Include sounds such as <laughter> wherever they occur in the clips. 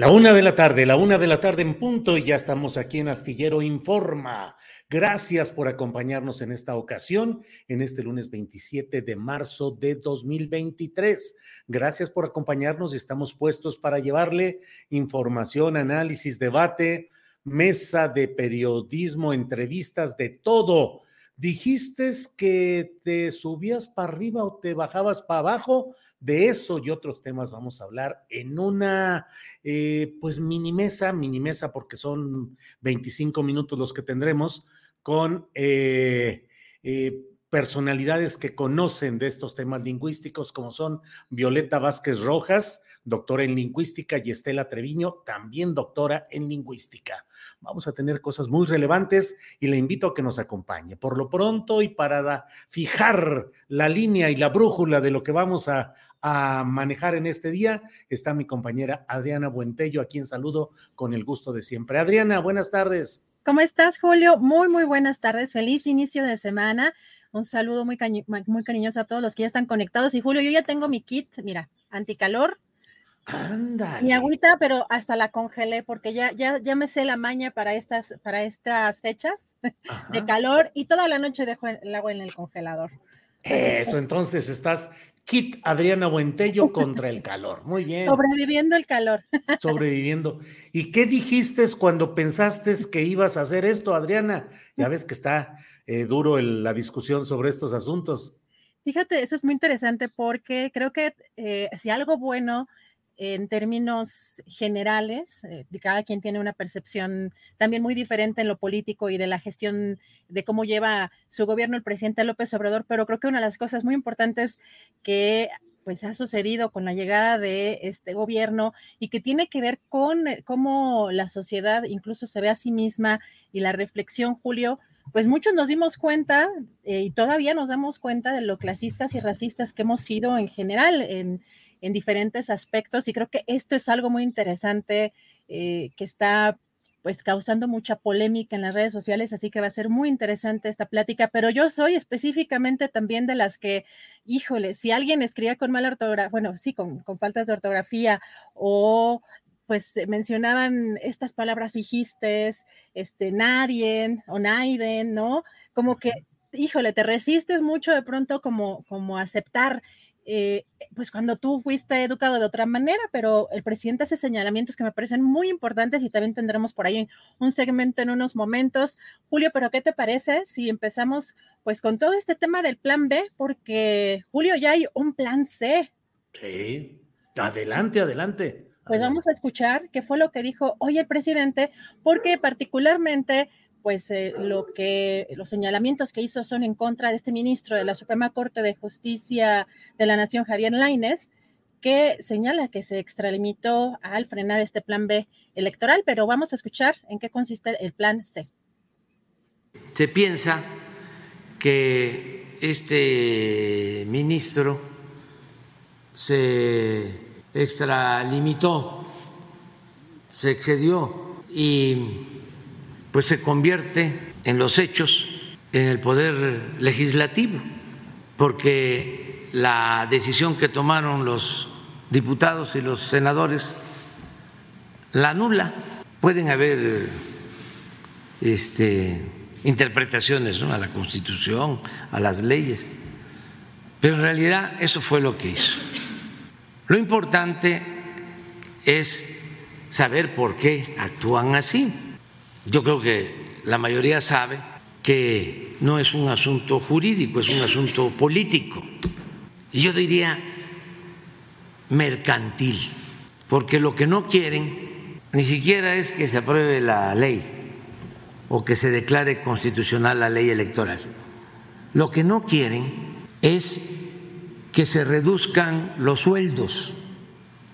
La una de la tarde, la una de la tarde en punto y ya estamos aquí en Astillero Informa. Gracias por acompañarnos en esta ocasión, en este lunes 27 de marzo de 2023. Gracias por acompañarnos y estamos puestos para llevarle información, análisis, debate, mesa de periodismo, entrevistas, de todo. Dijiste que te subías para arriba o te bajabas para abajo. De eso y otros temas vamos a hablar en una, eh, pues, mini mesa, mini mesa, porque son 25 minutos los que tendremos con eh, eh, personalidades que conocen de estos temas lingüísticos, como son Violeta Vázquez Rojas, doctora en lingüística, y Estela Treviño, también doctora en lingüística. Vamos a tener cosas muy relevantes y le invito a que nos acompañe. Por lo pronto y para fijar la línea y la brújula de lo que vamos a, manejar en este día, está mi compañera Adriana Buentello, a quien saludo con el gusto de siempre. Adriana, buenas tardes. ¿Cómo estás, Julio? Muy, muy buenas tardes. Feliz inicio de semana. Un saludo muy, muy cariñoso a todos los que ya están conectados. Y Julio, yo ya tengo mi kit, mira, anticalor, Anda. Mi agüita, pero hasta la congelé porque ya, ya, ya me sé la maña para estas, para estas fechas de calor y toda la noche dejo el agua en el congelador. Eso, entonces estás kit Adriana Buentello contra el calor. Muy bien. Sobreviviendo el calor. Sobreviviendo. ¿Y qué dijiste cuando pensaste que ibas a hacer esto, Adriana? Ya ves que está eh, duro la discusión sobre estos asuntos. Fíjate, eso es muy interesante porque creo que eh, si algo bueno en términos generales, eh, cada quien tiene una percepción también muy diferente en lo político y de la gestión de cómo lleva su gobierno el presidente López Obrador, pero creo que una de las cosas muy importantes que pues ha sucedido con la llegada de este gobierno y que tiene que ver con eh, cómo la sociedad incluso se ve a sí misma y la reflexión, Julio, pues muchos nos dimos cuenta eh, y todavía nos damos cuenta de lo clasistas y racistas que hemos sido en general en, en diferentes aspectos y creo que esto es algo muy interesante eh, que está pues causando mucha polémica en las redes sociales, así que va a ser muy interesante esta plática, pero yo soy específicamente también de las que, híjole, si alguien escribía con mala ortografía, bueno, sí, con, con faltas de ortografía o pues mencionaban estas palabras fijistes, este, nadie o naiden, ¿no? Como que, híjole, te resistes mucho de pronto como, como aceptar eh, pues cuando tú fuiste educado de otra manera, pero el presidente hace señalamientos que me parecen muy importantes y también tendremos por ahí un segmento en unos momentos. Julio, pero ¿qué te parece si empezamos pues con todo este tema del plan B? Porque Julio, ya hay un plan C. Sí, adelante, adelante. Pues vamos a escuchar qué fue lo que dijo hoy el presidente, porque particularmente pues eh, lo que los señalamientos que hizo son en contra de este ministro de la Suprema Corte de Justicia de la Nación, Javier Laines, que señala que se extralimitó al frenar este plan B electoral, pero vamos a escuchar en qué consiste el plan C. Se piensa que este ministro se extralimitó, se excedió y pues se convierte en los hechos en el poder legislativo, porque la decisión que tomaron los diputados y los senadores la anula. Pueden haber este, interpretaciones a la Constitución, a las leyes, pero en realidad eso fue lo que hizo. Lo importante es saber por qué actúan así. Yo creo que la mayoría sabe que no es un asunto jurídico, es un asunto político. Y yo diría mercantil, porque lo que no quieren ni siquiera es que se apruebe la ley o que se declare constitucional la ley electoral. Lo que no quieren es que se reduzcan los sueldos.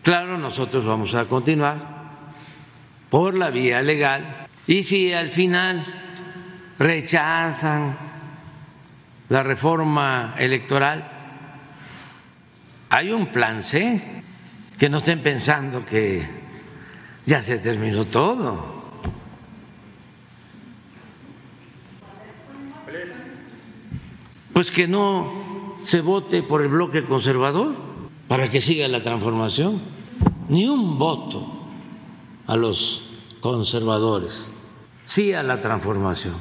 Claro, nosotros vamos a continuar por la vía legal y si al final rechazan la reforma electoral, hay un plan C, que no estén pensando que ya se terminó todo. Pues que no se vote por el bloque conservador para que siga la transformación. Ni un voto a los conservadores, sí a la transformación.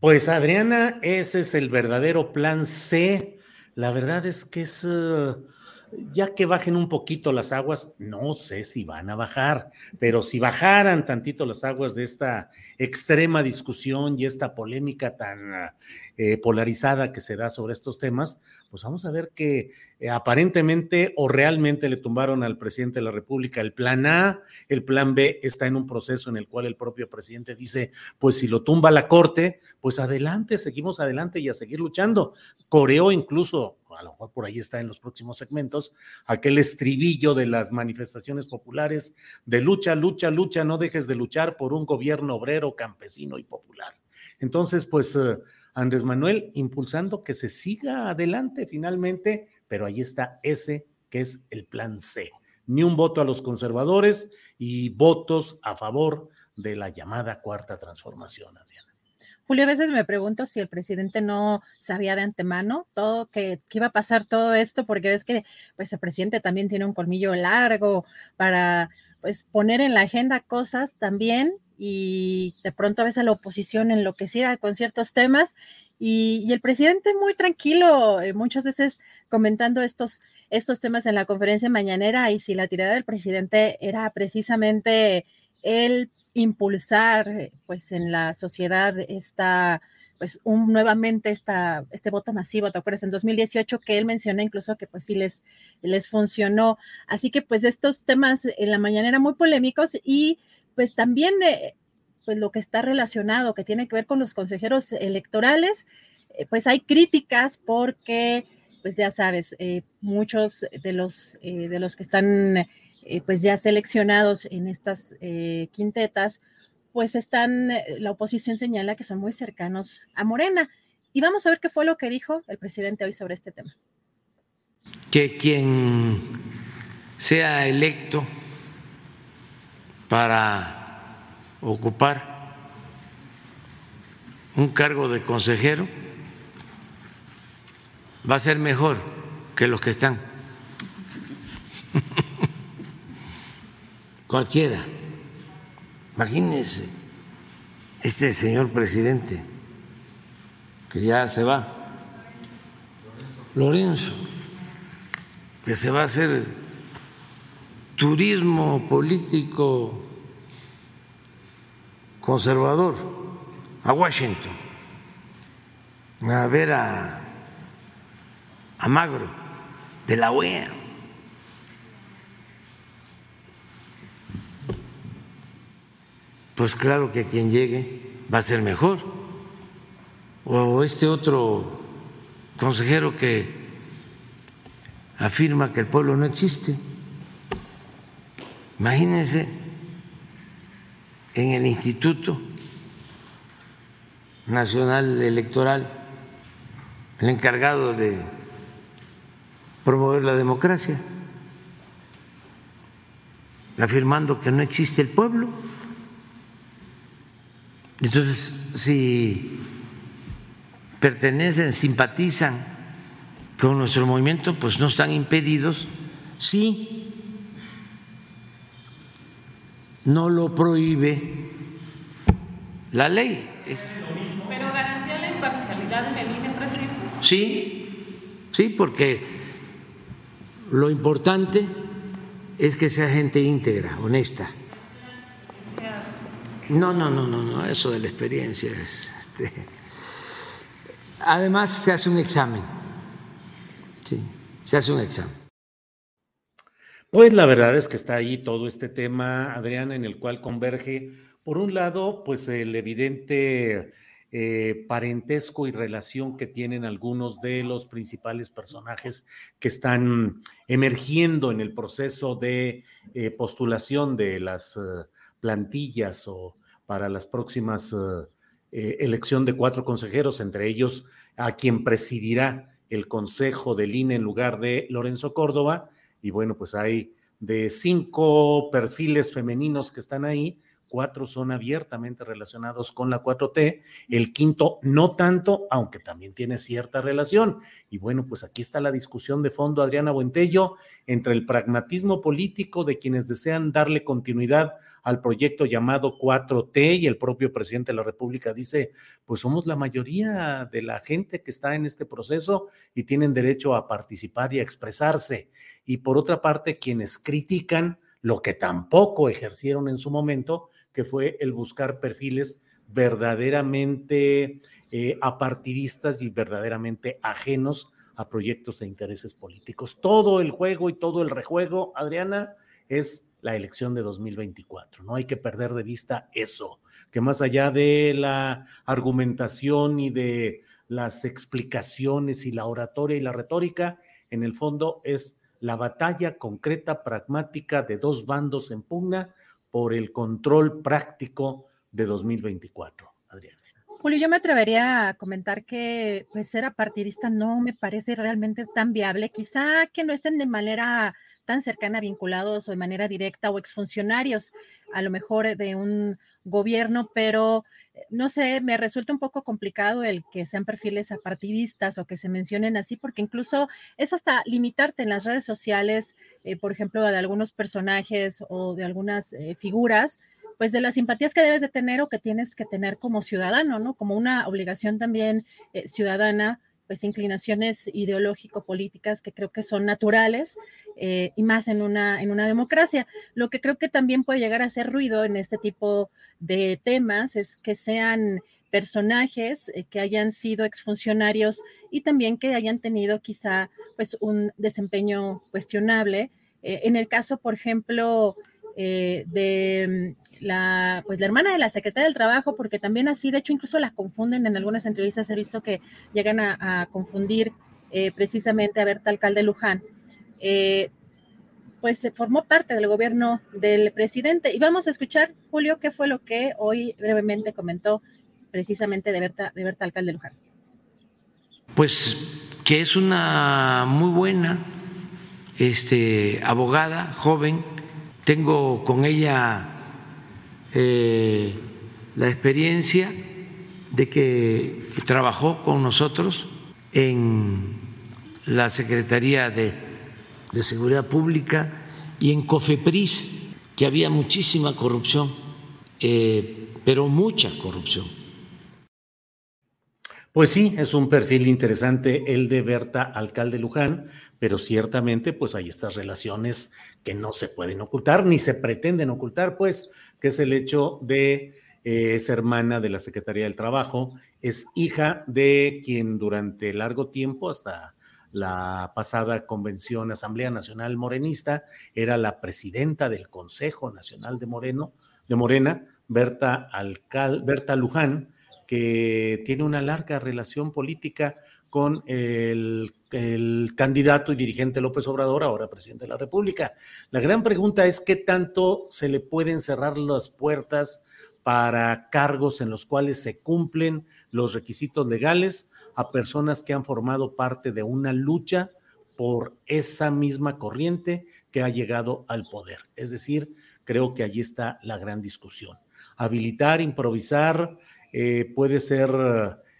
Pues Adriana, ese es el verdadero plan C. La verdad es que es... Uh, ya que bajen un poquito las aguas, no sé si van a bajar, pero si bajaran tantito las aguas de esta extrema discusión y esta polémica tan eh, polarizada que se da sobre estos temas, pues vamos a ver que eh, aparentemente o realmente le tumbaron al presidente de la República el plan A, el plan B está en un proceso en el cual el propio presidente dice, pues si lo tumba la Corte, pues adelante, seguimos adelante y a seguir luchando. Coreó incluso a lo mejor por ahí está en los próximos segmentos, aquel estribillo de las manifestaciones populares de lucha, lucha, lucha, no dejes de luchar por un gobierno obrero, campesino y popular. Entonces, pues eh, Andrés Manuel impulsando que se siga adelante finalmente, pero ahí está ese que es el plan C. Ni un voto a los conservadores y votos a favor de la llamada cuarta transformación. Julio, a veces me pregunto si el presidente no sabía de antemano todo que, iba a pasar todo esto, porque ves que pues el presidente también tiene un colmillo largo para pues poner en la agenda cosas también y de pronto a veces la oposición enloquecida con ciertos temas y, y el presidente muy tranquilo, eh, muchas veces comentando estos, estos temas en la conferencia mañanera y si la tirada del presidente era precisamente el impulsar eh, pues en la sociedad esta pues un, nuevamente esta, este voto masivo, ¿te acuerdas? En 2018 que él mencionó incluso que pues sí les, les funcionó. Así que pues estos temas en la mañana eran muy polémicos y pues también eh, pues lo que está relacionado, que tiene que ver con los consejeros electorales, eh, pues hay críticas porque pues ya sabes, muchos de los, de los que están eh, pues ya seleccionados en estas eh, quintetas, pues están, eh, la oposición señala que son muy cercanos a Morena. Y vamos a ver qué fue lo que dijo el presidente hoy sobre este tema. Que quien sea electo para ocupar un cargo de consejero va a ser mejor que los que están cualquiera. Imagínense, este señor presidente, que ya se va, Lorenzo, que se va a hacer turismo político conservador a Washington, a ver a, a Magro de la OEA. Pues claro que quien llegue va a ser mejor. O este otro consejero que afirma que el pueblo no existe. Imagínense en el Instituto Nacional Electoral, el encargado de promover la democracia, afirmando que no existe el pueblo. Entonces, si pertenecen, simpatizan con nuestro movimiento, pues no están impedidos si no lo prohíbe la ley. ¿Pero garantía la imparcialidad en el INE, presidente? Sí, sí, porque lo importante es que sea gente íntegra, honesta. No, no, no, no, no, eso de la experiencia es. Este, además, se hace un examen. Sí, se hace un examen. Pues la verdad es que está ahí todo este tema, Adrián, en el cual converge, por un lado, pues el evidente eh, parentesco y relación que tienen algunos de los principales personajes que están emergiendo en el proceso de eh, postulación de las uh, plantillas o para las próximas uh, eh, elección de cuatro consejeros, entre ellos a quien presidirá el consejo del INE en lugar de Lorenzo Córdoba. Y bueno, pues hay de cinco perfiles femeninos que están ahí, cuatro son abiertamente relacionados con la 4T, el quinto no tanto, aunque también tiene cierta relación. Y bueno, pues aquí está la discusión de fondo, Adriana Buentello, entre el pragmatismo político de quienes desean darle continuidad al proyecto llamado 4T y el propio presidente de la República dice, pues somos la mayoría de la gente que está en este proceso y tienen derecho a participar y a expresarse. Y por otra parte, quienes critican lo que tampoco ejercieron en su momento, que fue el buscar perfiles verdaderamente eh, apartidistas y verdaderamente ajenos a proyectos e intereses políticos. Todo el juego y todo el rejuego, Adriana, es la elección de 2024. No hay que perder de vista eso, que más allá de la argumentación y de las explicaciones y la oratoria y la retórica, en el fondo es la batalla concreta, pragmática de dos bandos en pugna por el control práctico de 2024. Adrián. Julio, yo me atrevería a comentar que pues, ser apartidista no me parece realmente tan viable. Quizá que no estén de manera tan cercana vinculados o de manera directa o exfuncionarios, a lo mejor de un gobierno, pero eh, no sé, me resulta un poco complicado el que sean perfiles apartidistas o que se mencionen así, porque incluso es hasta limitarte en las redes sociales, eh, por ejemplo, de algunos personajes o de algunas eh, figuras, pues de las simpatías que debes de tener o que tienes que tener como ciudadano, ¿no? Como una obligación también ciudadana pues inclinaciones ideológico-políticas que creo que son naturales eh, y más en una, en una democracia. Lo que creo que también puede llegar a hacer ruido en este tipo de temas es que sean personajes eh, que hayan sido exfuncionarios y también que hayan tenido quizá pues un desempeño cuestionable. Eh, en el caso, por ejemplo, eh, de mm, la, pues la hermana de la secretaria del Trabajo, porque también así, de hecho, incluso la confunden en algunas entrevistas, he visto que llegan a, confundir eh, precisamente a Berta Alcalde Luján. Eh, pues se formó parte del gobierno del presidente. Y vamos a escuchar, Julio, qué fue lo que hoy brevemente comentó precisamente de Berta, de Berta Alcalde Luján. Pues que es una muy buena este, abogada, joven, tengo con ella eh, la experiencia de que trabajó con nosotros en la Secretaría de, Seguridad Pública y en COFEPRIS, que había muchísima corrupción, eh, pero mucha corrupción. Pues sí, es un perfil interesante el de Berta Alcalde Luján, pero ciertamente pues hay estas relaciones que no se pueden ocultar ni se pretenden ocultar, pues, que es el hecho de eh, ser hermana de la Secretaría del Trabajo, es hija de quien durante largo tiempo, hasta la pasada convención Asamblea Nacional Morenista, era la presidenta del Consejo Nacional de Moreno, de Morena, Berta, Alcal, Berta Luján, que tiene una larga relación política con el el candidato y dirigente López Obrador, ahora presidente de la República. La gran pregunta es qué tanto se le pueden cerrar las puertas para cargos en los cuales se cumplen los requisitos legales a personas que han formado parte de una lucha por esa misma corriente que ha llegado al poder. Es decir, creo que allí está la gran discusión. Habilitar, improvisar eh, puede ser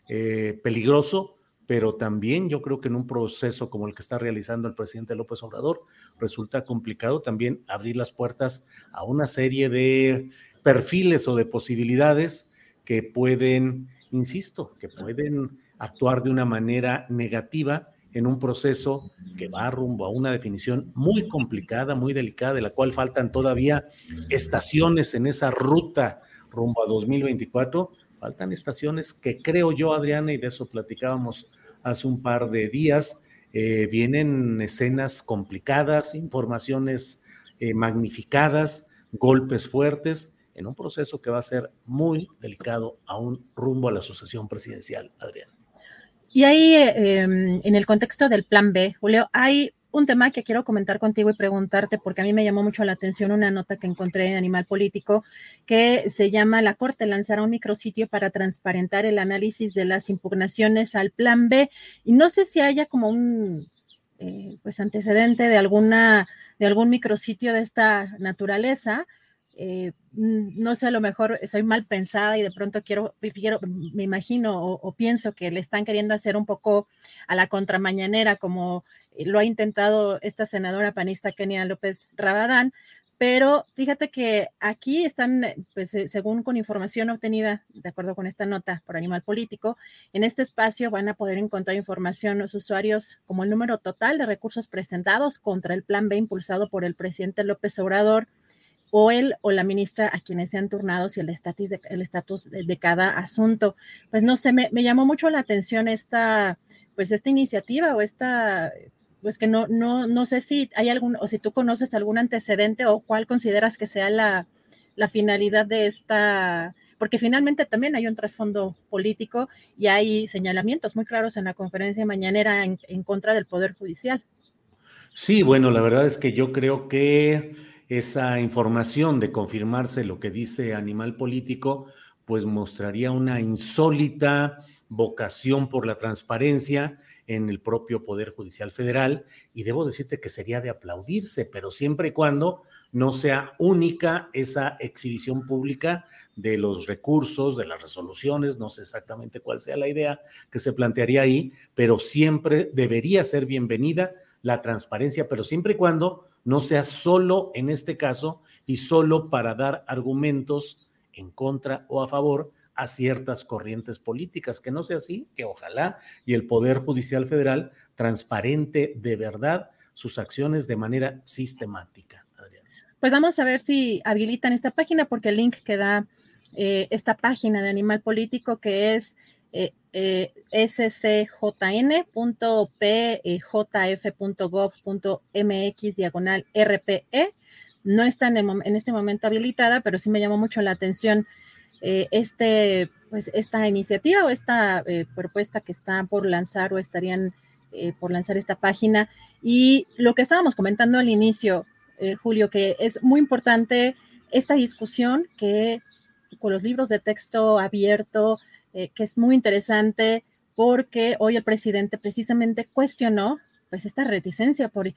eh, peligroso, pero también yo creo que en un proceso como el que está realizando el presidente López Obrador resulta complicado también abrir las puertas a una serie de perfiles o de posibilidades que pueden, insisto, que pueden actuar de una manera negativa en un proceso que va rumbo a una definición muy complicada, muy delicada, de la cual faltan todavía estaciones en esa ruta rumbo a 2024. Faltan estaciones que creo yo, Adriana, y de eso platicábamos hace un par de días, eh, vienen escenas complicadas, informaciones eh, magnificadas, golpes fuertes, en un proceso que va a ser muy delicado aún rumbo a la sucesión presidencial, Adriana. Y ahí, em, en el contexto del plan B, Julio, hay un tema que quiero comentar contigo y preguntarte, porque a mí me llamó mucho la atención una nota que encontré en Animal Político que se llama La Corte lanzará un micrositio para transparentar el análisis de las impugnaciones al plan B. Y no sé si haya como un eh, pues antecedente de alguna de algún micrositio de esta naturaleza, eh, no sé, a lo mejor soy mal pensada y de pronto quiero, quiero me imagino o, pienso que le están queriendo hacer un poco a la contramañanera, como lo ha intentado esta senadora panista Kenia López Rabadán, pero fíjate que aquí están, pues según con información obtenida, de acuerdo con esta nota por Animal Político, en este espacio van a poder encontrar información los usuarios como el número total de recursos presentados contra el Plan B impulsado por el presidente López Obrador, o él o la ministra a quienes sean turnados y el estatus el estatus de, cada asunto. Pues no sé, me, llamó mucho la atención esta, pues esta iniciativa o esta, pues que no, no, no sé si hay algún, o si tú conoces algún antecedente o cuál consideras que sea la, la finalidad de esta, porque finalmente también hay un trasfondo político y hay señalamientos muy claros en la conferencia mañanera en, en contra del Poder Judicial. Sí, bueno, la verdad es que yo creo que esa información de confirmarse lo que dice Animal Político, pues mostraría una insólita vocación por la transparencia en el propio Poder Judicial Federal. Y debo decirte que sería de aplaudirse, pero siempre y cuando no sea única esa exhibición pública de los recursos, de las resoluciones, no sé exactamente cuál sea la idea que se plantearía ahí, pero siempre debería ser bienvenida la transparencia, pero siempre y cuando no sea solo en este caso y solo para dar argumentos en contra o a favor a ciertas corrientes políticas, que no sea así, que ojalá y el Poder Judicial Federal transparente de verdad sus acciones de manera sistemática. Pues vamos a ver si habilitan esta página, porque el link que da eh, esta página de Animal Político, que es eh, eh, scjn.pjf.gov.mx diagonal RPE. No está en, este momento habilitada, pero sí me llamó mucho la atención eh, este, pues, esta iniciativa o esta eh, propuesta que está por lanzar o estarían por lanzar esta página. Y lo que estábamos comentando al inicio, Julio, que es muy importante esta discusión que con los libros de texto abierto, que es muy interesante, porque hoy el presidente precisamente cuestionó pues esta reticencia por eh,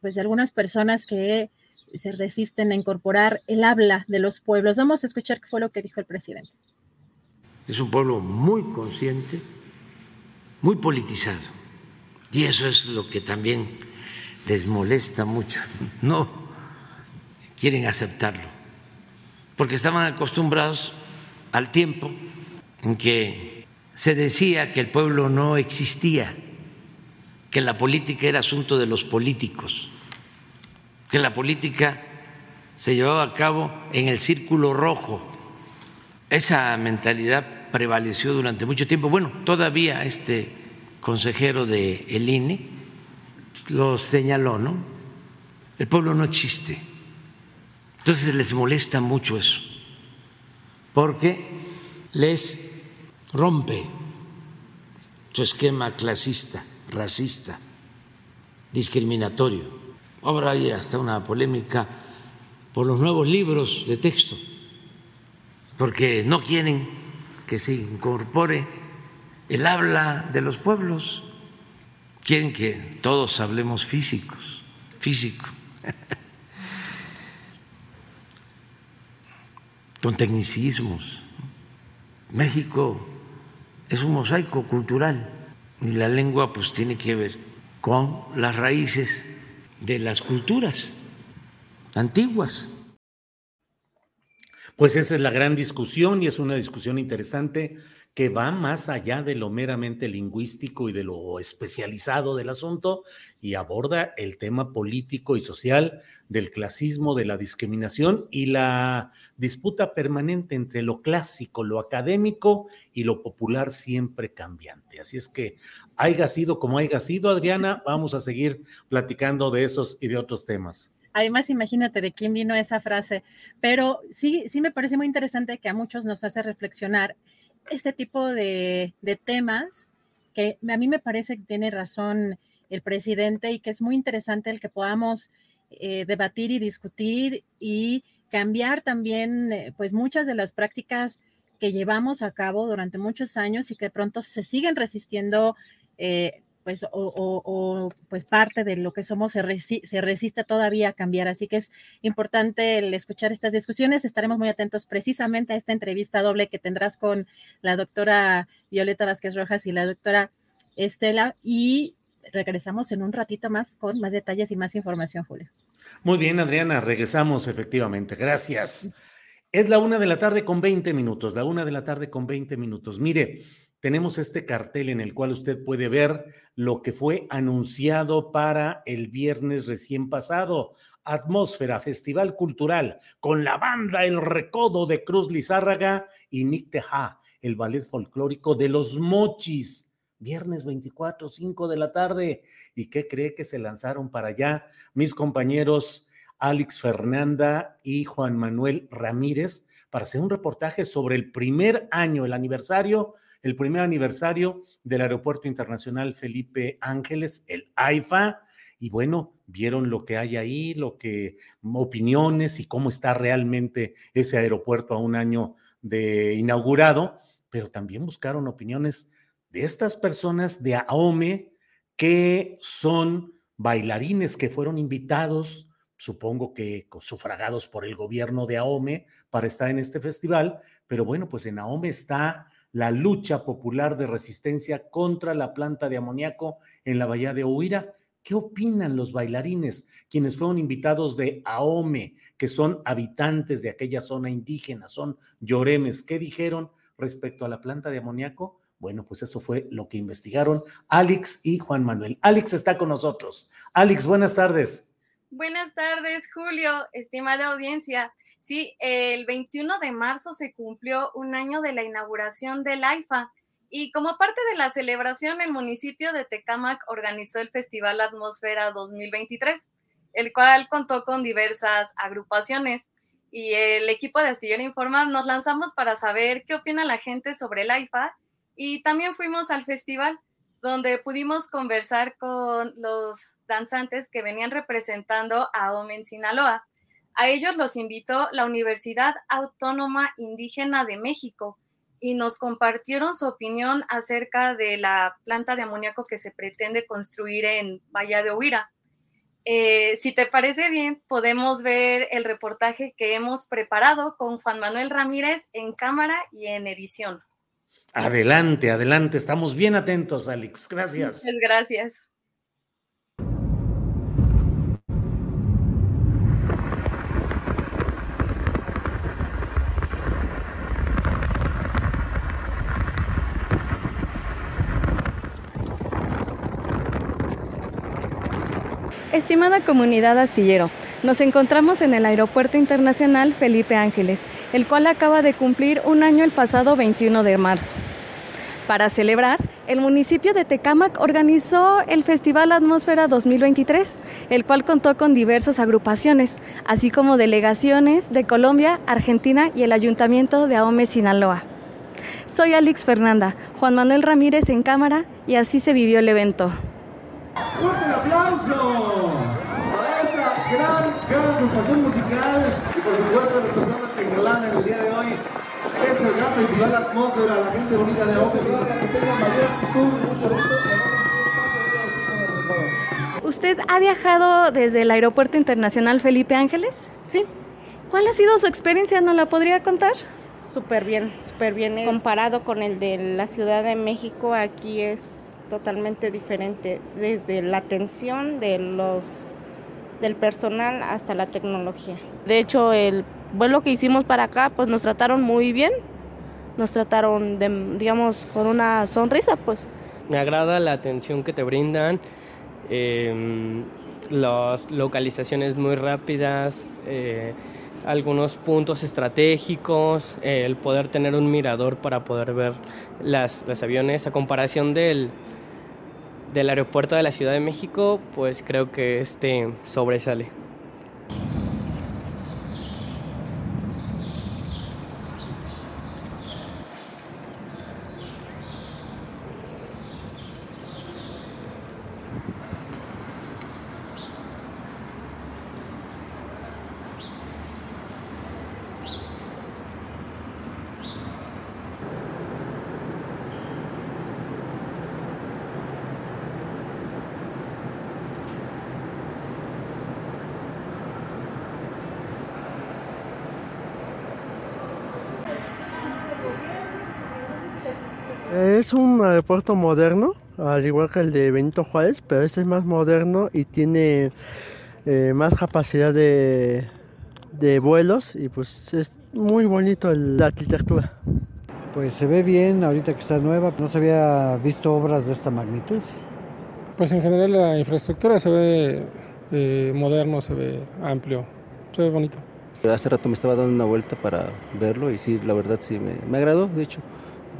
pues de algunas personas que se resisten a incorporar el habla de los pueblos. Vamos a escuchar qué fue lo que dijo el presidente. Es un pueblo muy consciente, muy politizado. Y eso es lo que también les molesta mucho. <laughs> No quieren aceptarlo, porque estaban acostumbrados al tiempo en que se decía que el pueblo no existía, que la política era asunto de los políticos, que la política se llevaba a cabo en el círculo rojo. Esa mentalidad prevaleció durante mucho tiempo. Bueno, todavía este consejero de el INE lo señaló, ¿no? El pueblo no existe. Entonces les molesta mucho eso, porque les rompe su esquema clasista, racista, discriminatorio. Ahora hay hasta una polémica por los nuevos libros de texto, porque no quieren que se incorpore el habla de los pueblos, quieren que todos hablemos físicos, físico, <laughs> con tecnicismos. México es un mosaico cultural y la lengua pues tiene que ver con las raíces de las culturas antiguas. Pues esa es la gran discusión y es una discusión interesante que va más allá de lo meramente lingüístico y de lo especializado del asunto y aborda el tema político y social del clasismo, de la discriminación y la disputa permanente entre lo clásico, lo académico y lo popular siempre cambiante. Así es que haya sido como haya sido, Adriana, vamos a seguir platicando de esos y de otros temas. Además, imagínate de quién vino esa frase, pero sí, sí me parece muy interesante que a muchos nos hace reflexionar este tipo de, temas que a mí me parece que tiene razón el presidente y que es muy interesante el que podamos eh, debatir y discutir y cambiar también eh, pues muchas de las prácticas que llevamos a cabo durante muchos años y que de pronto se siguen resistiendo eh, pues, o, pues parte de lo que somos se, resiste todavía a cambiar. Así que es importante el escuchar estas discusiones. Estaremos muy atentos precisamente a esta entrevista doble que tendrás con la doctora Violeta Vázquez Rojas y la doctora Estela. Y regresamos en un ratito más con más detalles y más información, Julio. Muy bien, Adriana, regresamos efectivamente. Gracias. Es la una de la tarde con 20 minutos, la una de la tarde con 20 minutos. Mire, tenemos este cartel en el cual usted puede ver lo que fue anunciado para el viernes recién pasado. Atmósfera, Festival Cultural, con la banda El Recodo de Cruz Lizárraga y Nick Teja, el ballet folclórico de los Mochis. Viernes 24, 5 de la tarde. ¿Y qué cree que se lanzaron para allá mis compañeros Alex Fernanda y Juan Manuel Ramírez para hacer un reportaje sobre el primer año, el aniversario el primer aniversario del Aeropuerto Internacional Felipe Ángeles, el AIFA, y bueno, vieron lo que hay ahí, lo que opiniones y cómo está realmente ese aeropuerto a un año de inaugurado, pero también buscaron opiniones de estas personas de AOME que son bailarines que fueron invitados, supongo que sufragados por el gobierno de AOME para estar en este festival, pero bueno, pues en AOME está la lucha popular de resistencia contra la planta de amoníaco en la bahía de Huira. ¿Qué opinan los bailarines, quienes fueron invitados de AOME, que son habitantes de aquella zona indígena, son lloremes? ¿Qué dijeron respecto a la planta de amoníaco? Bueno, pues eso fue lo que investigaron Alex y Juan Manuel. Alex está con nosotros. Alex, buenas tardes. Buenas tardes, Julio, estimada audiencia. Sí, el 21 de marzo se cumplió un año de la inauguración del AIFA y como parte de la celebración, el municipio de Tecámac organizó el Festival Atmósfera 2023, el cual contó con diversas agrupaciones. Y el equipo de Astillero Informa nos lanzamos para saber qué opina la gente sobre el AIFA y también fuimos al festival donde pudimos conversar con los danzantes que venían representando a Omen Sinaloa. A ellos los invitó la Universidad Autónoma Indígena de México y nos compartieron su opinión acerca de la planta de amoníaco que se pretende construir en Valle de Huira. Eh, si te parece bien, podemos ver el reportaje que hemos preparado con Juan Manuel Ramírez en cámara y en edición. Adelante, adelante, estamos bien atentos, Alex. Gracias. Muchas gracias. Estimada comunidad astillero, nos encontramos en el Aeropuerto Internacional Felipe Ángeles, el cual acaba de cumplir un año el pasado 21 de marzo. Para celebrar, el municipio de Tecámac organizó el Festival Atmósfera 2023, el cual contó con diversas agrupaciones, así como delegaciones de Colombia, Argentina y el Ayuntamiento de Ahome, Sinaloa. Soy Alex Fernanda, Juan Manuel Ramírez en cámara y así se vivió el evento. ¡Fuerte el aplauso! agrupación musical y por supuesto a las personas que engalanan el día de hoy es el gran festival Atmósfera, la gente bonita de Open, que tenga mayor ¿Usted ha viajado desde el Aeropuerto Internacional Felipe Ángeles? Sí. ¿Cuál ha sido su experiencia? ¿No la podría contar? Súper bien, súper bien. Comparado con el de la Ciudad de México, aquí es totalmente diferente, desde la atención de los, del personal hasta la tecnología. De hecho, el vuelo que hicimos para acá, pues nos trataron muy bien, nos trataron, de, digamos, con una sonrisa, pues. Me agrada la atención que te brindan, eh, las localizaciones muy rápidas, eh, algunos puntos estratégicos, eh, el poder tener un mirador para poder ver las, los aviones a comparación del, del aeropuerto de la Ciudad de México, pues creo que este sobresale. Es un aeropuerto moderno, al igual que el de Benito Juárez, pero este es más moderno y tiene eh, más capacidad de, de, vuelos y pues es muy bonito el, la arquitectura. Pues se ve bien ahorita que está nueva, no se había visto obras de esta magnitud. Pues en general la infraestructura se ve eh, moderno, se ve amplio, se ve bonito. Hace rato me estaba dando una vuelta para verlo y sí, la verdad sí, me, me agradó, de hecho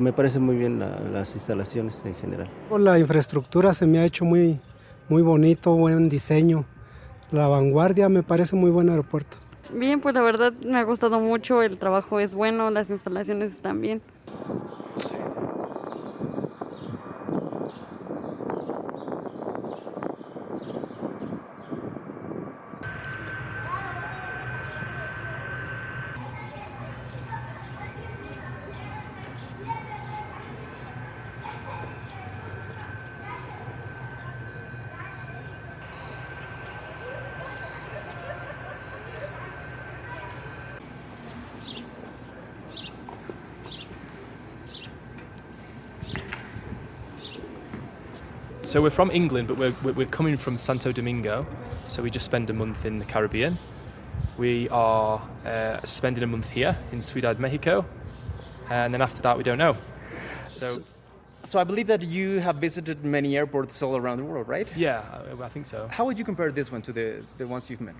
me parece muy bien la, las instalaciones en general. La infraestructura se me ha hecho muy, muy bonito, buen diseño. La vanguardia me parece muy buen aeropuerto. Bien, pues la verdad me ha gustado mucho, el trabajo es bueno, las instalaciones están bien. Sí. So we're from England, but we're, we're coming from Santo Domingo. So we just spend a month in the Caribbean. We are uh, spending a month here in Ciudad Mexico, and then after that we don't know. So, so, so I believe that you have visited many airports all around the world, right? Yeah, I, I think so. How would you compare this one to the the ones you've met?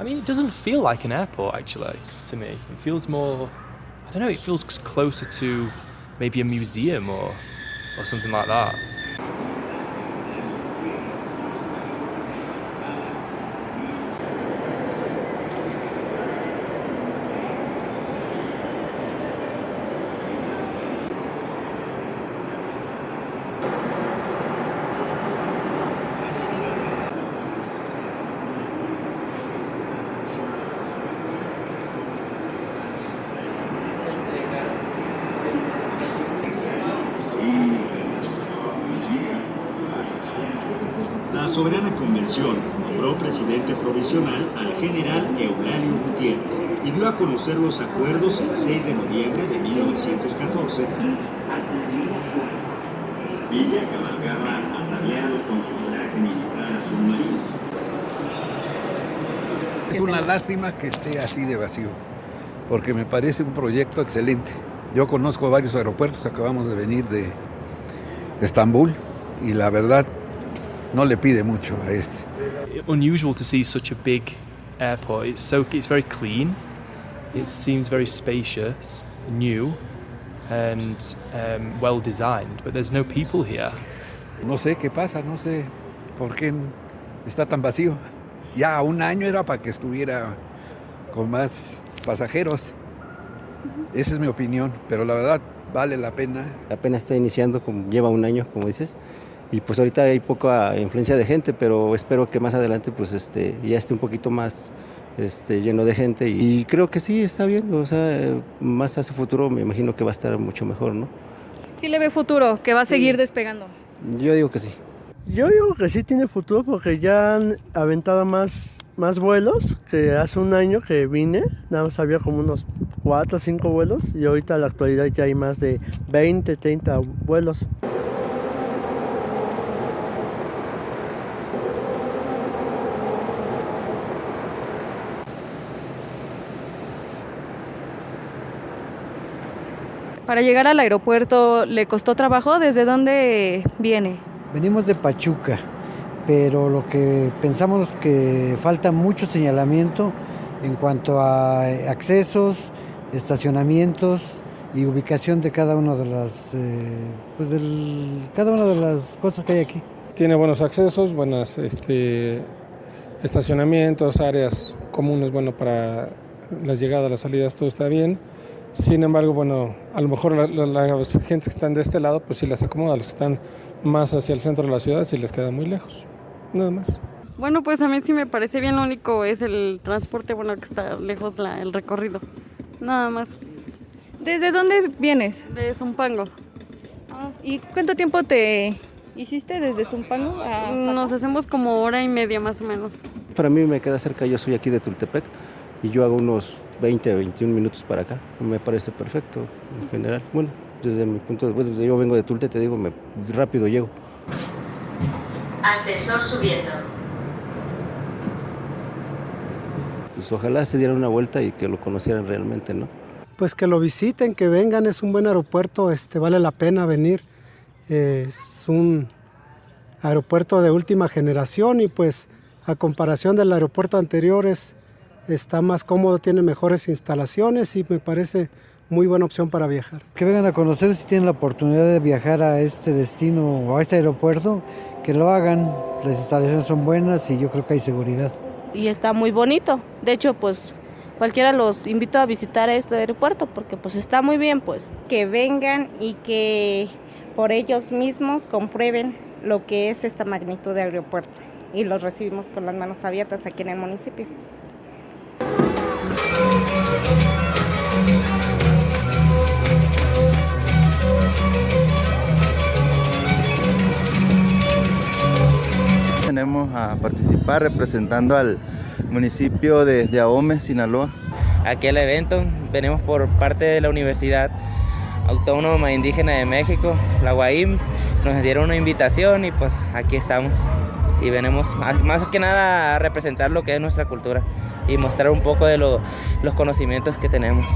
I mean, it doesn't feel like an airport actually to me. It feels more, I don't know, it feels closer to maybe a museum or or something like that. Es una lástima que esté así de vacío, porque me parece un proyecto excelente. Yo conozco varios aeropuertos, acabamos de venir de Estambul y la verdad no le pide mucho a este. Unusual to see such a big airport. It's so it's very clean. It seems very spacious, new, and um, well designed. But there's no people here. No sé qué pasa. No sé por qué está tan vacío. Ya un año era para que estuviera con más pasajeros. Esa es mi opinión. Pero la verdad vale la pena. Apenas está iniciando, como lleva un año, como dices y pues ahorita hay poca influencia de gente, pero espero que más adelante pues este, ya esté un poquito más este, lleno de gente y creo que sí, está bien, o sea, más hacia futuro me imagino que va a estar mucho mejor, ¿no? Sí le ve futuro, que va a seguir despegando. Yo digo que sí. Yo digo que sí tiene futuro porque ya han aventado más, más vuelos que hace un año que vine. Nada más había como unos 4 o 5 vuelos y ahorita en la actualidad ya hay más de 20, 30 vuelos. Para llegar al aeropuerto, ¿le costó trabajo? ¿Desde dónde viene? Venimos de Pachuca, pero lo que pensamos que falta mucho señalamiento en cuanto a accesos, estacionamientos y ubicación de cada una de las, eh, pues del- cada una de las cosas que hay aquí. Tiene buenos accesos, buenos este, estacionamientos, áreas comunes, bueno, para las llegadas, las salidas, todo está bien. Sin embargo, bueno, a lo mejor la- la- las gentes que están de este lado, pues sí las acomoda, los que están más hacia el centro de la ciudad, sí les queda muy lejos, nada más. Bueno, pues a mí sí me parece bien, lo único es el transporte, bueno, que está lejos la- el recorrido. Nada más. ¿Desde dónde vienes? De Zumpango. ¿Y cuánto tiempo te hiciste desde Zumpango hasta Nos hacemos como hora y media más o menos. Para mí me queda cerca, yo soy aquí de Tultepec y yo hago unos 20, 21 minutos para acá. Me parece perfecto en general. Bueno, desde mi punto de vista, yo vengo de Tulte, te digo, me, rápido llego. Ascensor subiendo. Pues ojalá se dieran una vuelta y que lo conocieran realmente, ¿no? Pues que lo visiten, que vengan, es un buen aeropuerto, este, vale la pena venir. Es un aeropuerto de última generación y pues a comparación del aeropuerto anterior es, está más cómodo, tiene mejores instalaciones y me parece muy buena opción para viajar. Que vengan a conocer si tienen la oportunidad de viajar a este destino o a este aeropuerto, que lo hagan. Las instalaciones son buenas y yo creo que hay seguridad. y está muy bonito. De hecho, pues cualquiera los invito a visitar este aeropuerto porque pues está muy bien, pues. Que vengan y que por ellos mismos comprueben lo que es esta magnitud de aeropuerto. Y los recibimos con las manos abiertas aquí en el municipio. Venimos a participar representando al municipio de, Ahome, Sinaloa. Aquí al evento venimos por parte de la Universidad Autónoma Indígena de México, la UAIM. Nos dieron una invitación y pues aquí estamos. Y venimos más, que nada a representar lo que es nuestra cultura y mostrar un poco de lo- los conocimientos que tenemos.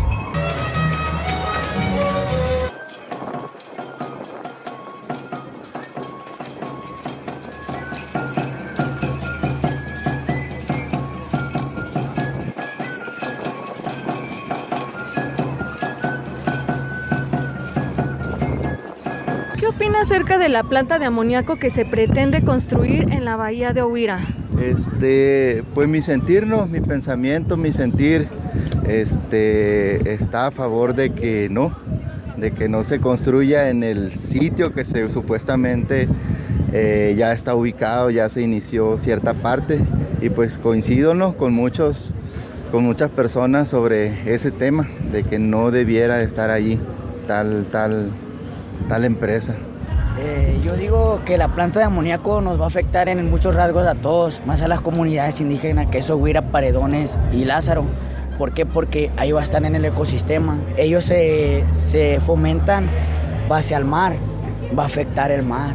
Acerca de la planta de amoníaco que se pretende construir en la bahía de Huira? Este, pues mi sentir, ¿no? mi pensamiento, mi sentir, este, está a favor de que no, de que no se construya en el sitio que se supuestamente eh, ya está ubicado, ya se inició cierta parte y pues coincido con muchos, con muchas personas sobre ese tema de que no debiera estar allí tal, tal, tal empresa. Eh, yo digo que la planta de amoníaco nos va a afectar en muchos rasgos a todos, más a las comunidades indígenas, que eso Huira, Paredones y Lázaro. ¿Por qué? Porque ahí va a estar en el ecosistema. Ellos se, se fomentan hacia el mar, va a afectar el mar.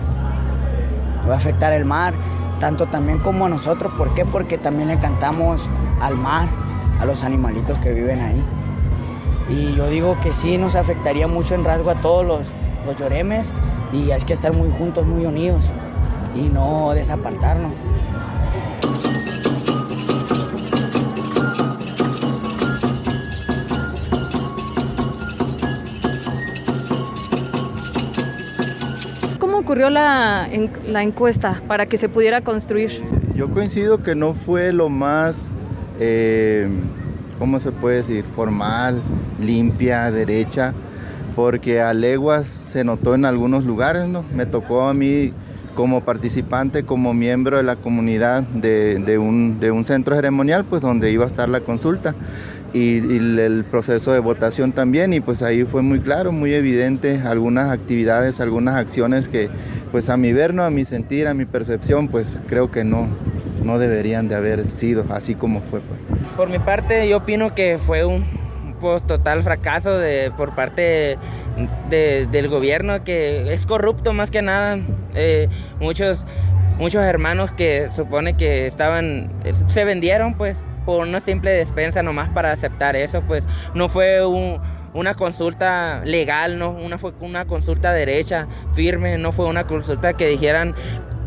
Va a afectar el mar, tanto también como a nosotros. ¿Por qué? Porque también le cantamos al mar, a los animalitos que viven ahí. Y yo digo que sí nos afectaría mucho en rasgo a todos los, los lloremes y hay que estar muy juntos, muy unidos y no desapartarnos. ¿Cómo ocurrió la, en- la encuesta para que se pudiera construir? Yo coincido que no fue lo más, eh, ¿cómo se puede decir? Formal, limpia, derecha, porque a leguas se notó en algunos lugares, ¿no? Me tocó a mí como participante, como miembro de la comunidad de, un, de un centro ceremonial, pues donde iba a estar la consulta y, el proceso de votación también y pues ahí fue muy claro, muy evidente algunas actividades, algunas acciones que pues a mi ver, ¿no? a mi sentir, a mi percepción, pues creo que no, no deberían de haber sido así como fue. Pues. Por mi parte yo opino que fue un pues, total fracaso de, por parte del gobierno que es corrupto más que nada. Eh, muchos, muchos hermanos que supone que estaban, se vendieron pues por una simple despensa nomás para aceptar eso, pues no fue una consulta legal, no una fue una consulta derecha, firme, no fue una consulta que dijeran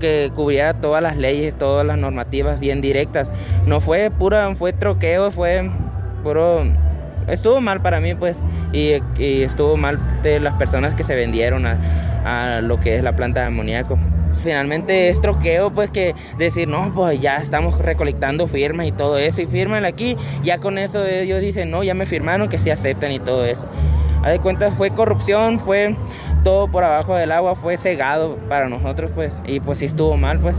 que cubriera todas las leyes, todas las normativas bien directas. No fue pura, fue troqueo, fue puro estuvo mal para mí pues y, estuvo mal de las personas que se vendieron a, lo que es la planta de amoníaco finalmente es troqueo, pues que decir, no, pues ya estamos recolectando firmas y todo eso, y firman aquí, ya con eso ellos dicen, no, ya me firmaron, que sí aceptan y todo eso. A de cuentas fue corrupción, fue todo por abajo del agua, fue cegado para nosotros, pues, y pues sí estuvo mal, pues.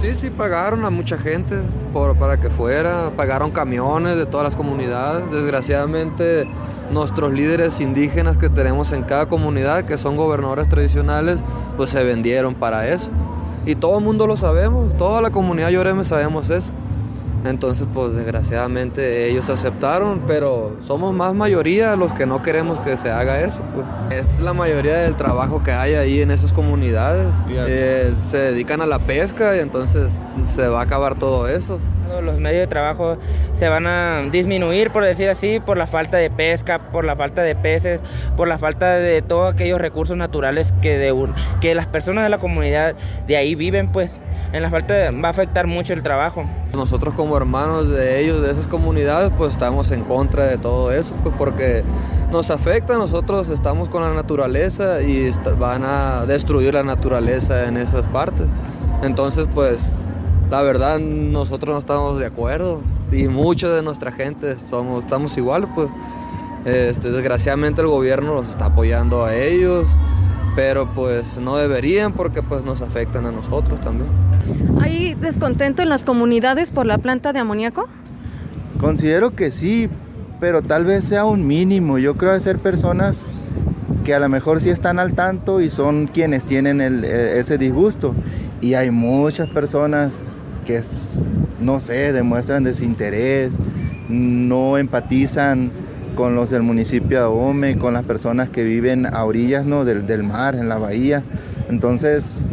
Sí, sí, pagaron a mucha gente por, para que fuera, pagaron camiones de todas las comunidades, desgraciadamente nuestros líderes indígenas que tenemos en cada comunidad, que son gobernadores tradicionales, pues se vendieron para eso. Y todo el mundo lo sabemos, toda la comunidad Lloreme sabemos eso. Entonces, pues desgraciadamente ellos aceptaron, pero somos más mayoría los que no queremos que se haga eso. Pues. Es la mayoría del trabajo que hay ahí en esas comunidades. Eh, se dedican a la pesca y entonces se va a acabar todo eso. Los medios de trabajo se van a disminuir, por decir así, por la falta de pesca, por la falta de peces, por la falta de todos aquellos recursos naturales que, de, que las personas de la comunidad de ahí viven, pues en la falta va a afectar mucho el trabajo. Nosotros como hermanos de ellos, de esas comunidades, pues estamos en contra de todo eso, pues porque nos afecta, nosotros estamos con la naturaleza y van a destruir la naturaleza en esas partes. Entonces, pues la verdad nosotros no estamos de acuerdo y mucha de nuestra gente somos, estamos igual, pues este, desgraciadamente el gobierno los está apoyando a ellos, pero pues no deberían porque pues nos afectan a nosotros también. ¿Hay descontento en las comunidades por la planta de amoníaco? Considero que sí, pero tal vez sea un mínimo. Yo creo que ser personas que a lo mejor sí están al tanto y son quienes tienen e, ese disgusto. Y hay muchas personas que, no sé, demuestran desinterés, no empatizan con los del municipio de Ahome, con las personas que viven a orillas ¿no? del, del mar, en la bahía. Entonces,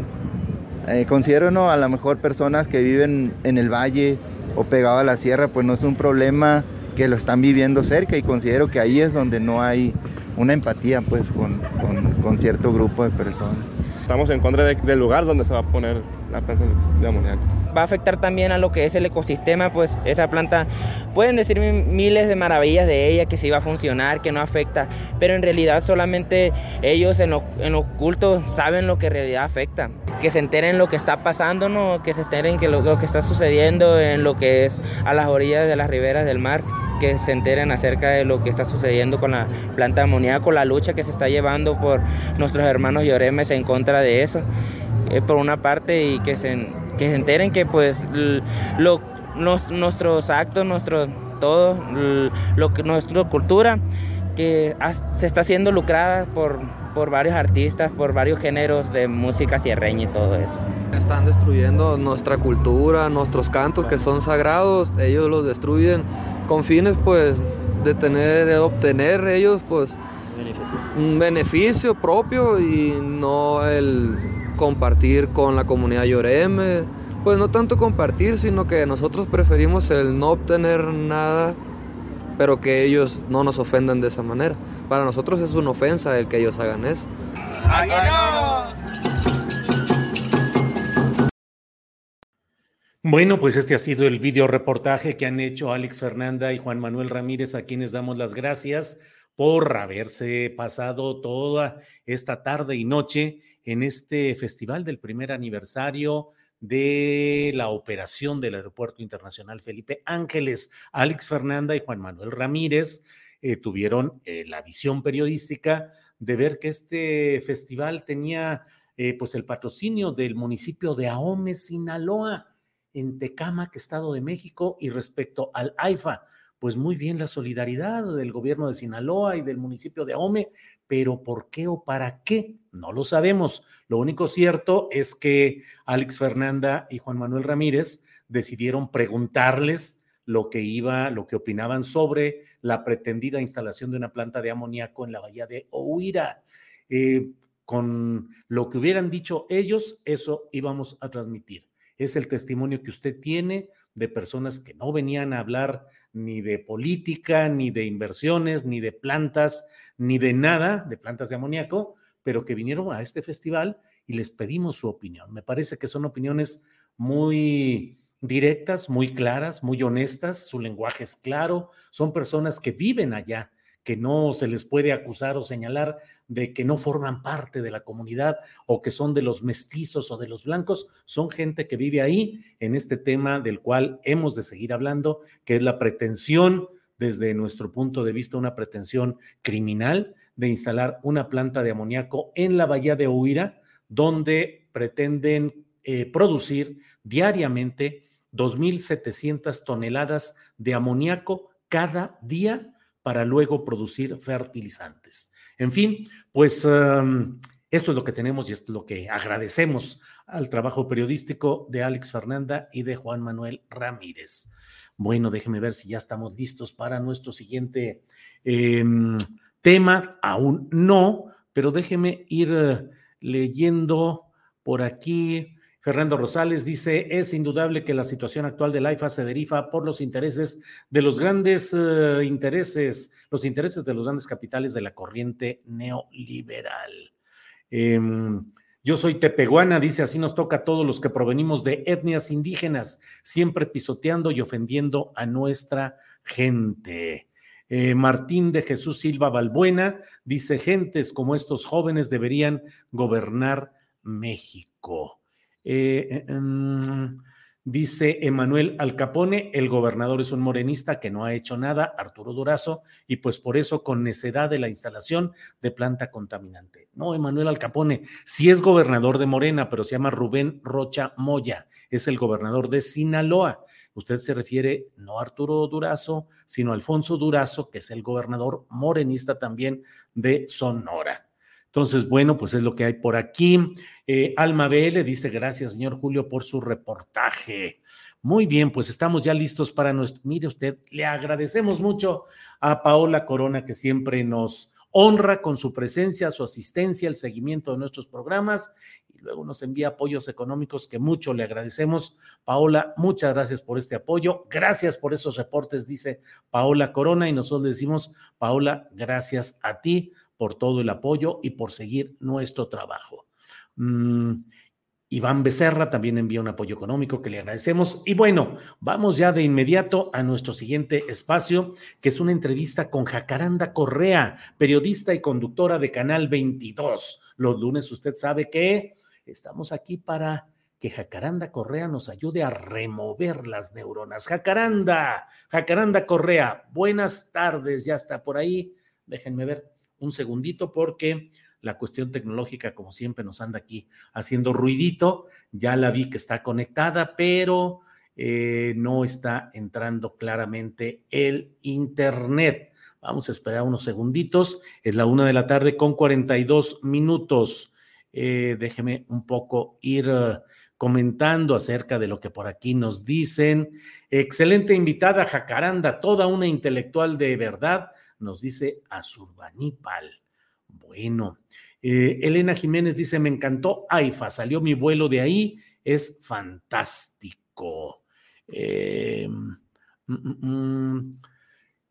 eh, considero ¿no? a lo mejor personas que viven en el valle o pegado a la sierra, pues no es un problema que lo están viviendo cerca y considero que ahí es donde no hay una empatía pues con, con, con cierto grupo de personas. Estamos en contra del lugar donde se va a poner la planta de amoníaco. Va a afectar también a lo que es el ecosistema, pues esa planta, pueden decir miles de maravillas de ella, que sí va a funcionar, que no afecta, pero en realidad solamente ellos en, en oculto saben lo que en realidad afecta. Que se enteren lo que está pasando, ¿no? que se enteren que lo, lo que está sucediendo en lo que es a las orillas de las riberas del mar, que se enteren acerca de lo que está sucediendo con la planta amoníaco, la lucha que se está llevando por nuestros hermanos lloremes en contra de eso. Eh, por una parte y que se, que se enteren que pues lo, nuestros actos, nuestro todo, lo que nuestra cultura que se está siendo lucrada por, por varios artistas, por varios géneros de música sierreña y todo eso. Están destruyendo nuestra cultura, nuestros cantos que son sagrados, ellos los destruyen con fines pues de tener, de obtener ellos pues un beneficio propio y no el compartir con la comunidad Lloreme. Pues no tanto compartir, sino que nosotros preferimos el no obtener nada, pero que ellos no nos ofendan de esa manera. Para nosotros es una ofensa el que ellos hagan eso. Bueno, pues este ha sido el video reportaje que han hecho Alex Fernanda y Juan Manuel Ramírez, a quienes damos las gracias por haberse pasado toda esta tarde y noche en este festival del primer aniversario de la operación del Aeropuerto Internacional Felipe Ángeles. Alex Fernanda y Juan Manuel Ramírez eh, tuvieron eh, la visión periodística de ver que este festival tenía eh, pues el patrocinio del municipio de Ahome, Sinaloa, en Tecámac, Estado de México, y respecto al AIFA, pues muy bien la solidaridad del gobierno de Sinaloa y del municipio de Ahome, pero ¿por qué o para qué? No lo sabemos. Lo único cierto es que Alex Fernanda y Juan Manuel Ramírez decidieron preguntarles lo que iba, lo que opinaban sobre la pretendida instalación de una planta de amoníaco en la bahía de Ohuira. Eh, con lo que hubieran dicho ellos, eso íbamos a transmitir. Es el testimonio que usted tiene de personas que no venían a hablar ni de política, ni de inversiones, ni de plantas, ni de nada, de plantas de amoníaco, pero que vinieron a este festival y les pedimos su opinión. Me parece que son opiniones muy directas, muy claras, muy honestas, su lenguaje es claro, son personas que viven allá, que no se les puede acusar o señalar de que no forman parte de la comunidad o que son de los mestizos o de los blancos, son gente que vive ahí en este tema del cual hemos de seguir hablando, que es la pretensión, desde nuestro punto de vista, una pretensión criminal de instalar una planta de amoníaco en la bahía de Huira, donde pretenden eh, producir diariamente 2.700 toneladas de amoníaco cada día para luego producir fertilizantes. En fin, pues esto es lo que tenemos y esto es lo que agradecemos al trabajo periodístico de Alex Fernanda y de Juan Manuel Ramírez. Bueno, déjeme ver si ya estamos listos para nuestro siguiente em, tema. Aún no, pero déjeme ir eh, leyendo por aquí Fernando Rosales dice, es indudable que la situación actual del AIFA se deriva por los intereses de los grandes eh, intereses, los intereses de los grandes capitales de la corriente neoliberal. Em, yo soy tepehuana, dice, así nos toca a todos los que provenimos de etnias indígenas, siempre pisoteando y ofendiendo a nuestra gente. Eh, Martín de Jesús Silva Balbuena dice, gentes como estos jóvenes deberían gobernar México. Eh, eh, em, dice Emanuel Alcapone, el gobernador es un morenista que no ha hecho nada, Arturo Durazo, y pues por eso con necedad de la instalación de planta contaminante. No, Emanuel Alcapone, sí es gobernador de Morena, pero se llama Rubén Rocha Moya, es el gobernador de Sinaloa. Usted se refiere no a Arturo Durazo, sino a Alfonso Durazo, que es el gobernador morenista también de Sonora. Entonces, bueno, pues es lo que hay por aquí. Eh, Alma BL dice, gracias, señor Julio, por su reportaje. Muy bien, pues estamos ya listos para nuestro. Mire usted, le agradecemos mucho a Paola Corona, que siempre nos honra con su presencia, su asistencia, el seguimiento de nuestros programas luego nos envía apoyos económicos que mucho le agradecemos. Paola, muchas gracias por este apoyo. Gracias por esos reportes, dice Paola Corona, y nosotros le decimos, Paola, gracias a ti por todo el apoyo y por seguir nuestro trabajo. Mm, Iván Becerra también envía un apoyo económico que le agradecemos. Y bueno, vamos ya de inmediato a nuestro siguiente espacio, que es una entrevista con Jacaranda Correa, periodista y conductora de Canal 22. Los lunes usted sabe que estamos aquí para que Jacaranda Correa nos ayude a remover las neuronas. Jacaranda, Jacaranda Correa, buenas tardes, ya está por ahí. Déjenme ver un segundito porque la cuestión tecnológica, como siempre, nos anda aquí haciendo ruidito. Ya la vi que está conectada, pero eh, no está entrando claramente el Internet. Vamos a esperar unos segunditos. Es la una de la tarde con 42 minutos. Eh, déjeme un poco ir eh, comentando acerca de lo que por aquí nos dicen. Excelente invitada, Jacaranda, toda una intelectual de verdad nos dice Azurbanipal. Bueno, eh, Elena Jiménez dice, me encantó AIFA, salió mi vuelo de ahí, es fantástico. Mm, mm, mm.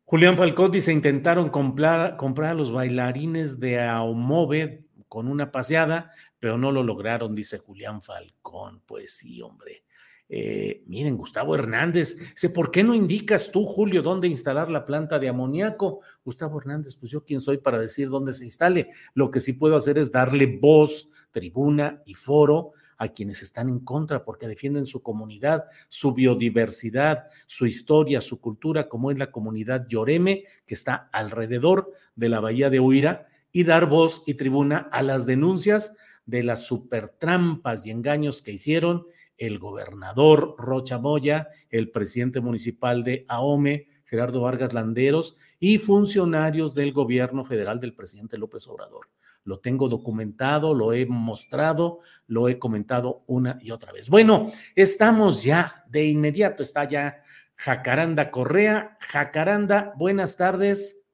Julián Falcón dice, intentaron comprar, comprar a los bailarines de Aomove con una paseada, pero no lo lograron, dice Julián Falcón. Pues sí, hombre. Eh, miren, Gustavo Hernández dice, ¿por qué no indicas tú, Julio, dónde instalar la planta de amoníaco? Gustavo Hernández, pues yo quién soy para decir dónde se instale. Lo que sí puedo hacer es darle voz, tribuna y foro a quienes están en contra porque defienden su comunidad, su biodiversidad, su historia, su cultura, como es la comunidad Lloreme, que está alrededor de la bahía de Huira, y dar voz y tribuna a las denuncias de las supertrampas y engaños que hicieron el gobernador Rocha Moya, el presidente municipal de Ahome, Gerardo Vargas Landeros, y funcionarios del gobierno federal del presidente López Obrador. Lo tengo documentado, lo he mostrado, lo he comentado una y otra vez. Bueno, estamos ya, de inmediato está ya Jacaranda Correa. Jacaranda, buenas tardes.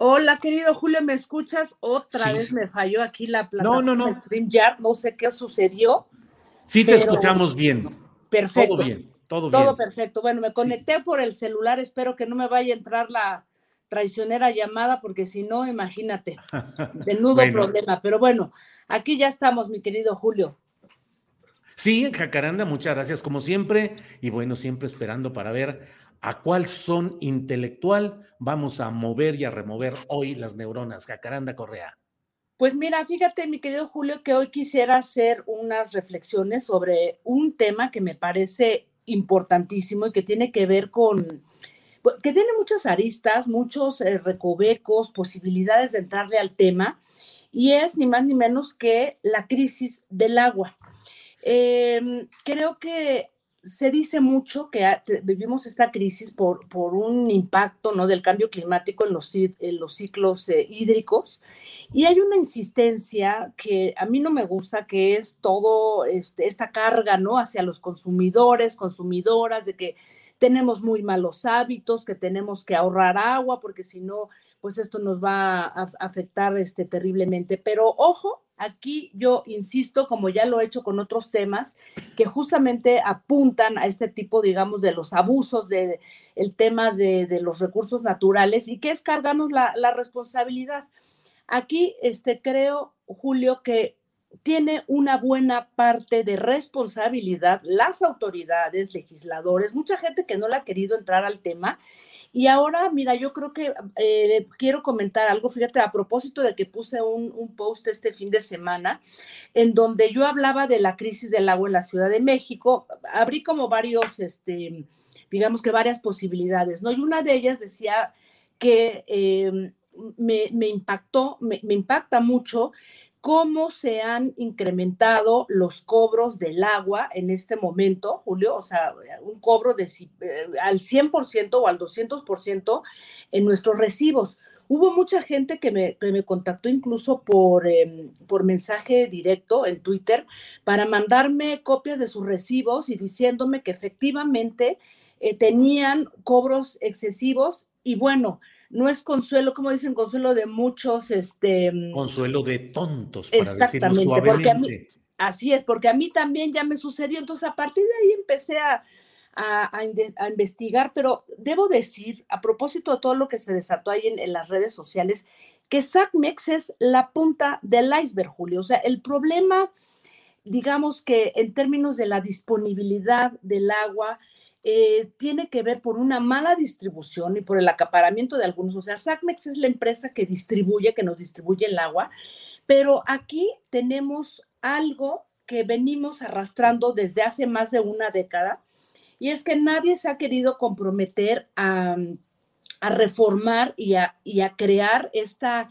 Hola, querido Julio, ¿me escuchas? Otra vez me falló aquí la plataforma no, no, no. StreamYard, no sé qué sucedió. Sí te escuchamos bien. Perfecto. Todo bien, todo bien. Todo perfecto. Bueno, me conecté por el celular, espero que no me vaya a entrar la traicionera llamada, porque si no, imagínate, <laughs> nudo problema. Pero bueno, aquí ya estamos, mi querido Julio. Sí, Jacaranda, muchas gracias como siempre. Y bueno, siempre esperando para ver a cuál son intelectual vamos a mover y a remover hoy las neuronas. Jacaranda Correa. Pues mira, fíjate, mi querido Julio, que hoy quisiera hacer unas reflexiones sobre un tema que me parece importantísimo y que tiene que ver con, que tiene muchas aristas, muchos eh, recovecos, posibilidades de entrarle al tema, y es ni más ni menos que la crisis del agua. Em, creo que se dice mucho que vivimos esta crisis por, por un impacto ¿no? del cambio climático en los, en los ciclos eh, hídricos y hay una insistencia que a mí no me gusta, que es todo este, esta carga ¿no? hacia los consumidores, consumidoras, de que tenemos muy malos hábitos, que tenemos que ahorrar agua, porque si no, pues esto nos va a afectar este, terriblemente. Pero ojo, aquí yo insisto, como ya lo he hecho con otros temas, que justamente apuntan a este tipo, digamos, de los abusos de el tema de, los recursos naturales y que es cargarnos la, la responsabilidad. Aquí este, creo, Julio, que tiene una buena parte de responsabilidad las autoridades, legisladores, mucha gente que no le ha querido entrar al tema. Y ahora, mira, yo creo que eh, quiero comentar algo, fíjate, a propósito de que puse un, post este fin de semana, en donde yo hablaba de la crisis del agua en la Ciudad de México, abrí como varios, este, digamos que varias posibilidades, ¿no? Y una de ellas decía que eh, me, impactó, me impacta mucho cómo se han incrementado los cobros del agua en este momento, Julio, o sea, un cobro de, eh, al 100% o al 200% en nuestros recibos. Hubo mucha gente que me, que me contactó incluso por, em, por mensaje directo en Twitter para mandarme copias de sus recibos y diciéndome que efectivamente eh, tenían cobros excesivos y bueno, no es consuelo, como dicen, consuelo de muchos, este... Mm, consuelo de tontos, para exactamente, porque a mí, así es, porque a mí también ya me sucedió, entonces a partir de ahí empecé a, a, investigar, pero debo decir, a propósito de todo lo que se desató ahí en, en las redes sociales, que SACMEX es la punta del iceberg, Julio, o sea, el problema digamos que en términos de la disponibilidad del agua, eh, tiene que ver por una mala distribución y por el acaparamiento de algunos. O sea, SACMEX es la empresa que distribuye, que nos distribuye el agua, pero aquí tenemos algo que venimos arrastrando desde hace más de una década y es que nadie se ha querido comprometer a, reformar y a, crear esta,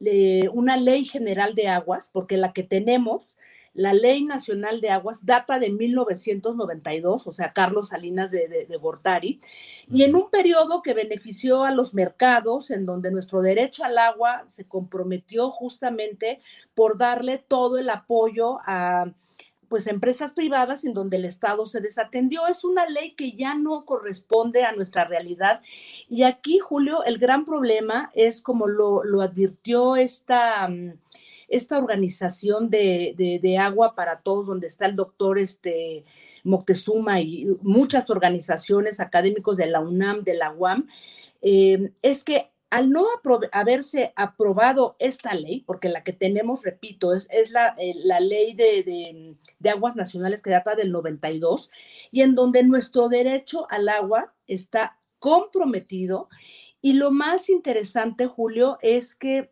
eh, una ley general de aguas, porque la que tenemos la Ley Nacional de Aguas data de 1992, o sea, Carlos Salinas de, de, Gortari, y en un periodo que benefició a los mercados, en donde nuestro derecho al agua se comprometió justamente por darle todo el apoyo a pues empresas privadas en donde el Estado se desatendió. Es una ley que ya no corresponde a nuestra realidad. Y aquí, Julio, el gran problema es como lo, lo advirtió esta mm, esta organización de, agua para todos, donde está el doctor este, Moctezuma y muchas organizaciones académicos de la UNAM, de la UAM, eh, es que al no haberse aprobado esta ley, porque la que tenemos, repito, es, es la, eh, la, ley de, de, aguas nacionales que data del 92, y en donde nuestro derecho al agua está comprometido. Y lo más interesante, Julio, es que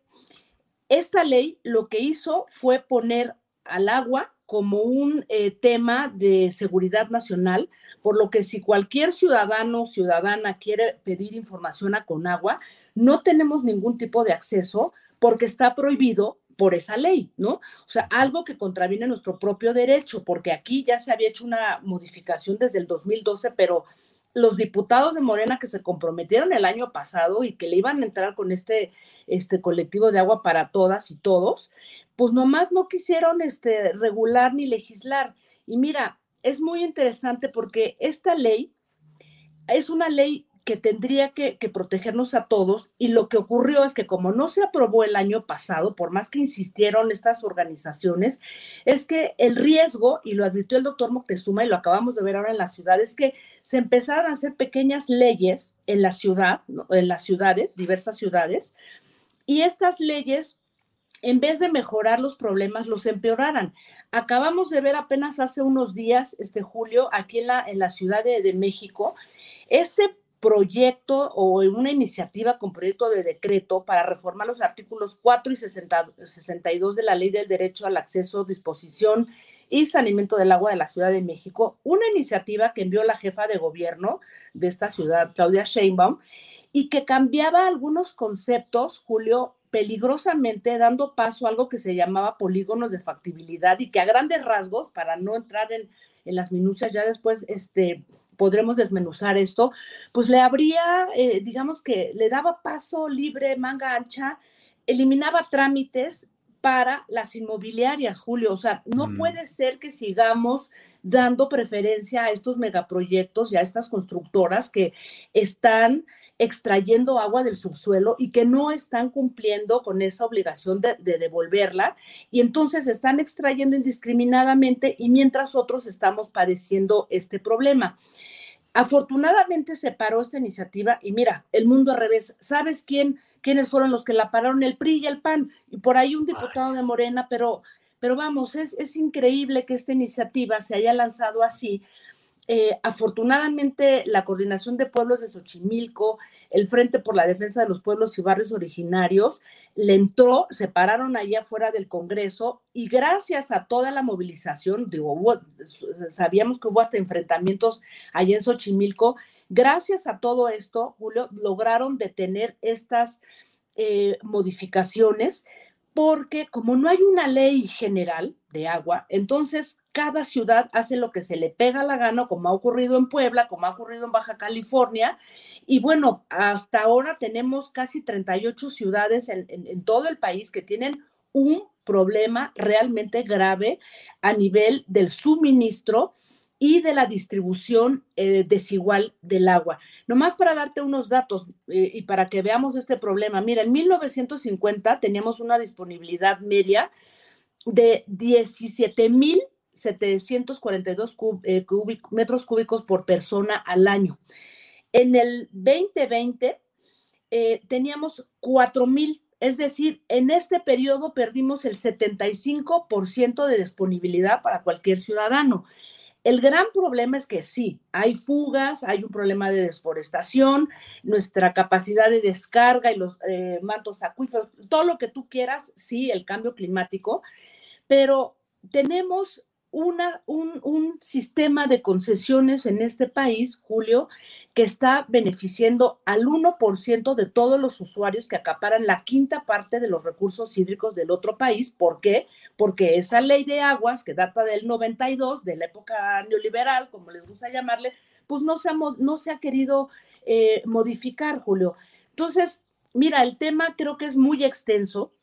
esta ley lo que hizo fue poner al agua como un eh, tema de seguridad nacional, por lo que si cualquier ciudadano o ciudadana quiere pedir información a Conagua, no tenemos ningún tipo de acceso porque está prohibido por esa ley, ¿no? O sea, algo que contraviene nuestro propio derecho, porque aquí ya se había hecho una modificación desde el 2012, pero los diputados de Morena que se comprometieron el año pasado y que le iban a entrar con este, este colectivo de agua para todas y todos, pues nomás no quisieron este, regular ni legislar. Y mira, es muy interesante porque esta ley es una ley que tendría que, protegernos a todos y lo que ocurrió es que como no se aprobó el año pasado, por más que insistieron estas organizaciones, es que el riesgo, y lo advirtió el doctor Moctezuma y lo acabamos de ver ahora en la ciudad, es que se empezaron a hacer pequeñas leyes en la ciudad, en las ciudades, diversas ciudades, y estas leyes en vez de mejorar los problemas, los empeoraran. Acabamos de ver apenas hace unos días, este julio, aquí en la, en la Ciudad de, de México, este proyecto o una iniciativa con proyecto de decreto para reformar los artículos 4 y 62 de la Ley del Derecho al Acceso, Disposición y Saneamiento del Agua de la Ciudad de México, una iniciativa que envió la jefa de gobierno de esta ciudad, Claudia Sheinbaum, y que cambiaba algunos conceptos, Julio, peligrosamente dando paso a algo que se llamaba polígonos de factibilidad y que a grandes rasgos, para no entrar en, en las minucias ya después, este, podremos desmenuzar esto, pues le habría, eh, digamos que le daba paso libre, manga ancha, eliminaba trámites para las inmobiliarias, Julio. O sea, no mm. puede ser que sigamos dando preferencia a estos megaproyectos y a estas constructoras que están extrayendo agua del subsuelo y que no están cumpliendo con esa obligación de, de, devolverla y entonces están extrayendo indiscriminadamente y mientras otros estamos padeciendo este problema. Afortunadamente se paró esta iniciativa y mira, el mundo al revés. ¿Sabes quién, quiénes fueron los que la pararon? El PRI y el PAN y por ahí un diputado de Morena, pero, pero vamos, es, es increíble que esta iniciativa se haya lanzado así eh, afortunadamente, la Coordinación de Pueblos de Xochimilco, el Frente por la Defensa de los Pueblos y Barrios Originarios, le entró, se pararon allá afuera del Congreso y gracias a toda la movilización, digo, sabíamos que hubo hasta enfrentamientos allá en Xochimilco, gracias a todo esto, Julio, lograron detener estas eh, modificaciones porque como no hay una ley general de agua, entonces cada ciudad hace lo que se le pega la gana, como ha ocurrido en Puebla, como ha ocurrido en Baja California. Y bueno, hasta ahora tenemos casi 38 ciudades en, en todo el país que tienen un problema realmente grave a nivel del suministro y de la distribución eh, desigual del agua. Nomás para darte unos datos eh, y para que veamos este problema. Mira, en 1950 teníamos una disponibilidad media de 17.742 eh, metros cúbicos por persona al año. En el 2020 teníamos 4.000 es decir, en este periodo perdimos el 75% de disponibilidad para cualquier ciudadano. El gran problema es que sí, hay fugas, hay un problema de desforestación, nuestra capacidad de descarga y los eh, mantos acuíferos, todo lo que tú quieras, sí, el cambio climático, pero tenemos un, sistema de concesiones en este país, Julio, que está beneficiando al 1% de todos los usuarios que acaparan la quinta parte de los recursos hídricos del otro país. ¿Por qué? Porque esa ley de aguas, que data del 92, de la época neoliberal, como les gusta llamarle, pues no se ha, no se ha querido eh, modificar, Julio. Entonces, mira, el tema creo que es muy extenso,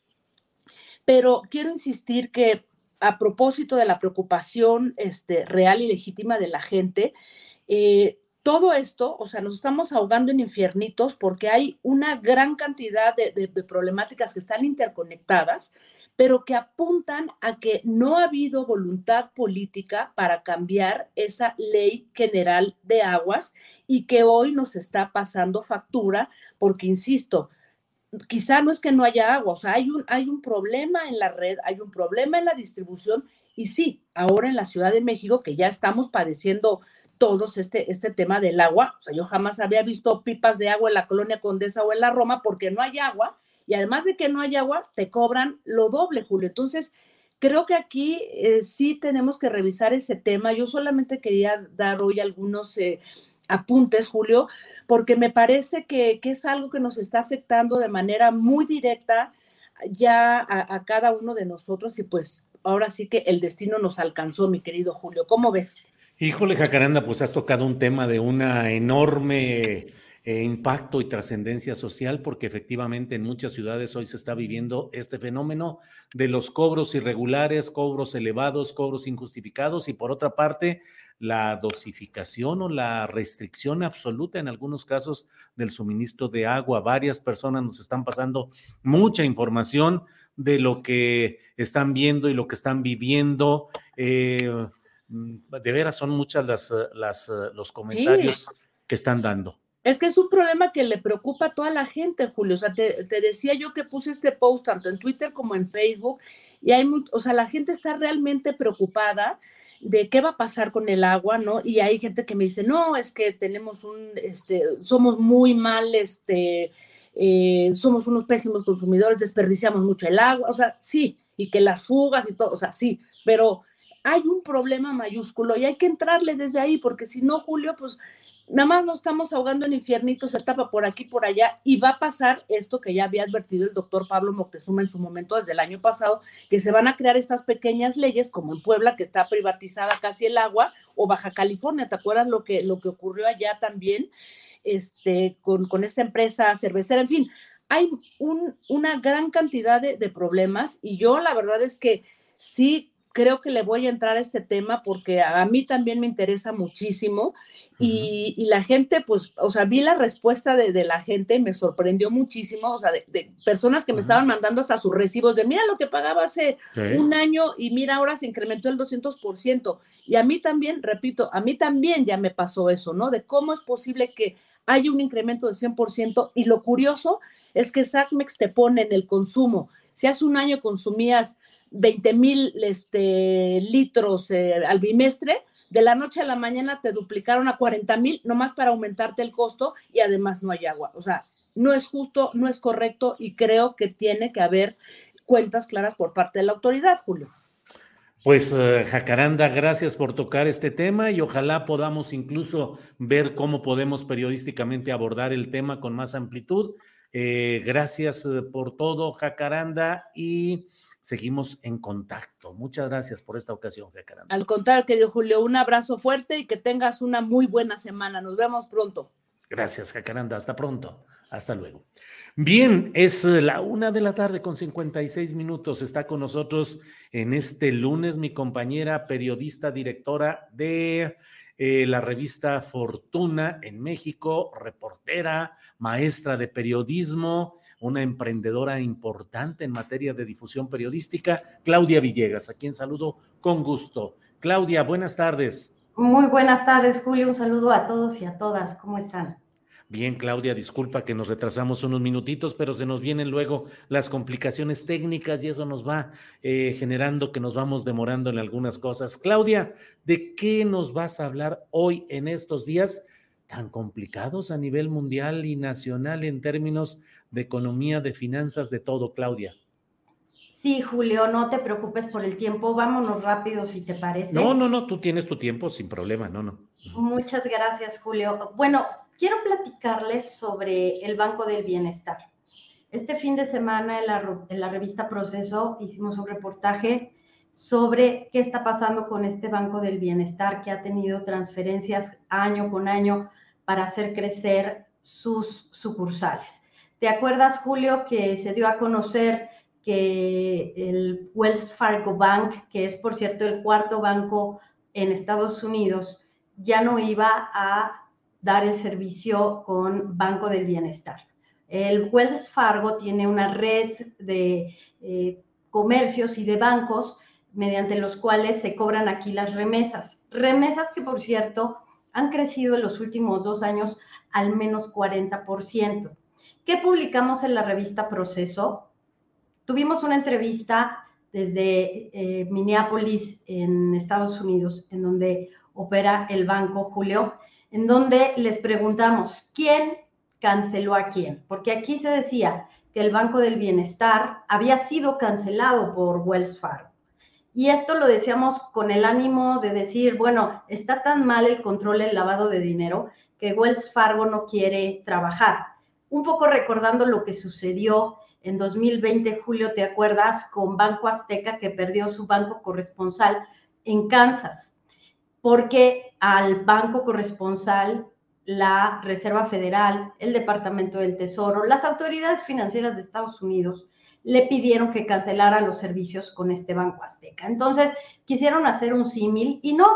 pero quiero insistir que a propósito de la preocupación este, real y legítima de la gente, eh, todo esto, o sea, nos estamos ahogando en infiernitos porque hay una gran cantidad de, problemáticas que están interconectadas, pero que apuntan a que no ha habido voluntad política para cambiar esa ley general de aguas y que hoy nos está pasando factura porque, insisto, quizá no es que no haya agua, o sea, hay un, hay un problema en la red, hay un problema en la distribución y sí, ahora en la Ciudad de México, que ya estamos padeciendo todos este, este tema del agua. O sea, yo jamás había visto pipas de agua en la colonia Condesa o en la Roma porque no hay agua. Y además de que no hay agua, te cobran lo doble, Julio. Entonces, creo que aquí eh, sí tenemos que revisar ese tema. Yo solamente quería dar hoy algunos eh, apuntes, Julio, porque me parece que, que, es algo que nos está afectando de manera muy directa ya a, a cada uno de nosotros y pues ahora sí que el destino nos alcanzó, mi querido Julio. ¿Cómo ves? Híjole, Jacaranda, pues has tocado un tema de una enorme eh, impacto y trascendencia social, porque efectivamente en muchas ciudades hoy se está viviendo este fenómeno de los cobros irregulares, cobros elevados, cobros injustificados y por otra parte la dosificación o la restricción absoluta en algunos casos del suministro de agua. Varias personas nos están pasando mucha información de lo que están viendo y lo que están viviendo. Eh, de veras son muchas las, las los comentarios que están dando. Es que es un problema que le preocupa a toda la gente, Julio. O sea, te, decía yo que puse este post tanto en Twitter como en Facebook y hay, o sea, la gente está realmente preocupada de qué va a pasar con el agua, ¿no? Y hay gente que me dice, no, es que tenemos un, este, somos muy mal, este, eh, somos unos pésimos consumidores, desperdiciamos mucho el agua, o sea, sí, y que las fugas y todo, o sea, sí, pero hay un problema mayúsculo y hay que entrarle desde ahí, porque si no, Julio, pues nada más nos estamos ahogando en infiernitos, se tapa por aquí, por allá, y va a pasar esto que ya había advertido el doctor Pablo Moctezuma en su momento desde el año pasado, que se van a crear estas pequeñas leyes, como en Puebla, que está privatizada casi el agua, o Baja California, ¿te acuerdas lo que, lo que ocurrió allá también este, con, con esta empresa cervecera? En fin, hay un, una gran cantidad de, de problemas, y yo la verdad es que sí creo que le voy a entrar a este tema porque a mí también me interesa muchísimo y, la gente, pues, o sea, vi la respuesta de, la gente, me sorprendió muchísimo, o sea, de, personas que me estaban mandando hasta sus recibos de, mira lo que pagaba hace un año y mira, ahora se incrementó el 200%. Y a mí también, repito, a mí también ya me pasó eso, ¿no? De cómo es posible que haya un incremento del 100% y lo curioso es que SACMEX te pone en el consumo. Si hace un año consumías 20 mil este, litros eh, al bimestre, de la noche a la mañana te duplicaron a 40 mil, nomás para aumentarte el costo y además no hay agua. O sea, no es justo, no es correcto y creo que tiene que haber cuentas claras por parte de la autoridad, Julio. Pues eh, Jacaranda, gracias por tocar este tema y ojalá podamos incluso ver cómo podemos periodísticamente abordar el tema con más amplitud. Eh, gracias por todo, Jacaranda, y seguimos en contacto. Muchas gracias por esta ocasión, Jacaranda. Al contrario, querido Julio, un abrazo fuerte y que tengas una muy buena semana. Nos vemos pronto. Gracias, Jacaranda. Hasta pronto. Hasta luego. Bien, es la una de la tarde con 56 minutos. Está con nosotros en este lunes mi compañera periodista, directora de eh, la revista Fortuna en México, reportera, maestra de periodismo una emprendedora importante en materia de difusión periodística, Claudia Villegas, a quien saludo con gusto. Claudia, buenas tardes. Muy buenas tardes, Julio. Un saludo a todos y a todas. ¿Cómo están? Bien, Claudia, disculpa que nos retrasamos unos minutitos, pero se nos vienen luego las complicaciones técnicas y eso nos va eh, generando que nos vamos demorando en algunas cosas. Claudia, ¿de qué nos vas a hablar hoy en estos días tan complicados a nivel mundial y nacional en términos de economía, de finanzas, de todo, Claudia. Sí, Julio, no te preocupes por el tiempo, vámonos rápido si te parece. No, no, no, tú tienes tu tiempo sin problema, no, no. Muchas gracias, Julio. Bueno, quiero platicarles sobre el Banco del Bienestar. Este fin de semana en la, en la revista Proceso hicimos un reportaje sobre qué está pasando con este Banco del Bienestar que ha tenido transferencias año con año para hacer crecer sus sucursales. ¿Te acuerdas, Julio, que se dio a conocer que el Wells Fargo Bank, que es por cierto el cuarto banco en Estados Unidos, ya no iba a dar el servicio con Banco del Bienestar? El Wells Fargo tiene una red de eh, comercios y de bancos mediante los cuales se cobran aquí las remesas. Remesas que, por cierto, han crecido en los últimos dos años al menos 40%. ¿Qué publicamos en la revista Proceso? Tuvimos una entrevista desde eh, Minneapolis, en Estados Unidos, en donde opera el banco Julio, en donde les preguntamos, ¿quién canceló a quién? Porque aquí se decía que el Banco del Bienestar había sido cancelado por Wells Fargo. Y esto lo decíamos con el ánimo de decir, bueno, está tan mal el control del lavado de dinero que Wells Fargo no quiere trabajar. Un poco recordando lo que sucedió en 2020, Julio, ¿te acuerdas? Con Banco Azteca que perdió su banco corresponsal en Kansas, porque al banco corresponsal la Reserva Federal, el Departamento del Tesoro, las autoridades financieras de Estados Unidos le pidieron que cancelara los servicios con este Banco Azteca. Entonces, quisieron hacer un símil y no.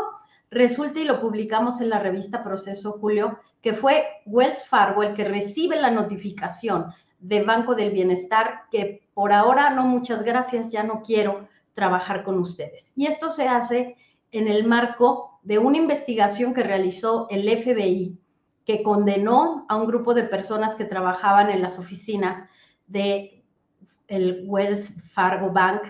Resulta, y lo publicamos en la revista Proceso Julio, que fue Wells Fargo el que recibe la notificación de Banco del Bienestar que por ahora no, muchas gracias, ya no quiero trabajar con ustedes. Y esto se hace en el marco de una investigación que realizó el FBI que condenó a un grupo de personas que trabajaban en las oficinas de el Wells Fargo Bank.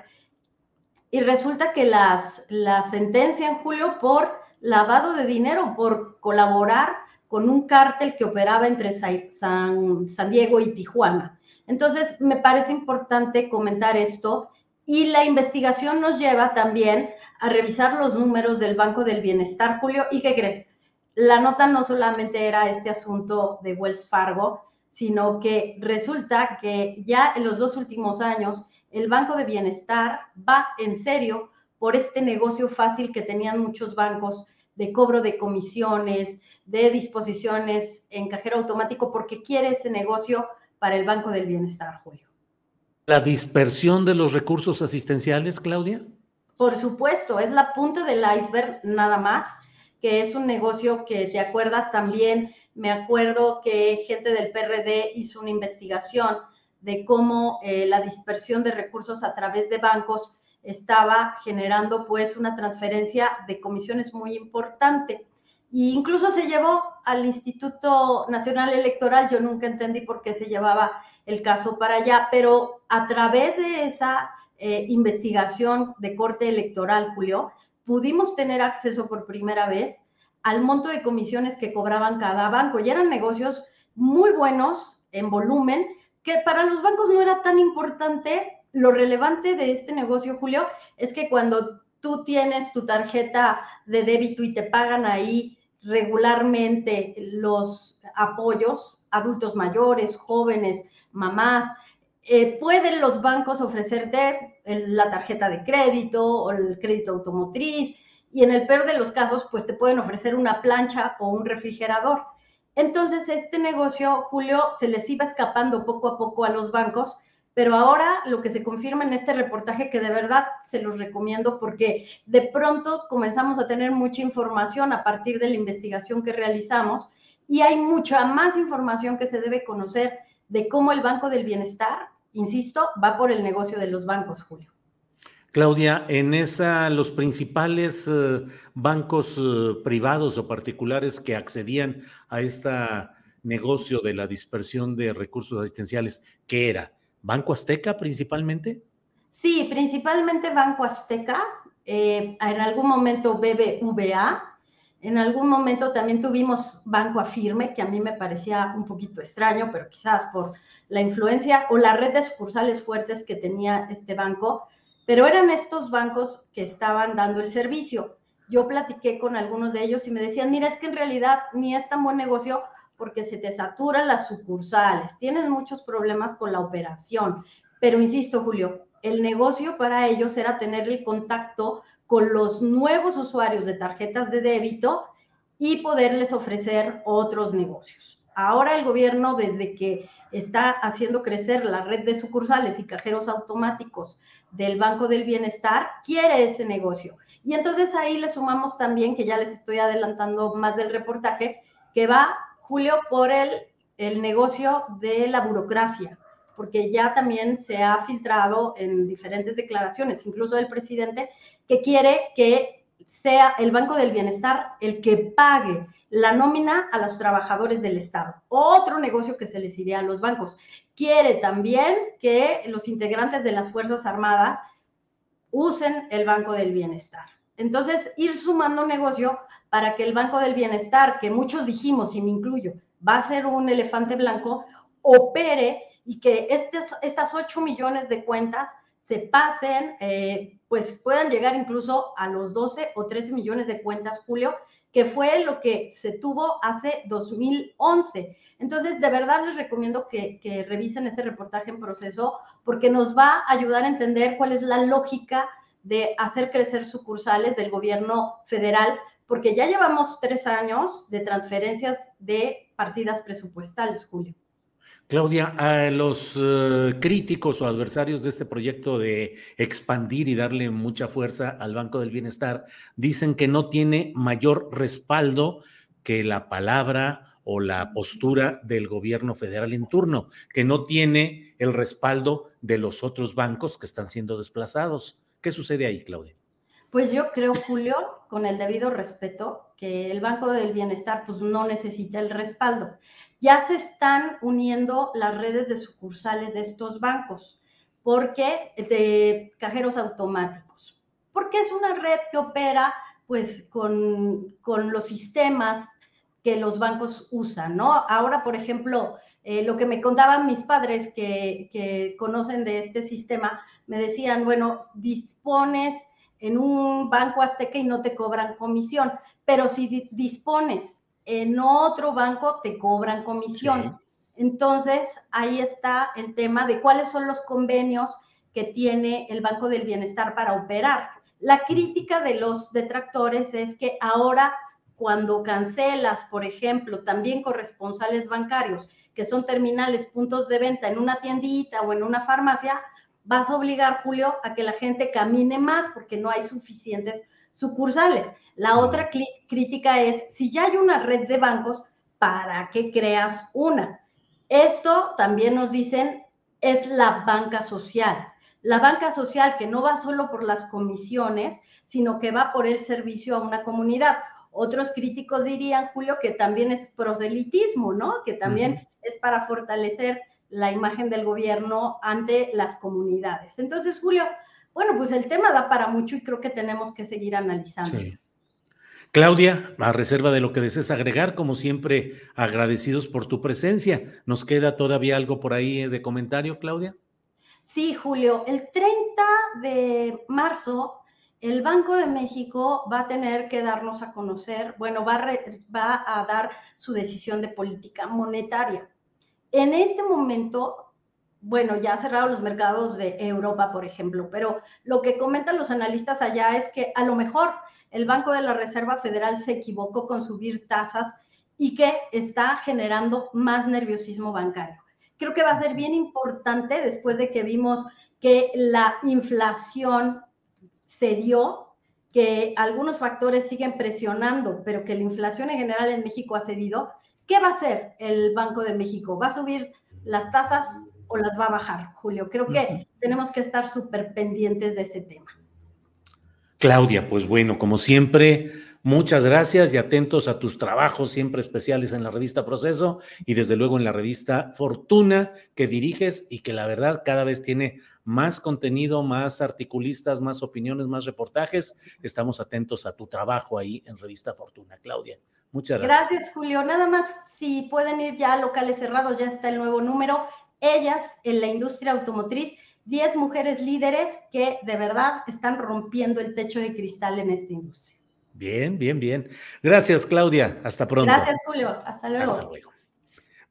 Y resulta que las, la sentencian, Julio, por lavado de dinero, por colaborar con un cártel que operaba entre San, San Diego y Tijuana. Entonces, me parece importante comentar esto y la investigación nos lleva también a revisar los números del Banco del Bienestar, Julio. ¿Y qué crees? la nota no solamente era este asunto de Wells Fargo, sino que resulta que ya en los dos últimos años el Banco de Bienestar va en serio por este negocio fácil que tenían muchos bancos de cobro de comisiones, de disposiciones en cajero automático, porque quiere ese negocio para el Banco del Bienestar, Julio. ¿La dispersión de los recursos asistenciales, Claudia? Por supuesto, es la punta del iceberg nada más que es un negocio que te acuerdas también, me acuerdo que gente del PRD hizo una investigación de cómo eh, la dispersión de recursos a través de bancos estaba generando pues una transferencia de comisiones muy importante. E incluso se llevó al Instituto Nacional Electoral, yo nunca entendí por qué se llevaba el caso para allá, pero a través de esa eh, investigación de corte electoral, Julio, pudimos tener acceso por primera vez al monto de comisiones que cobraban cada banco. Y eran negocios muy buenos en volumen, que para los bancos no era tan importante. Lo relevante de este negocio, Julio, es que cuando tú tienes tu tarjeta de débito y te pagan ahí regularmente los apoyos, adultos mayores, jóvenes, mamás, eh, pueden los bancos ofrecerte la tarjeta de crédito o el crédito automotriz y en el peor de los casos, pues te pueden ofrecer una plancha o un refrigerador. Entonces, este negocio, Julio, se les iba escapando poco a poco a los bancos, pero ahora lo que se confirma en este reportaje, que de verdad se los recomiendo porque de pronto comenzamos a tener mucha información a partir de la investigación que realizamos y hay mucha más información que se debe conocer de cómo el Banco del Bienestar, insisto, va por el negocio de los bancos, Julio. Claudia, en esa, los principales eh, bancos eh, privados o particulares que accedían a este negocio de la dispersión de recursos asistenciales, ¿qué era? ¿Banco Azteca principalmente? Sí, principalmente Banco Azteca, eh, en algún momento BBVA, en algún momento también tuvimos Banco Afirme, que a mí me parecía un poquito extraño, pero quizás por la influencia o la red de sucursales fuertes que tenía este banco, pero eran estos bancos que estaban dando el servicio. Yo platiqué con algunos de ellos y me decían, mira, es que en realidad ni es tan buen negocio porque se te saturan las sucursales, tienes muchos problemas con la operación, pero insisto, Julio, el negocio para ellos era tener el contacto con los nuevos usuarios de tarjetas de débito y poderles ofrecer otros negocios. Ahora el gobierno, desde que está haciendo crecer la red de sucursales y cajeros automáticos del Banco del Bienestar, quiere ese negocio. Y entonces ahí le sumamos también, que ya les estoy adelantando más del reportaje, que va, Julio, por el, el negocio de la burocracia porque ya también se ha filtrado en diferentes declaraciones, incluso del presidente, que quiere que sea el Banco del Bienestar el que pague la nómina a los trabajadores del Estado. Otro negocio que se les iría a los bancos. Quiere también que los integrantes de las Fuerzas Armadas usen el Banco del Bienestar. Entonces, ir sumando negocio para que el Banco del Bienestar, que muchos dijimos, y me incluyo, va a ser un elefante blanco, opere y que estas 8 millones de cuentas se pasen, eh, pues puedan llegar incluso a los 12 o 13 millones de cuentas, Julio, que fue lo que se tuvo hace 2011. Entonces, de verdad les recomiendo que, que revisen este reportaje en proceso porque nos va a ayudar a entender cuál es la lógica de hacer crecer sucursales del gobierno federal, porque ya llevamos tres años de transferencias de partidas presupuestales, Julio. Claudia, a los eh, críticos o adversarios de este proyecto de expandir y darle mucha fuerza al Banco del Bienestar dicen que no tiene mayor respaldo que la palabra o la postura del gobierno federal en turno, que no tiene el respaldo de los otros bancos que están siendo desplazados. ¿Qué sucede ahí, Claudia? Pues yo creo, Julio, con el debido respeto, que el Banco del Bienestar pues no necesita el respaldo ya se están uniendo las redes de sucursales de estos bancos, porque de cajeros automáticos, porque es una red que opera pues con, los sistemas que los bancos usan, ¿no? Ahora, por ejemplo, eh, lo que me contaban mis padres que, que, conocen de este sistema, me decían, bueno, dispones en un banco azteca y no te cobran comisión, pero si dispones en otro banco te cobran comisión. Entonces, ahí está el tema de cuáles son los convenios que tiene el Banco del Bienestar para operar. La crítica de los detractores es que ahora cuando cancelas, por ejemplo, también corresponsales bancarios, que son terminales, puntos de venta en una tiendita o en una farmacia, vas a obligar, Julio, a que la gente camine más porque no hay suficientes sucursales. La otra crítica es, si ya hay una red de bancos, ¿para qué creas una? Esto también nos dicen es la banca social. La banca social que no va solo por las comisiones, sino que va por el servicio a una comunidad. Otros críticos dirían, Julio, que también es proselitismo, ¿no? Que también es para fortalecer la imagen del gobierno ante las comunidades. Entonces, Julio, bueno, pues el tema da para mucho y creo que tenemos que seguir analizando. Claudia, a reserva de lo que desees agregar, como siempre, agradecidos por tu presencia. ¿Nos queda todavía algo por ahí de comentario, Claudia? Sí, Julio, el 30 de marzo el Banco de México va a tener que darnos a conocer, bueno, va a, va a dar su decisión de política monetaria. En este momento, bueno, ya cerraron los mercados de Europa, por ejemplo, pero lo que comentan los analistas allá es que a lo mejor el Banco de la Reserva Federal se equivocó con subir tasas y que está generando más nerviosismo bancario. Creo que va a ser bien importante después de que vimos que la inflación se dio, que algunos factores siguen presionando, pero que la inflación en general en México ha cedido. ¿Qué va a hacer el Banco de México? ¿Va a subir las tasas o las va a bajar, Julio? Creo que tenemos que estar súper pendientes de ese tema. Claudia, pues bueno, como siempre, muchas gracias y atentos a tus trabajos siempre especiales en la revista Proceso y desde luego en la revista Fortuna que diriges y que la verdad cada vez tiene más contenido, más articulistas, más opiniones, más reportajes. Estamos atentos a tu trabajo ahí en revista Fortuna. Claudia, muchas gracias. Gracias, Julio. Nada más, si pueden ir ya a locales cerrados, ya está el nuevo número. Ellas en la industria automotriz 10 mujeres líderes que de verdad están rompiendo el techo de cristal en esta industria. Bien, bien, bien. Gracias, Claudia. Hasta pronto. Gracias, Julio. Hasta luego. Hasta luego.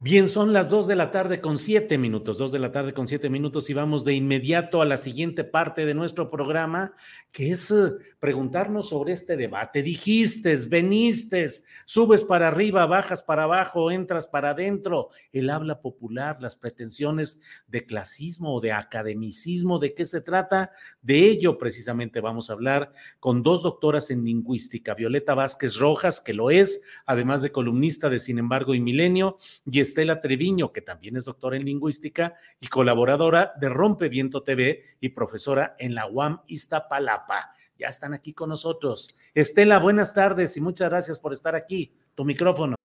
Bien, son las dos de la tarde con siete minutos, dos de la tarde con siete minutos y vamos de inmediato a la siguiente parte de nuestro programa, que es eh, preguntarnos sobre este debate. Dijiste, veniste, subes para arriba, bajas para abajo, entras para adentro. El habla popular, las pretensiones de clasismo o de academicismo, ¿de qué se trata? De ello precisamente vamos a hablar con dos doctoras en lingüística, Violeta Vázquez Rojas, que lo es, además de columnista de Sin embargo y Milenio, y Estela Treviño, que también es doctora en lingüística y colaboradora de Rompeviento TV y profesora en la UAM Iztapalapa. Ya están aquí con nosotros. Estela, buenas tardes y muchas gracias por estar aquí. Tu micrófono.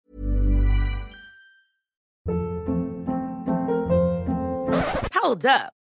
Hold up.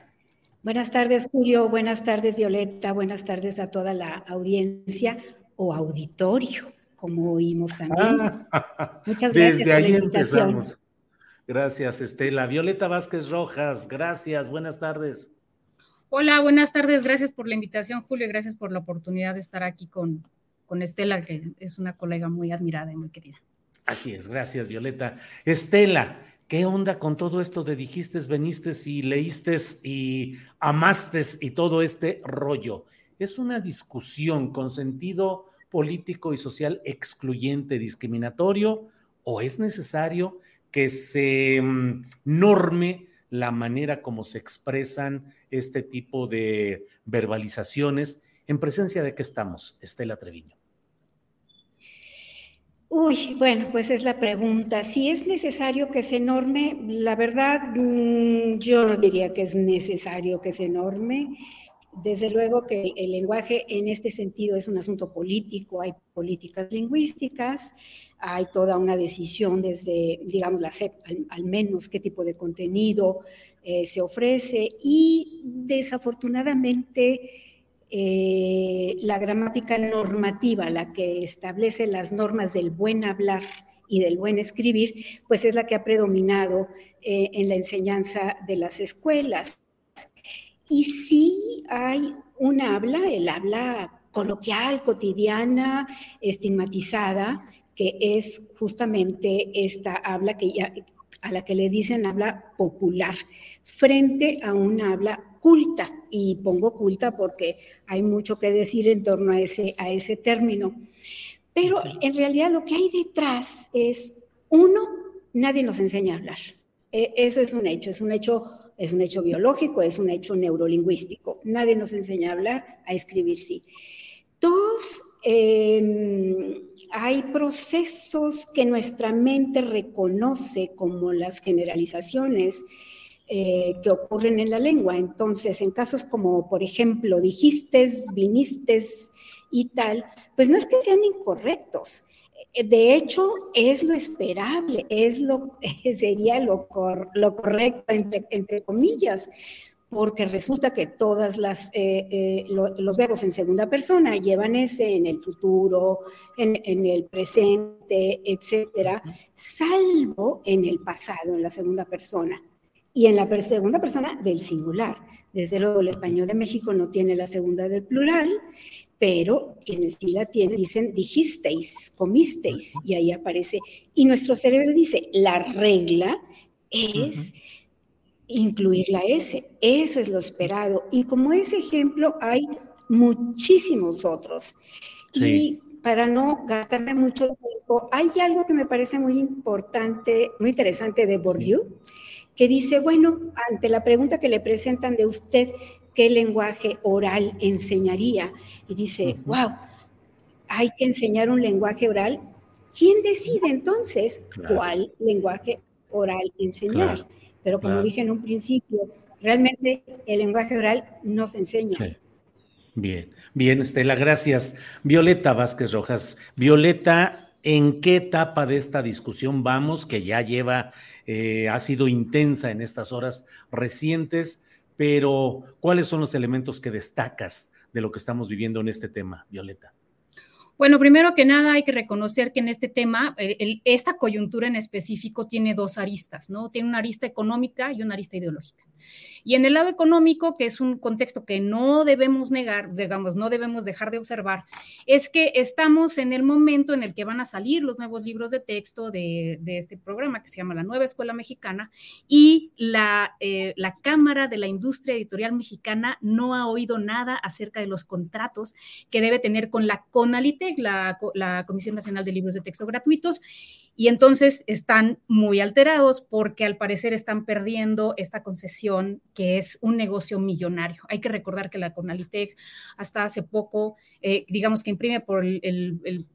Buenas tardes, Julio. Buenas tardes, Violeta. Buenas tardes a toda la audiencia o auditorio, como oímos también. Muchas gracias Desde por ahí la invitación. empezamos. Gracias, Estela. Violeta Vázquez Rojas, gracias. Buenas tardes. Hola, buenas tardes. Gracias por la invitación, Julio, y gracias por la oportunidad de estar aquí con, con Estela, que es una colega muy admirada y muy querida. Así es, gracias, Violeta. Estela, ¿qué onda con todo esto de dijiste, veniste y leíste y amaste y todo este rollo? ¿Es una discusión con sentido político y social excluyente, discriminatorio, o es necesario que se mm, norme la manera como se expresan este tipo de verbalizaciones? ¿En presencia de qué estamos, Estela Treviño? Uy, bueno, pues es la pregunta. Si es necesario que se norme, la verdad, mm, yo no diría que es necesario que se norme. Desde luego que el, lenguaje en este sentido es un asunto político, hay políticas lingüísticas, hay toda una decisión desde, digamos, la al, al menos qué tipo de contenido eh, se ofrece y desafortunadamente eh, la gramática normativa, la que establece las normas del buen hablar y del buen escribir, pues es la que ha predominado eh, en la enseñanza de las escuelas. Y sí hay un habla, el habla coloquial, cotidiana, estigmatizada, que es justamente esta habla que a la que le dicen habla popular, frente a un habla culta, y pongo culta porque hay mucho que decir en torno a ese, a ese término. Pero en realidad lo que hay detrás es, uno, nadie nos enseña a hablar. Eh, eso es un hecho, es un hecho, es un hecho biológico, es un hecho neurolingüístico. Nadie nos enseña a hablar, a escribir sí. Dos, eh, hay procesos que nuestra mente reconoce como las generalizaciones eh, que ocurren en la lengua. Entonces, en casos como, por ejemplo, dijiste, viniste y tal, pues no es que sean incorrectos. Eh, De hecho, es lo esperable, es lo, <laughs> sería lo, cor, lo correcto, entre, entre comillas, porque resulta que todas las eh, eh, lo, los verbos en segunda persona llevan ese en el futuro, en, en, el presente, etcétera, salvo en el pasado, en la segunda persona y en la per segunda persona del singular. Desde luego, el español de México no tiene la segunda del plural, pero quienes sí la tienen dicen dijisteis, comisteis, y ahí aparece. Y nuestro cerebro dice, la regla es. Uh -huh incluir la S. Eso es lo esperado. Y como ese ejemplo hay muchísimos otros. Sí. Y para no gastarme mucho tiempo, hay algo que me parece muy importante, muy interesante de Bourdieu, que dice, bueno, ante la pregunta que le presentan de usted, ¿qué lenguaje oral enseñaría? Y dice, uh -huh. wow, hay que enseñar un lenguaje oral. ¿Quién decide entonces claro. cuál lenguaje oral enseñar? Claro. Pero como claro. dije en un principio, realmente el lenguaje oral no se enseña. Sí. Bien, bien, Estela, gracias. Violeta Vázquez Rojas. Violeta, ¿en qué etapa de esta discusión vamos? Que ya lleva, eh, ha sido intensa en estas horas recientes, pero ¿cuáles son los elementos que destacas de lo que estamos viviendo en este tema, Violeta? Bueno, primero que nada hay que reconocer que en este tema, esta coyuntura en específico tiene dos aristas, ¿no? Tiene una arista económica y una arista ideológica. Y en el lado económico, que es un contexto que no debemos negar, digamos, no debemos dejar de observar, es que estamos en el momento en el que van a salir los nuevos libros de texto de, este programa que se llama La Nueva Escuela Mexicana y la, eh, la Cámara de la Industria Editorial Mexicana no ha oído nada acerca de los contratos que debe tener con la CONALITEC, la Comisión Nacional de Libros de Texto Gratuitos y entonces están muy alterados porque al parecer están perdiendo esta concesión que es un negocio millonario. Hay que recordar que la Conalitec hasta hace poco, eh, digamos que imprime por el,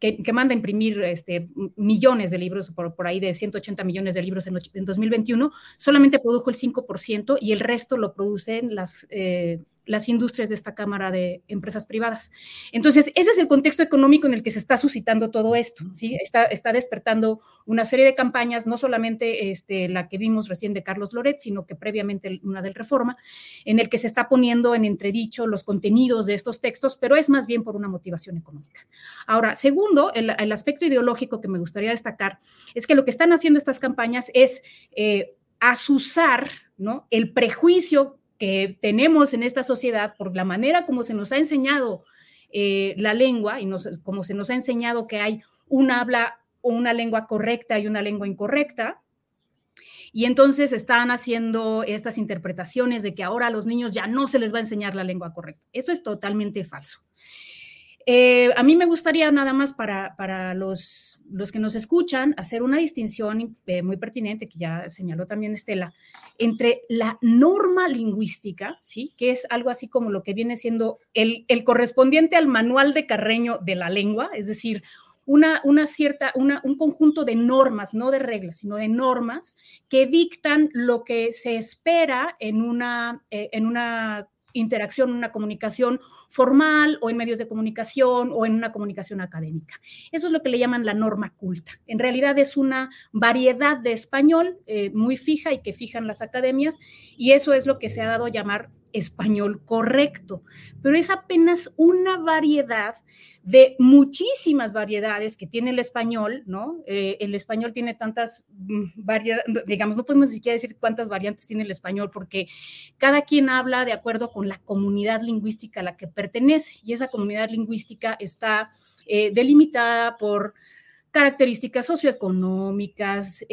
que, manda a imprimir este, millones de libros, por, ahí de 180 millones de libros en, en 2021, solamente produjo el 5% y el resto lo producen las, eh, las industrias de esta Cámara de Empresas Privadas. Entonces, ese es el contexto económico en el que se está suscitando todo esto, ¿sí? Está, está despertando una serie de campañas, no solamente este, la que vimos recién de Carlos Loret, sino que previamente una del Reforma, en el que se está poniendo en entredicho los contenidos de estos textos, pero es más bien por una motivación económica. Ahora, segundo, el, aspecto ideológico que me gustaría destacar es que lo que están haciendo estas campañas es eh, asusar ¿no? el prejuicio que tenemos en esta sociedad por la manera como se nos ha enseñado eh, la lengua y como se nos ha enseñado que hay una habla o una lengua correcta y una lengua incorrecta. Y entonces están haciendo estas interpretaciones de que ahora a los niños ya no se les va a enseñar la lengua correcta. Eso es totalmente falso. Eh, a mí me gustaría nada más para, para los, los, que nos escuchan hacer una distinción eh, muy pertinente que ya señaló también Estela entre la norma lingüística, ¿sí? que es algo así como lo que viene siendo el, el correspondiente al manual de Carreño de la lengua, es decir, una, una cierta, una, un conjunto de normas, no de reglas, sino de normas que dictan lo que se espera en una, eh, en una interacción, una comunicación formal o en medios de comunicación o en una comunicación académica. Eso es lo que le llaman la norma culta. En realidad es una variedad de español eh, muy fija y que fijan las academias y eso es lo que se ha dado a llamar español correcto, pero es apenas una variedad de muchísimas variedades que tiene el español, ¿no? Eh, el español tiene tantas mm, variedades, digamos, no podemos ni siquiera decir cuántas variantes tiene el español, porque cada quien habla de acuerdo con la comunidad lingüística a la que pertenece, y esa comunidad lingüística está eh, delimitada por características socioeconómicas,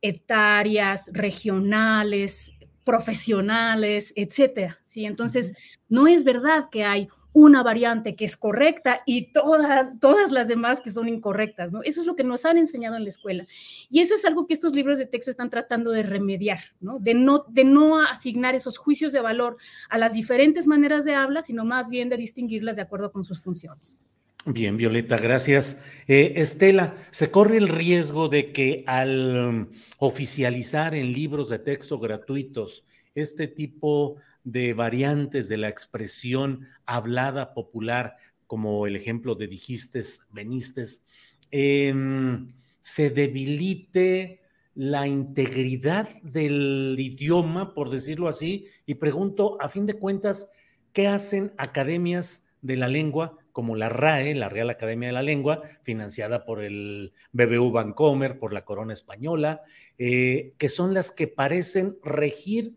etarias, regionales, profesionales, etcétera. ¿sí? Entonces, no es verdad que hay una variante que es correcta y todas las demás que son incorrectas, ¿no? Eso es lo que nos han enseñado en la escuela. Y eso es algo que estos libros de texto están tratando de remediar, ¿no? De no, de no asignar esos juicios de valor a las diferentes maneras de habla, sino más bien de distinguirlas de acuerdo con sus funciones. Bien, Violeta, gracias. Eh, Estela, ¿se corre el riesgo de que al um, oficializar en libros de texto gratuitos este tipo de variantes de la expresión hablada popular, como el ejemplo de dijiste, veniste, em, se debilite la integridad del idioma, por decirlo así? Y pregunto, a fin de cuentas, ¿qué hacen academias de la lengua como la RAE, la Real Academia de la Lengua, financiada por el BBU Bancomer, por la Corona Española, eh, que son las que parecen regir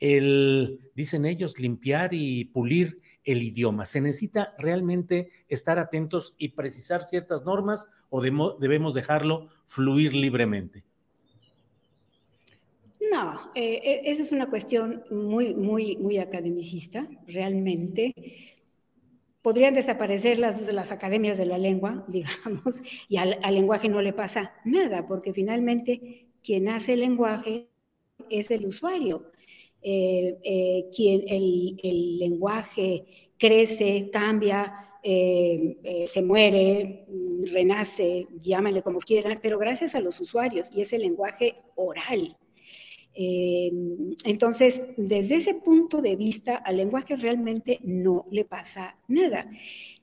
el, dicen ellos, limpiar y pulir el idioma. ¿Se necesita realmente estar atentos y precisar ciertas normas o debemos dejarlo fluir libremente? No, eh, e, esa es una cuestión muy, muy, muy academicista, realmente podrían desaparecer las, las academias de la lengua, <laughs> digamos, y al, lenguaje no le pasa nada, porque finalmente quien hace el lenguaje es el usuario. Eh, eh, quien el, lenguaje crece, cambia, eh, se muere, renace, llámenle como quieran, pero gracias a los usuarios y es el lenguaje oral. Eh, entonces, desde ese punto de vista, al lenguaje realmente no le pasa nada.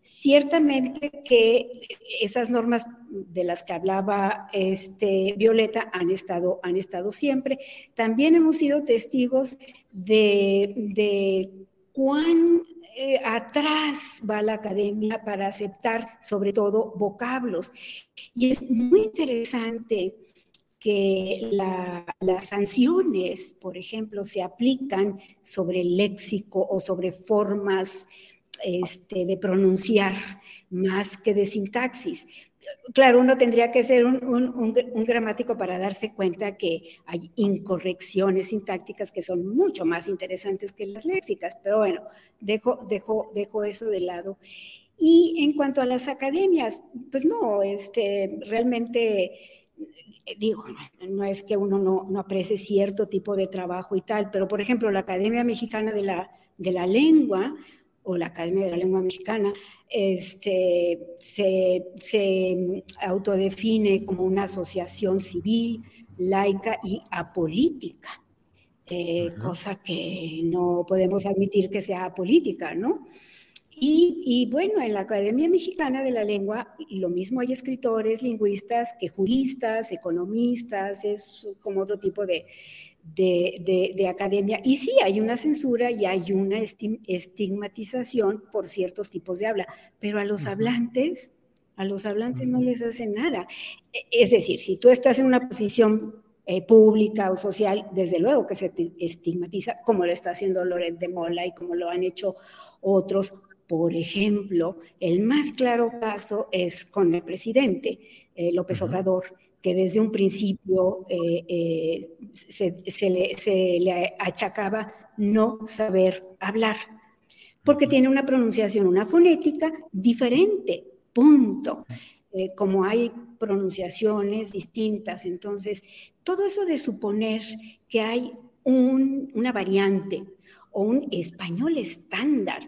Ciertamente que esas normas de las que hablaba este, Violeta han estado, han estado siempre. También hemos sido testigos de, cuán eh, atrás va la academia para aceptar sobre todo vocablos. Y es muy interesante que las sanciones, por ejemplo, se aplican sobre el léxico o sobre formas este, de pronunciar más que de sintaxis. Claro, uno tendría que ser un, gramático para darse cuenta que hay incorrecciones sintácticas que son mucho más interesantes que las léxicas, pero bueno, dejo, eso de lado. Y en cuanto a las academias, pues no, este, realmente digo, no es que uno no, no, aprecie cierto tipo de trabajo y tal, pero por ejemplo, la Academia Mexicana de la, de la Lengua o la Academia de la Lengua Mexicana este, se, se autodefine como una asociación civil, laica y apolítica, eh, cosa que no podemos admitir que sea apolítica, ¿no? Y, bueno, en la Academia Mexicana de la Lengua, lo mismo hay escritores, lingüistas, que juristas, economistas, es como otro tipo de, de, academia. Y sí, hay una censura y hay una estigmatización por ciertos tipos de habla, pero a los hablantes, a los hablantes no les hace nada. E, es decir, si tú estás en una posición eh, pública o social, desde luego que se estigmatiza, como lo está haciendo Loret de Mola y como lo han hecho otros, por ejemplo, el más claro caso es con el presidente eh, López Obrador, que desde un principio eh, eh, se, le, achacaba no saber hablar, porque tiene una pronunciación, una fonética diferente, punto. como hay pronunciaciones distintas, entonces todo eso de suponer que hay una variante o un español estándar.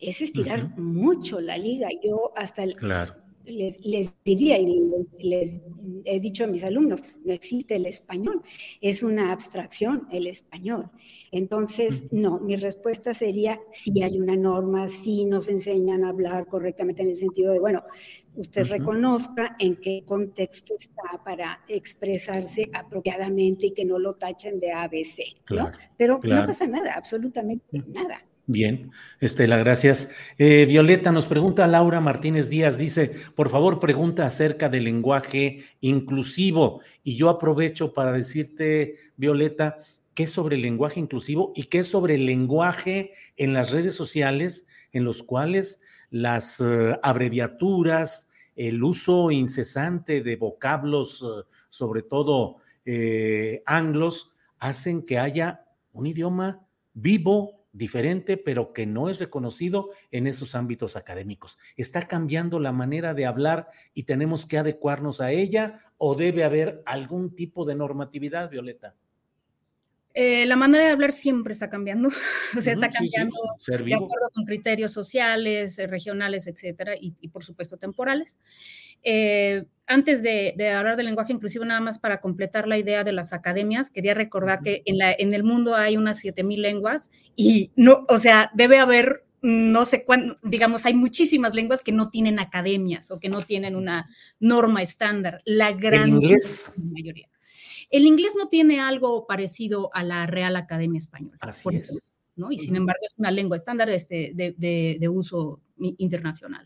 Es estirar mucho la liga. Yo hasta el, claro les, diría y les, he dicho a mis alumnos, no existe el español, es una abstracción el español. Entonces, no, mi respuesta sería, si hay una norma, si nos enseñan a hablar correctamente en el sentido de, bueno, usted reconozca en qué contexto está para expresarse apropiadamente y que no lo tachen de ABC, ¿no? Pero no pasa nada, absolutamente nada. Bien, Estela, gracias. Eh, Violeta nos pregunta, Laura Martínez Díaz dice, por favor, pregunta acerca del lenguaje inclusivo. Y yo aprovecho para decirte, Violeta, qué es sobre el lenguaje inclusivo y qué es sobre el lenguaje en las redes sociales en los cuales las eh, abreviaturas, el uso incesante de vocablos, eh, sobre todo anglos, hacen que haya un idioma vivo, diferente, pero que no es reconocido en esos ámbitos académicos. ¿Está cambiando la manera de hablar y tenemos que adecuarnos a ella o debe haber algún tipo de normatividad, Violeta? Eh, la manera de hablar siempre está cambiando, <laughs> o sea, está cambiando de acuerdo con criterios sociales, eh, regionales, etcétera, y, por supuesto temporales. Eh, antes de, hablar del lenguaje inclusivo, nada más para completar la idea de las academias, quería recordar que en, la, en el mundo hay unas 7000 lenguas y no, o sea, debe haber no sé cuánto, digamos, hay muchísimas lenguas que no tienen academias o que no tienen una norma estándar. La gran inglés? mayoría. El inglés no tiene algo parecido a la Real Academia Española. Así es. ¿no? Y sin embargo es una lengua estándar este, de, uso internacional.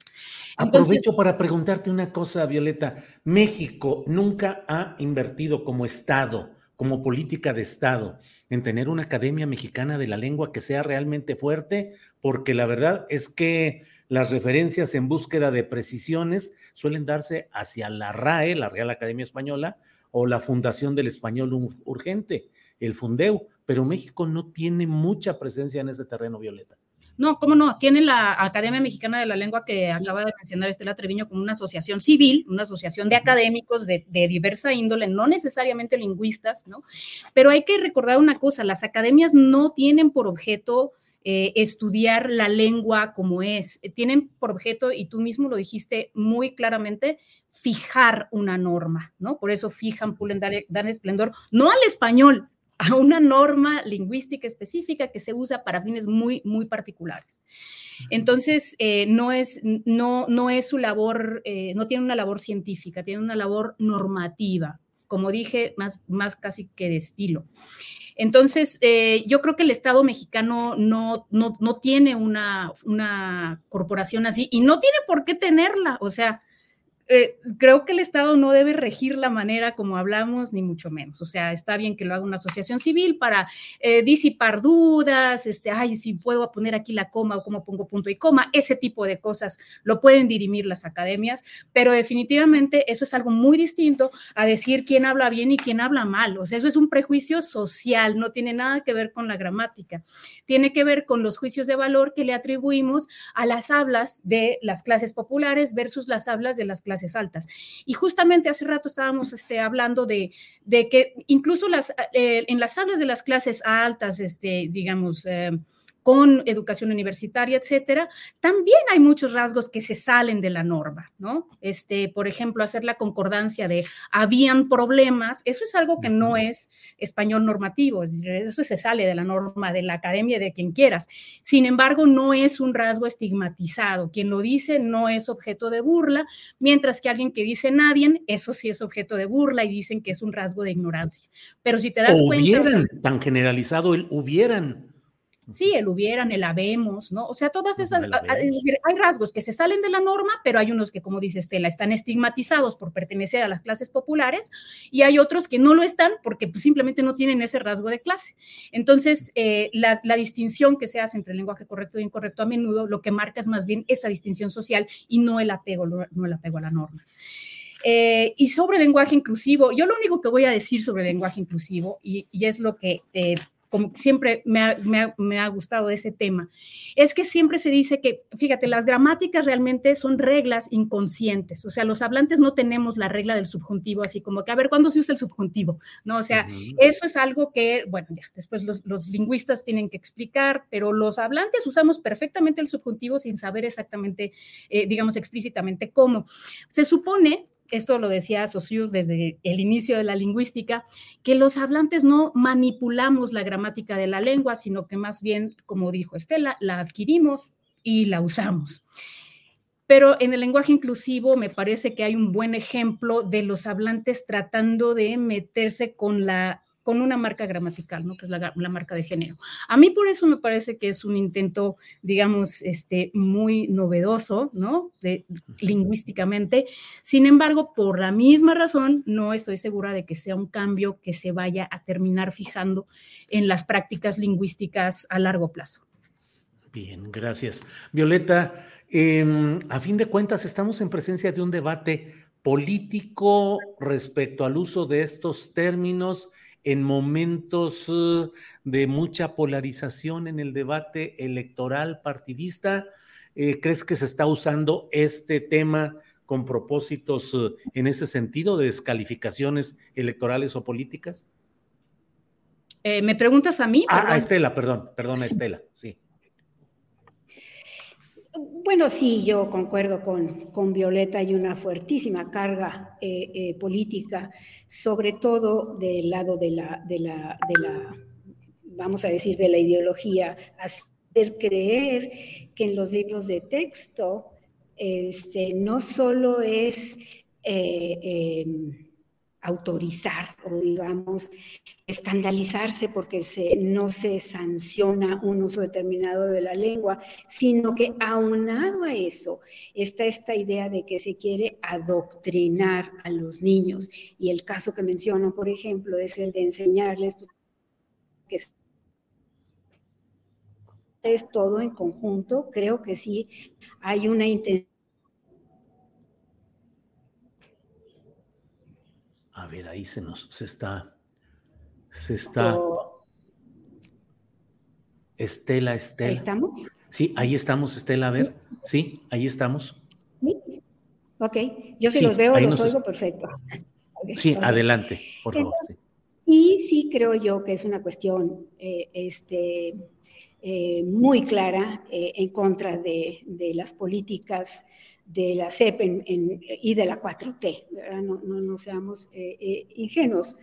Aprovecho para preguntarte una cosa, Violeta. México nunca ha invertido como Estado, como política de Estado, en tener una Academia Mexicana de la Lengua que sea realmente fuerte, porque la verdad es que las referencias en búsqueda de precisiones suelen darse hacia la RAE, la Real Academia Española, o la Fundación del Español Urgente, el Fundeu, pero México no tiene mucha presencia en ese terreno, Violeta. No, ¿cómo no? Tiene la Academia Mexicana de la Lengua que acaba de mencionar Estela Treviño como una asociación civil, una asociación de académicos de, diversa índole, no necesariamente lingüistas, ¿no? Pero hay que recordar una cosa, las academias no tienen por objeto eh, estudiar la lengua como es, tienen por objeto, y tú mismo lo dijiste muy claramente, fijar una norma, ¿no? Por eso fijan, pulen, dan, esplendor, no al español, a una norma lingüística específica que se usa para fines muy, muy particulares. Entonces, eh, no, es, no, no es su labor, eh, no tiene una labor científica, tiene una labor normativa, como dije, más, más casi que de estilo. Entonces, eh, yo creo que el Estado mexicano no, no, no tiene una, una corporación así y no tiene por qué tenerla. O sea, eh, creo que el Estado no debe regir la manera como hablamos, ni mucho menos. O sea, está bien que lo haga una asociación civil para eh, disipar dudas, este, ay, si puedo poner aquí la coma o cómo pongo punto y coma, ese tipo de cosas lo pueden dirimir las academias, pero definitivamente eso es algo muy distinto a decir quién habla bien y quién habla mal. O sea, eso es un prejuicio social, no tiene nada que ver con la gramática, tiene que ver con los juicios de valor que le atribuimos a las hablas de las clases populares versus las hablas de las clases altas. Y justamente hace rato estábamos este, hablando de, de que incluso las, eh, en las aulas de las clases altas, este, digamos, eh, con educación universitaria, etcétera, también hay muchos rasgos que se salen de la norma, ¿no? Este, por ejemplo, hacer la concordancia de habían problemas, eso es algo que no es español normativo, eso se sale de la norma de la academia de quien quieras. Sin embargo, no es un rasgo estigmatizado. Quien lo dice no es objeto de burla, mientras que alguien que dice nadie, eso sí es objeto de burla y dicen que es un rasgo de ignorancia. Pero si te das o cuenta. Hubieran, tan generalizado el hubieran Sí, el hubieran, el habemos, ¿no? O sea, todas esas, es decir, hay rasgos que se salen de la norma, pero hay unos que, como dice Estela, están estigmatizados por pertenecer a las clases populares y hay otros que no lo están porque pues, simplemente no tienen ese rasgo de clase. Entonces, eh, la, distinción que se hace entre el lenguaje correcto e incorrecto a menudo lo que marca es más bien esa distinción social y no el apego, no el apego a la norma. Eh, y sobre lenguaje inclusivo, yo lo único que voy a decir sobre lenguaje inclusivo, y, es lo que eh, como siempre me ha, gustado ese tema, es que siempre se dice que, fíjate, las gramáticas realmente son reglas inconscientes, o sea, los hablantes no tenemos la regla del subjuntivo, así como que, a ver, ¿cuándo se usa el subjuntivo? ¿No? O sea, eso es algo que, bueno, ya, después los, lingüistas tienen que explicar, pero los hablantes usamos perfectamente el subjuntivo sin saber exactamente, eh, digamos, explícitamente cómo. Se supone esto lo decía Saussure desde el inicio de la lingüística, que los hablantes no manipulamos la gramática de la lengua, sino que más bien, como dijo Estela, la adquirimos y la usamos. Pero en el lenguaje inclusivo me parece que hay un buen ejemplo de los hablantes tratando de meterse con la con una marca gramatical, ¿no? que es la, marca de género. A mí por eso me parece que es un intento, digamos, este, muy novedoso, ¿no? De, lingüísticamente. Sin embargo, por la misma razón, no estoy segura de que sea un cambio que se vaya a terminar fijando en las prácticas lingüísticas a largo plazo. Bien, gracias. Violeta, em, a fin de cuentas, estamos en presencia de un debate político respecto al uso de estos términos en momentos uh, de mucha polarización en el debate electoral partidista? Eh, ¿Crees que se está usando este tema con propósitos uh, en ese sentido de descalificaciones electorales o políticas? Eh, ¿Me preguntas a mí? Ah, a Estela, perdón, perdón, a Estela, sí. Bueno, sí, yo concuerdo con, Violeta, hay una fuertísima carga eh, eh, política, sobre todo del lado de la, de la, vamos a decir, de la ideología, hacer creer que en los libros de texto este, no solo es... Eh, autorizar o digamos escandalizarse porque se, no se sanciona un uso determinado de la lengua, sino que aunado a eso está esta idea de que se quiere adoctrinar a los niños. Y el caso que menciono, por ejemplo, es el de enseñarles que es todo en conjunto. Creo que sí hay una intención A ver, ahí se nos, se está, se está. Estela, Estela. ¿Ahí estamos? Sí, ahí estamos, Estela. A ver, sí, ahí estamos. ¿Sí? Ok, yo sí, los veo, los oigo perfecto. <laughs> sí, adelante, por favor. sí. sí, creo yo que es una cuestión eh, este, eh, muy clara eh, en contra de, de, las políticas de la CEP y de la 4T, No, no, seamos eh, eh, ingenuos.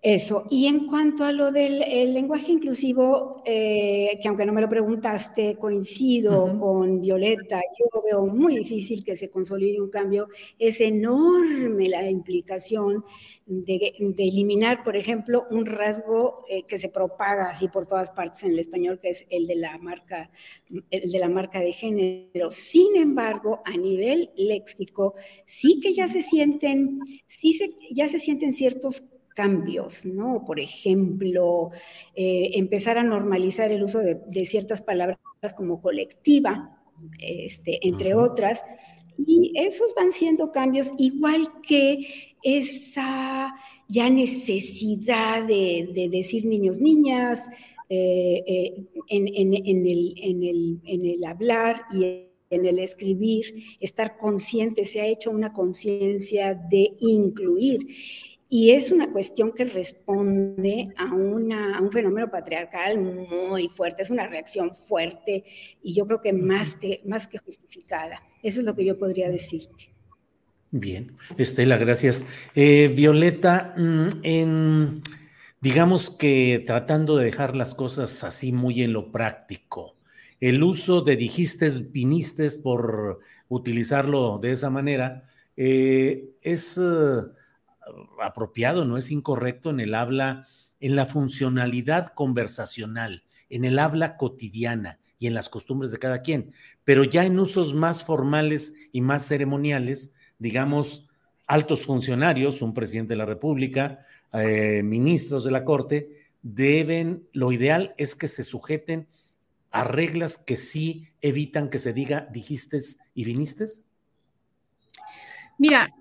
Eso. Y en cuanto a lo del lenguaje inclusivo, eh, que aunque no me lo preguntaste, coincido con Violeta, yo veo muy difícil que se consolide un cambio. Es enorme la implicación de, eliminar, por ejemplo, un rasgo eh, que se propaga así por todas partes en el español, que es el de la marca, el de la marca de género. Sin embargo, a nivel léxico, sí que ya se sienten, sí se, ya se sienten ciertos cambios, ¿no? Por ejemplo, eh, empezar a normalizar el uso de, ciertas palabras como colectiva, este, entre otras, y esos van siendo cambios, igual que esa ya necesidad de, decir niños, niñas, eh, eh, en, el, en el hablar y en el escribir, estar consciente, se ha hecho una conciencia de incluir. Y es una cuestión que responde a, una, un fenómeno patriarcal muy fuerte, es una reacción fuerte y yo creo que más que, más que justificada. Eso es lo que yo podría decirte. Bien, Estela, gracias. Eh, Violeta, mm, en, digamos que tratando de dejar las cosas así muy en lo práctico, el uso de dijiste, viniste por utilizarlo de esa manera, eh, es... Eh, apropiado, no es incorrecto en el habla, en la funcionalidad conversacional, en el habla cotidiana y en las costumbres de cada quien, pero ya en usos más formales y más ceremoniales, digamos, altos funcionarios, un presidente de la República, eh, ministros de la Corte, deben, lo ideal es que se sujeten a reglas que sí evitan que se diga dijiste y viniste? Mira,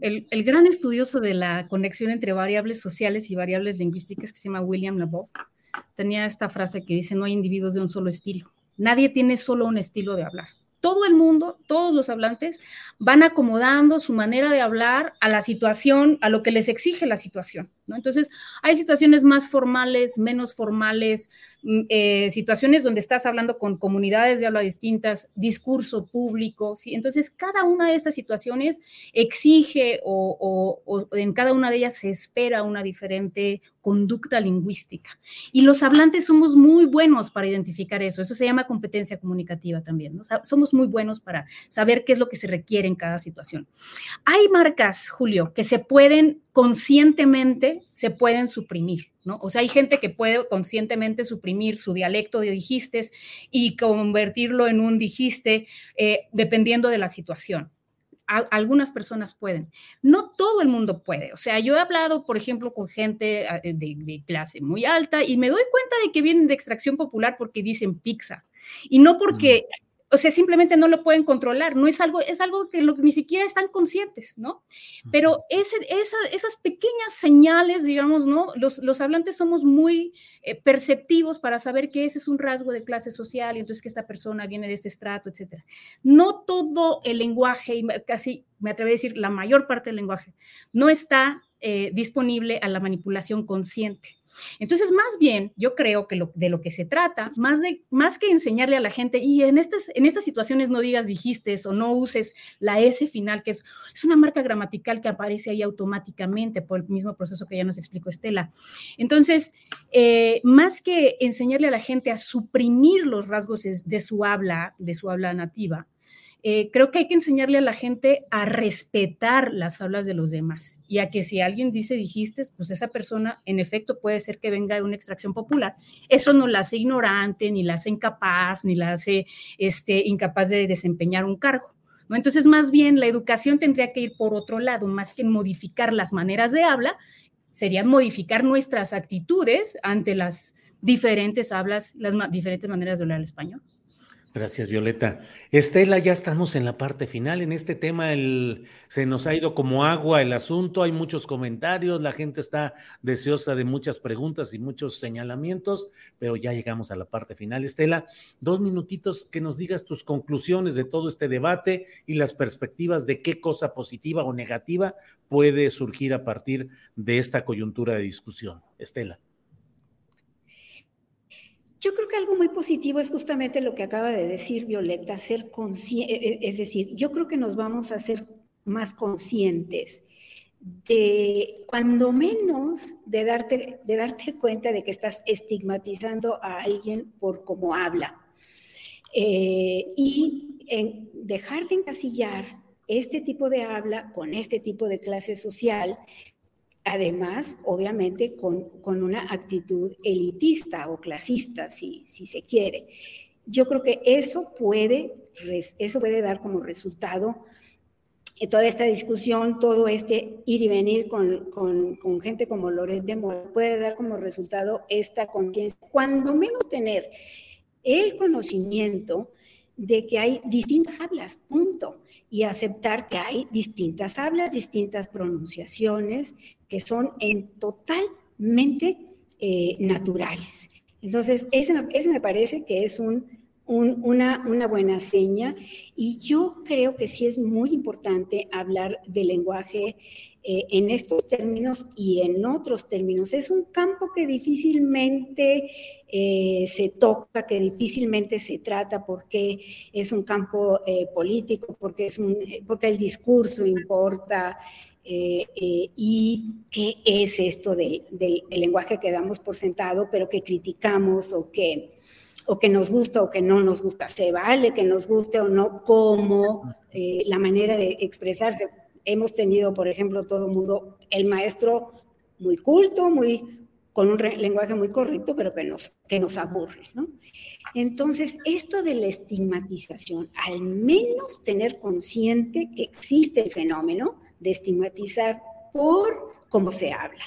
el, gran estudioso de la conexión entre variables sociales y variables lingüísticas, que se llama William Labov, tenía esta frase que dice, no hay individuos de un solo estilo. Nadie tiene solo un estilo de hablar todo el mundo, todos los hablantes, van acomodando su manera de hablar a la situación, a lo que les exige la situación. Entonces, hay situaciones más formales, menos formales, mm, eh, situaciones donde estás hablando con comunidades de habla distintas, discurso público. Entonces, cada una de estas situaciones exige o, en cada una de ellas se espera una diferente conducta lingüística. Y los hablantes somos muy buenos para identificar eso. Eso se llama competencia comunicativa también. somos muy buenos para saber qué es lo que se requiere en cada situación. Hay marcas, Julio, que se pueden conscientemente, se pueden suprimir. ¿no? O sea, hay gente que puede conscientemente suprimir su dialecto de dijistes y convertirlo en un dijiste eh, dependiendo de la situación algunas personas pueden. No todo el mundo puede. O sea, yo he hablado, por ejemplo, con gente ah, de, clase muy alta y me doy cuenta de que vienen de extracción popular porque dicen pizza y no porque o sea, simplemente no lo pueden controlar, no es algo, es algo que ni siquiera están conscientes, ¿no? Pero ese, esas pequeñas señales, digamos, ¿no? Los, los hablantes somos muy eh, perceptivos para saber que ese es un rasgo de clase social y entonces que esta persona viene de este estrato, etcétera. No todo el lenguaje, y casi me atrevo a decir la mayor parte del lenguaje, no está eh, disponible a la manipulación consciente. Entonces, más bien, yo creo que de lo que se trata, más, de, más que enseñarle a la gente, y en estas, en estas situaciones no digas dijiste o no uses la S final, que es, es una marca gramatical que aparece ahí automáticamente por el mismo proceso que ya nos explicó Estela. Entonces, eh, más que enseñarle a la gente a suprimir los rasgos de su habla, de su habla nativa, eh, creo que hay que enseñarle a la gente a respetar las hablas de los demás y a que si alguien dice dijiste, pues esa persona en efecto puede ser que venga de una extracción popular. Eso no la hace ignorante, ni la hace incapaz, ni la hace este, incapaz de desempeñar un cargo. ¿no? Entonces, más bien, la educación tendría que ir por otro lado, más que modificar las maneras de habla, sería modificar nuestras actitudes ante las diferentes hablas, las diferentes maneras de hablar el español. Gracias, Violeta. Estela, ya estamos en la parte final. En este tema el, se nos ha ido como agua el asunto, hay muchos comentarios, la gente está deseosa de muchas preguntas y muchos señalamientos, pero ya llegamos a la parte final. Estela, dos minutitos que nos digas tus conclusiones de todo este debate y las perspectivas de qué cosa positiva o negativa puede surgir a partir de esta coyuntura de discusión. Estela. Yo creo que algo muy positivo es justamente lo que acaba de decir Violeta, ser consciente, e, es decir, yo creo que nos vamos a hacer más conscientes de cuando menos de darte, de darte cuenta de que estás estigmatizando a alguien por cómo habla. Eh, y dejar de encasillar este tipo de habla con este tipo de clase social, además, obviamente, con, con una actitud elitista o clasista, si, si se quiere. Yo creo que eso puede, eso puede dar como resultado toda esta discusión, todo este ir y venir con, con, con gente como Loret de Mola, puede dar como resultado esta conciencia, cuando menos tener el conocimiento de que hay distintas hablas, punto, y aceptar que hay distintas hablas, distintas pronunciaciones que son en totalmente eh, naturales. Entonces, ese, me parece que es un una, una, buena seña y yo creo que sí es muy importante hablar del lenguaje eh, en estos términos y en otros términos. Es un campo que difícilmente eh, se toca, que difícilmente se trata porque es un campo eh, político, porque, es un, porque el discurso importa. y qué es esto del, del lenguaje que damos por sentado, pero que criticamos o que, o que nos gusta o que no nos gusta. Se vale que nos guste o no como eh, la manera de expresarse. Hemos tenido, por ejemplo, todo el mundo, el maestro muy culto, muy con un lenguaje muy correcto, pero que nos, que nos aburre. ¿no? Entonces, esto de la estigmatización, al menos tener consciente que existe el fenómeno de estigmatizar por cómo se habla.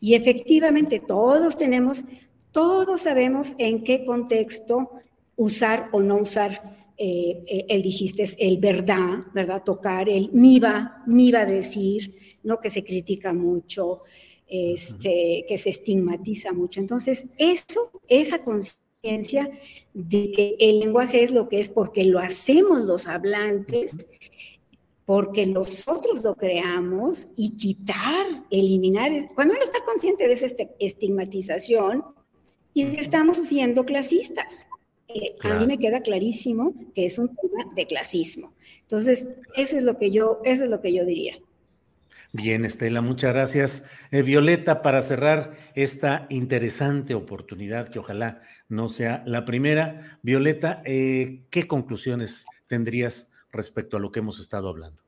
Y efectivamente todos tenemos todos sabemos en qué contexto usar o no usar eh, eh, el dijiste es el verdad, ¿verdad? Tocar el mi va, mi va a decir, ¿no? Que se critica mucho, este, que se estigmatiza mucho. Entonces, eso, esa conciencia de que el lenguaje es lo que es porque lo hacemos los hablantes, porque nosotros lo creamos y quitar, eliminar, cuando uno está consciente de esa estigmatización, y que estamos siendo clasistas. Eh, a mí me queda clarísimo que es un tema de clasismo. Entonces, eso es lo que yo, eso es lo que yo diría. Bien, Estela, muchas gracias. Eh, Violeta, para cerrar esta interesante oportunidad, que ojalá no sea la primera. Violeta, eh, ¿qué conclusiones tendrías respecto a lo que hemos estado hablando?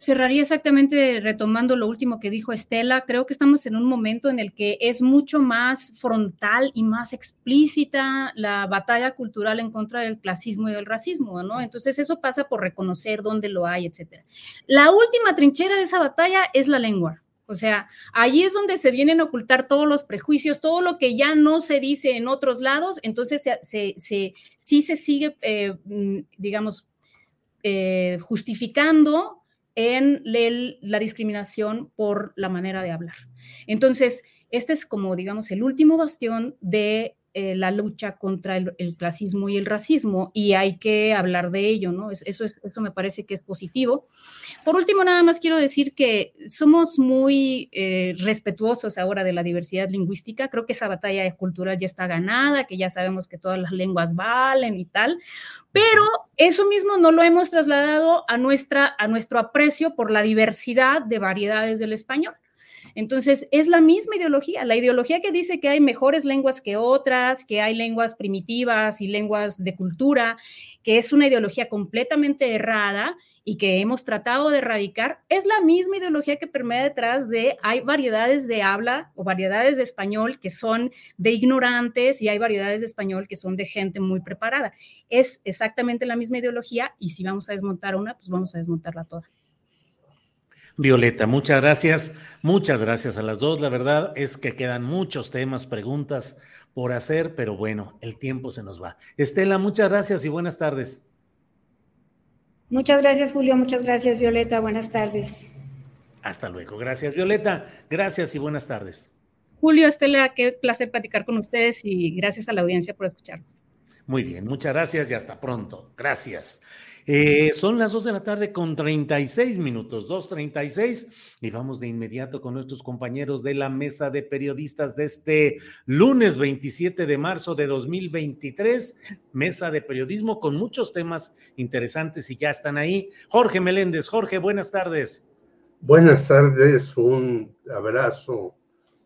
Cerraría exactamente retomando lo último que dijo Estela. Creo que estamos en un momento en el que es mucho más frontal y más explícita la batalla cultural en contra del clasismo y del racismo, ¿no? Entonces eso pasa por reconocer dónde lo hay, etcétera. La última trinchera de esa batalla es la lengua. O sea, ahí es donde se vienen a ocultar todos los prejuicios, todo lo que ya no se dice en otros lados, entonces se, sí se sigue, eh, mm, digamos, eh, justificando en la discriminación por la manera de hablar. Entonces, este es como, digamos, el último bastión de eh, la lucha contra el, clasismo y el racismo y hay que hablar de ello, ¿no? Eso, es, eso me parece que es positivo. Por último, nada más quiero decir que somos muy eh, respetuosos ahora de la diversidad lingüística. Creo que esa batalla cultural ya está ganada, que ya sabemos que todas las lenguas valen y tal, pero eso mismo no lo hemos trasladado a, nuestra, a nuestro aprecio por la diversidad de variedades del español. Entonces, es la misma ideología, la ideología que dice que hay mejores lenguas que otras, que hay lenguas primitivas y lenguas de cultura, que es una ideología completamente errada y que hemos tratado de erradicar, es la misma ideología que permea detrás de hay variedades de habla o variedades de español que son de ignorantes y hay variedades de español que son de gente muy preparada. Es exactamente la misma ideología y si vamos a desmontar una, pues vamos a desmontarla toda. Violeta, muchas gracias. Muchas gracias a las dos. La verdad es que quedan muchos temas, preguntas por hacer, pero bueno, el tiempo se nos va. Estela, muchas gracias y buenas tardes. Muchas gracias, Julio. Muchas gracias, Violeta. Buenas tardes. Hasta luego. Gracias, Violeta. Gracias y buenas tardes. Julio, Estela, qué placer platicar con ustedes y gracias a la audiencia por escucharnos. Muy bien, muchas gracias y hasta pronto. Gracias. Eh, son las 2 de la tarde con 36 minutos, 2.36, y vamos de inmediato con nuestros compañeros de la mesa de periodistas de este lunes 27 de marzo de 2023, mesa de periodismo con muchos temas interesantes y ya están ahí. Jorge Meléndez, Jorge, buenas tardes. Buenas tardes, un abrazo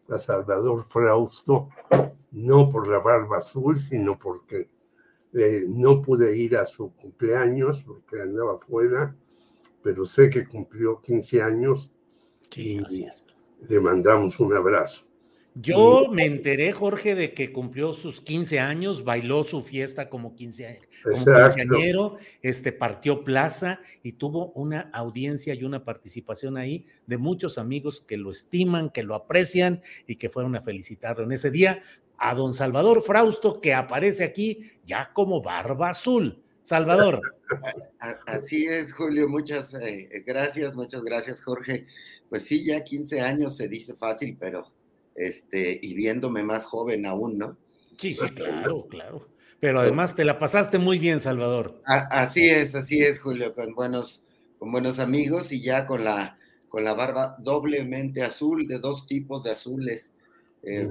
a Salvador Frausto, no por la barba azul, sino porque eh, no pude ir a su cumpleaños porque andaba fuera, pero sé que cumplió 15 años y le mandamos un abrazo. Yo me enteré, Jorge, de que cumplió sus 15 años, bailó su fiesta como, 15, como quinceañero, este, partió plaza y tuvo una audiencia y una participación ahí de muchos amigos que lo estiman, que lo aprecian y que fueron a felicitarlo en ese día. A don Salvador Frausto, que aparece aquí ya como barba azul. Salvador. <laughs> Así es, Julio. Muchas eh, gracias, muchas gracias, Jorge. Pues sí, ya 15 años se dice fácil, pero este, y viéndome más joven aún, ¿no? Sí, sí, <laughs> claro, claro. Pero además te la pasaste muy bien, Salvador. así es, así es, Julio, con buenos, con buenos amigos y ya con la, con la barba doblemente azul, de dos tipos de azules. Eh,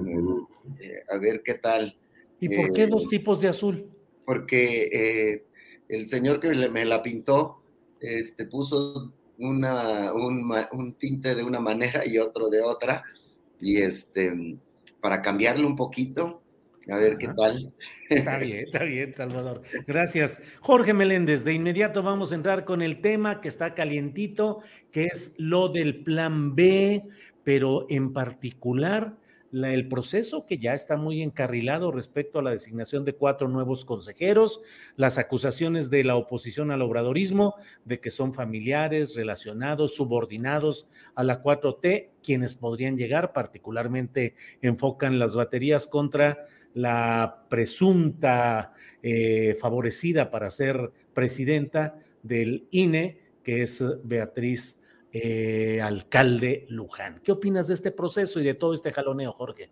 eh, a ver qué tal. ¿Y por qué dos eh, tipos de azul? Porque el señor que me la pintó este, puso una, un, un, tinte de una manera y otro de otra y este, para cambiarlo un poquito, a ver qué tal. Está <laughs> bien, está bien, Salvador. Gracias. Jorge Meléndez, de inmediato vamos a entrar con el tema que está calientito, que es lo del plan B, pero en particular el proceso que ya está muy encarrilado respecto a la designación de cuatro nuevos consejeros, las acusaciones de la oposición al obradorismo de que son familiares, relacionados, subordinados a la 4T, quienes podrían llegar, particularmente enfocan las baterías contra la presunta eh, favorecida para ser presidenta del INE, que es Beatriz eh, alcalde Luján. ¿Qué opinas de este proceso y de todo este jaloneo, Jorge?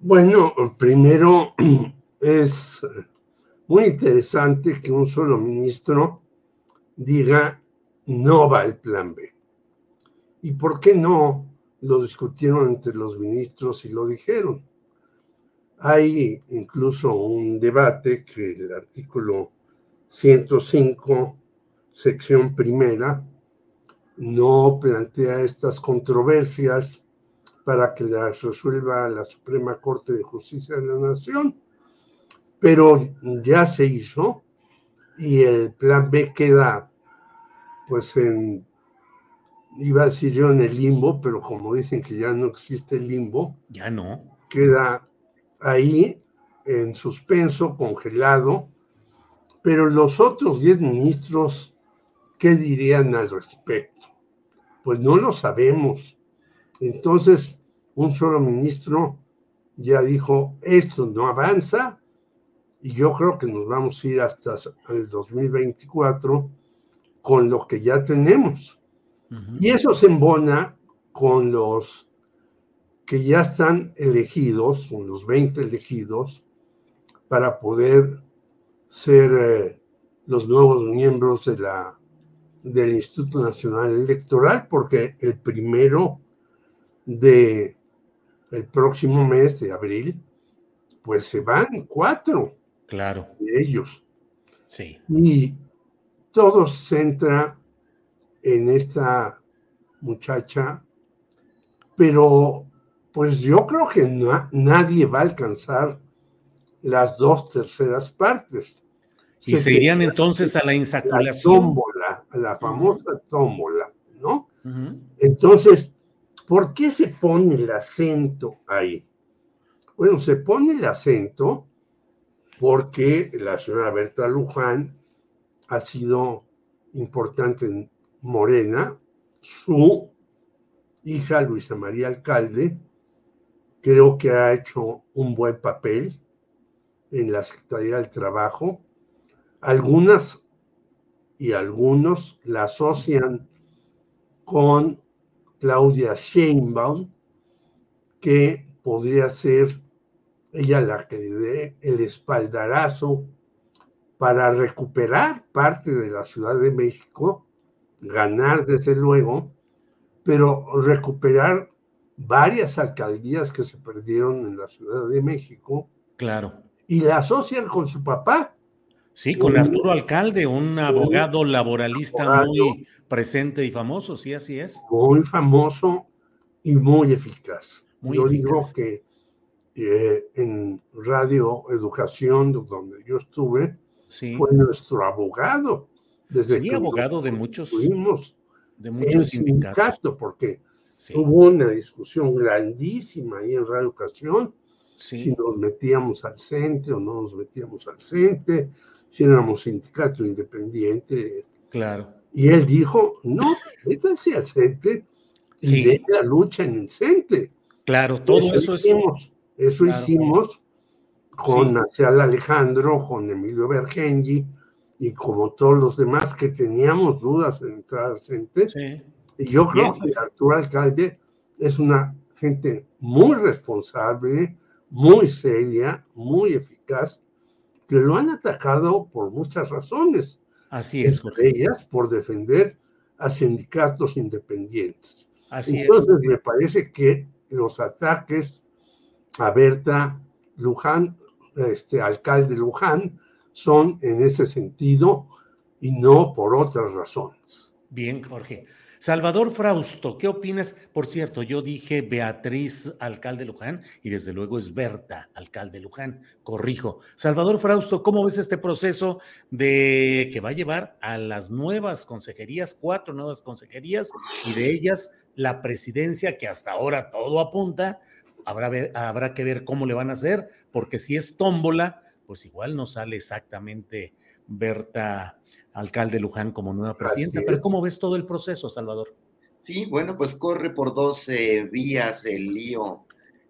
Bueno, primero <clears throat> es muy interesante que un solo ministro diga no va el plan B. ¿Y por qué no? Lo discutieron entre los ministros y lo dijeron. Hay incluso un debate que el artículo 105, sección primera, no plantea estas controversias para que las resuelva la Suprema Corte de Justicia de la Nación, pero ya se hizo y el plan B queda pues en, iba a decir yo en el limbo, pero como dicen que ya no existe el limbo, ya no, queda ahí en suspenso, congelado, pero los otros 10 ministros ¿qué dirían al respecto? Pues no lo sabemos. Entonces, un solo ministro ya dijo, esto no avanza y yo creo que nos vamos a ir hasta el 2024 con lo que ya tenemos. Y eso se embona con los que ya están elegidos, con los 20 elegidos, para poder ser eh, los nuevos miembros de la del Instituto Nacional Electoral, porque el primero de el próximo mes de abril, pues se van cuatro claro. de ellos. Sí. Y todo se centra en esta muchacha, pero pues yo creo que nadie va a alcanzar las dos terceras partes. Y se, irían entonces a la insaculación. La la famosa tómbola, ¿no? Entonces, ¿por qué se pone el acento ahí? Bueno, se pone el acento porque la señora Berta Luján ha sido importante en Morena, su hija Luisa María Alcalde, creo que ha hecho un buen papel en la Secretaría del Trabajo. Algunas y algunos la asocian con Claudia Sheinbaum, que podría ser ella la que le dé el espaldarazo para recuperar parte de la Ciudad de México, ganar desde luego, pero recuperar varias alcaldías que se perdieron en la Ciudad de México. Claro. Y la asocian con su papá, Sí, con Arturo Alcalde, un abogado laboralista muy presente y famoso, sí, así es. Muy famoso y muy eficaz. yo digo que eh, en Radio Educación, donde yo estuve, fue nuestro abogado. Desde sí, que abogado de muchos, de muchos sindicatos. porque hubo una discusión grandísima ahí en Radio Educación, si nos metíamos al CENTE o no nos metíamos al CENTE, si éramos sindicato independiente. Claro. Y él dijo, no, métanse al CENTE y de la lucha en el CENTE. Claro, todo eso, hicimos, Eso hicimos con sí. Alejandro, con Emilio Bergengi y como todos los demás que teníamos dudas en entrar al CENTE. Y yo creo que Arturo Alcalde es una gente muy responsable, muy seria, muy eficaz, lo han atacado por muchas razones. Así es. Entre ellas, por defender a sindicatos independientes. Así Entonces, me parece que los ataques a Berta Luján, este alcalde Luján, son en ese sentido y no por otras razones. Bien, Jorge. Salvador Frausto, ¿qué opinas? Por cierto, yo dije Beatriz, alcalde Luján, y desde luego es Berta, alcalde Luján, corrijo. Salvador Frausto, ¿cómo ves este proceso de que va a llevar a las nuevas consejerías, cuatro nuevas consejerías, y de ellas la presidencia, que hasta ahora todo apunta, habrá, habrá que ver cómo le van a hacer, porque si es tómbola, pues igual no sale exactamente Berta alcalde Luján como nueva presidenta. Pero ¿cómo ves todo el proceso, Salvador? Sí, bueno, pues corre por dos eh, vías el lío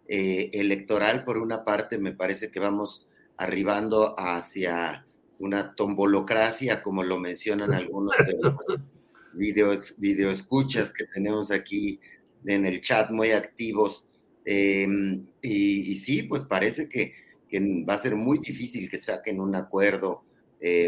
eh, electoral. Por una parte, me parece que vamos arribando hacia una tombolocracia, como lo mencionan <laughs> algunos de los videos, videoescuchas que tenemos aquí en el chat muy activos. Eh, y, y, sí, pues parece que, que, va a ser muy difícil que saquen un acuerdo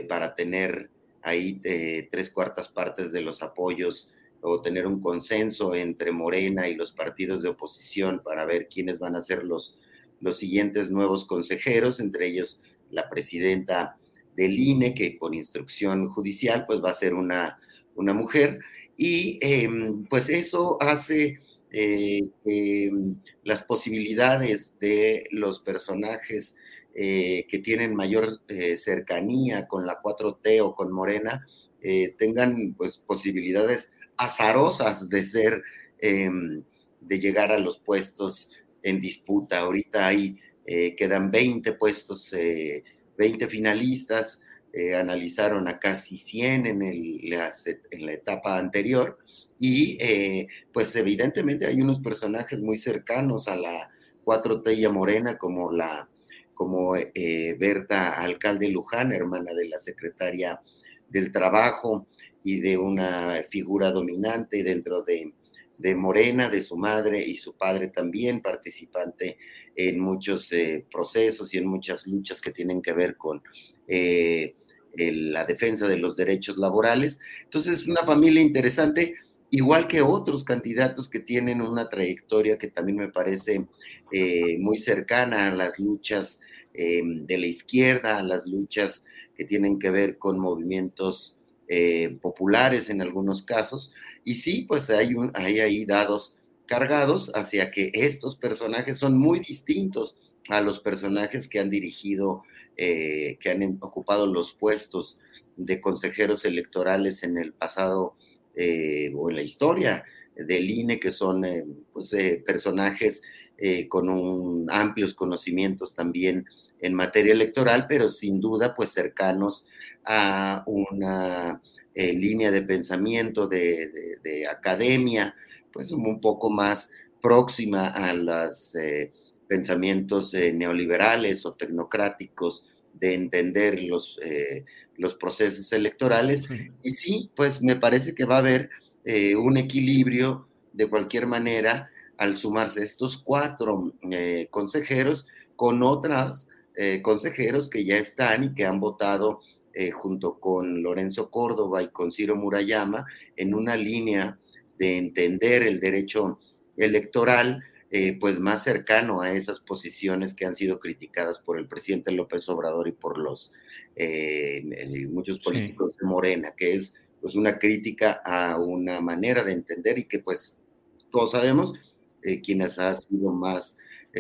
para tener ahí eh, tres cuartas partes de los apoyos o tener un consenso entre Morena y los partidos de oposición para ver quiénes van a ser los, los siguientes nuevos consejeros, entre ellos la presidenta del INE, que por instrucción judicial pues va a ser una, una mujer, y em, pues eso hace eh, que las posibilidades de los personajes eh, que tienen mayor eh, cercanía con la 4T o con Morena eh, tengan pues posibilidades azarosas de ser, em, de llegar a los puestos en disputa. Ahorita ahí quedan 20 puestos, 20 finalistas, analizaron a casi 100 en, el, en la etapa anterior y pues evidentemente hay unos personajes muy cercanos a la 4T y a Morena como la como eh, Berta Alcalde Luján, hermana de la secretaria del Trabajo y de una figura dominante dentro de, Morena, de su madre y su padre también, participante en muchos eh, procesos y en muchas luchas que tienen que ver con eh, la defensa de los derechos laborales. Entonces, es una familia interesante igual que otros candidatos que tienen una trayectoria que también me parece eh, muy cercana a las luchas eh, de la izquierda, a las luchas que tienen que ver con movimientos eh, populares en algunos casos. Y sí, pues hay, un, hay ahí dados cargados hacia que estos personajes son muy distintos a los personajes que han dirigido, que han ocupado los puestos de consejeros electorales en el pasado eh, o en la historia del INE, que son eh, pues, eh, personajes con un, amplios conocimientos también en materia electoral, pero sin duda pues cercanos a una línea de pensamiento de, de, academia, pues un poco más próxima a los pensamientos neoliberales o tecnocráticos de entender los, los procesos electorales. Y sí, pues me parece que va a haber eh, un equilibrio de cualquier manera al sumarse estos cuatro eh, consejeros con otras eh, consejeros que ya están y que han votado junto con Lorenzo Córdoba y con Ciro Murayama en una línea de entender el derecho electoral pues más cercano a esas posiciones que han sido criticadas por el presidente López Obrador y por los muchos políticos de Morena, que es pues una crítica a una manera de entender y que pues todos sabemos quienes han sido más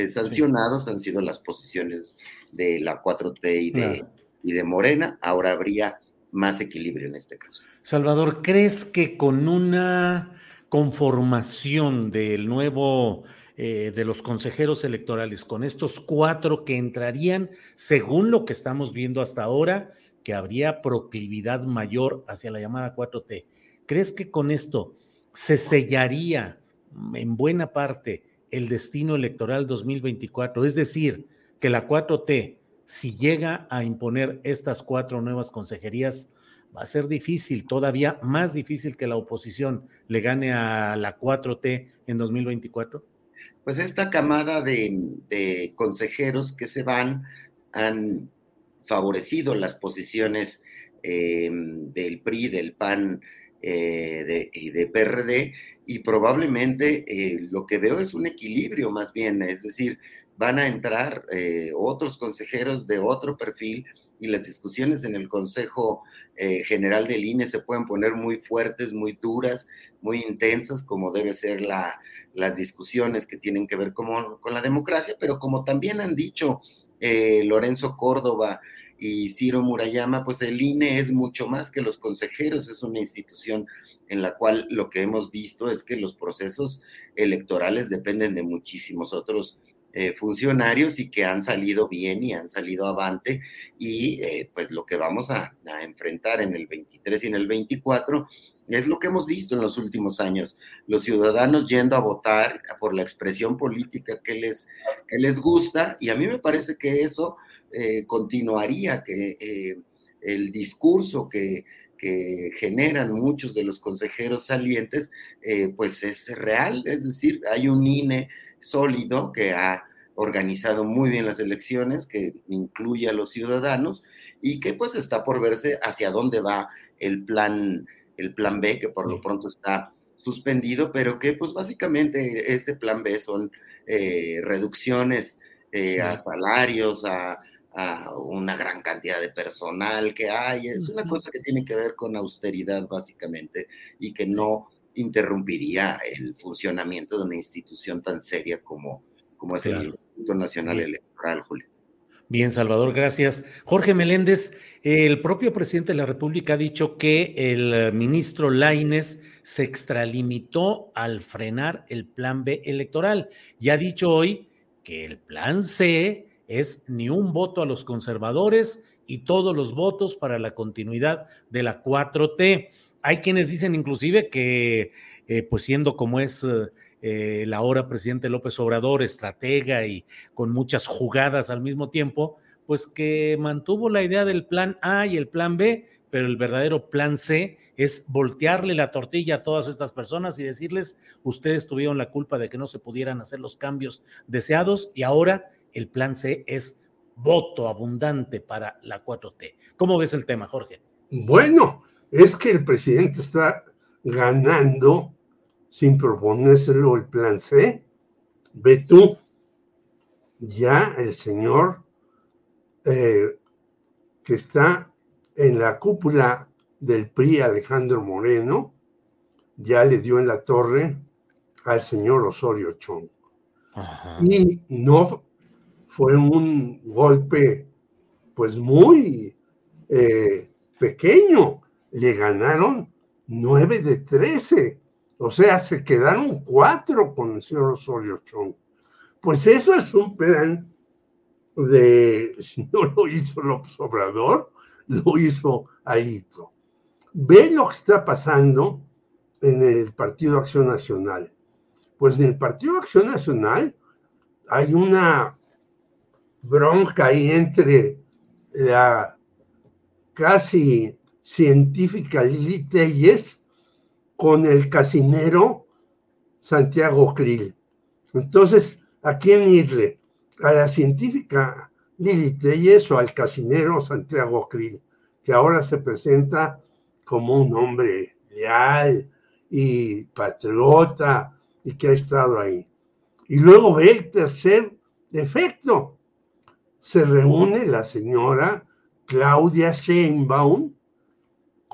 sancionados han sido las posiciones de la 4T y de, y de Morena. Ahora habría más equilibrio en este caso. Salvador, ¿crees que con una conformación del nuevo, eh, de los consejeros electorales, con estos cuatro que entrarían, según lo que estamos viendo hasta ahora, que habría proclividad mayor hacia la llamada 4T, ¿crees que con esto se sellaría en buena parte el destino electoral 2024? Es decir, que la 4T si llega a imponer estas cuatro nuevas consejerías, va a ser difícil, todavía más difícil que la oposición le gane a la 4T en 2024? Pues esta camada de, consejeros que se van han favorecido las posiciones eh, del PRI, del PAN eh, y de PRD, y probablemente eh, lo que veo es un equilibrio más bien, es decir, van a entrar otros consejeros de otro perfil y las discusiones en el Consejo General del INE se pueden poner muy fuertes, muy duras, muy intensas, como debe ser la, las discusiones que tienen que ver con, con la democracia, pero como también han dicho eh, Lorenzo Córdoba y Ciro Murayama, pues el INE es mucho más que los consejeros, es una institución en la cual lo que hemos visto es que los procesos electorales dependen de muchísimos otros eh, funcionarios y que han salido bien y han salido avante y eh, pues lo que vamos a, enfrentar en el 23 y en el 24 es lo que hemos visto en los últimos años, los ciudadanos yendo a votar por la expresión política que les, que les gusta y a mí me parece que eso eh, continuaría, que el discurso que, que generan muchos de los consejeros salientes, pues es real, es decir, hay un INE sólido que ha organizado muy bien las elecciones, que incluye a los ciudadanos y que pues está por verse hacia dónde va el plan, el plan B, que por lo pronto está suspendido, pero que pues básicamente ese plan B son eh, reducciones eh, a salarios, a, a, una gran cantidad de personal que hay, es una cosa que tiene que ver con austeridad básicamente y que no interrumpiría el funcionamiento de una institución tan seria como, como es el Instituto Nacional Electoral, Julio. Bien, Salvador, gracias. Jorge Meléndez, el propio presidente de la República ha dicho que el eh, ministro Laines se extralimitó al frenar el plan B electoral y ha dicho hoy que el plan C es ni un voto a los conservadores y todos los votos para la continuidad de la 4T. Hay quienes dicen inclusive que, eh, pues siendo como es eh, el ahora presidente López Obrador, estratega y con muchas jugadas al mismo tiempo, pues que mantuvo la idea del plan A y el plan B, pero el verdadero plan C es voltearle la tortilla a todas estas personas y decirles, ustedes tuvieron la culpa de que no se pudieran hacer los cambios deseados y ahora el plan C es voto abundante para la 4T. ¿Cómo ves el tema, Jorge? Bueno, es que el presidente está ganando sin proponérselo el plan C. Ve tú, ya el señor eh, que está en la cúpula del PRI, Alejandro Moreno, ya le dio en la torre al señor Osorio Chong. Y no fue un golpe, pues muy eh, pequeño. Le ganaron nueve de trece o sea, se quedaron cuatro con el señor Osorio Chong. Pues eso es un plan de, <laughs> si no lo hizo López Obrador, lo hizo Alito. Ve lo que está pasando en el Partido Acción Nacional. Pues en el Partido Acción Nacional hay una bronca ahí entre la casi científica Lili Telles con el casinero Santiago Krill. Entonces, ¿a quién irle? ¿A la científica Lili Telles o al casinero Santiago Krill, que ahora se presenta como un hombre leal y patriota y que ha estado ahí? Y luego ve el tercer defecto. Se reúne la señora Claudia Sheinbaum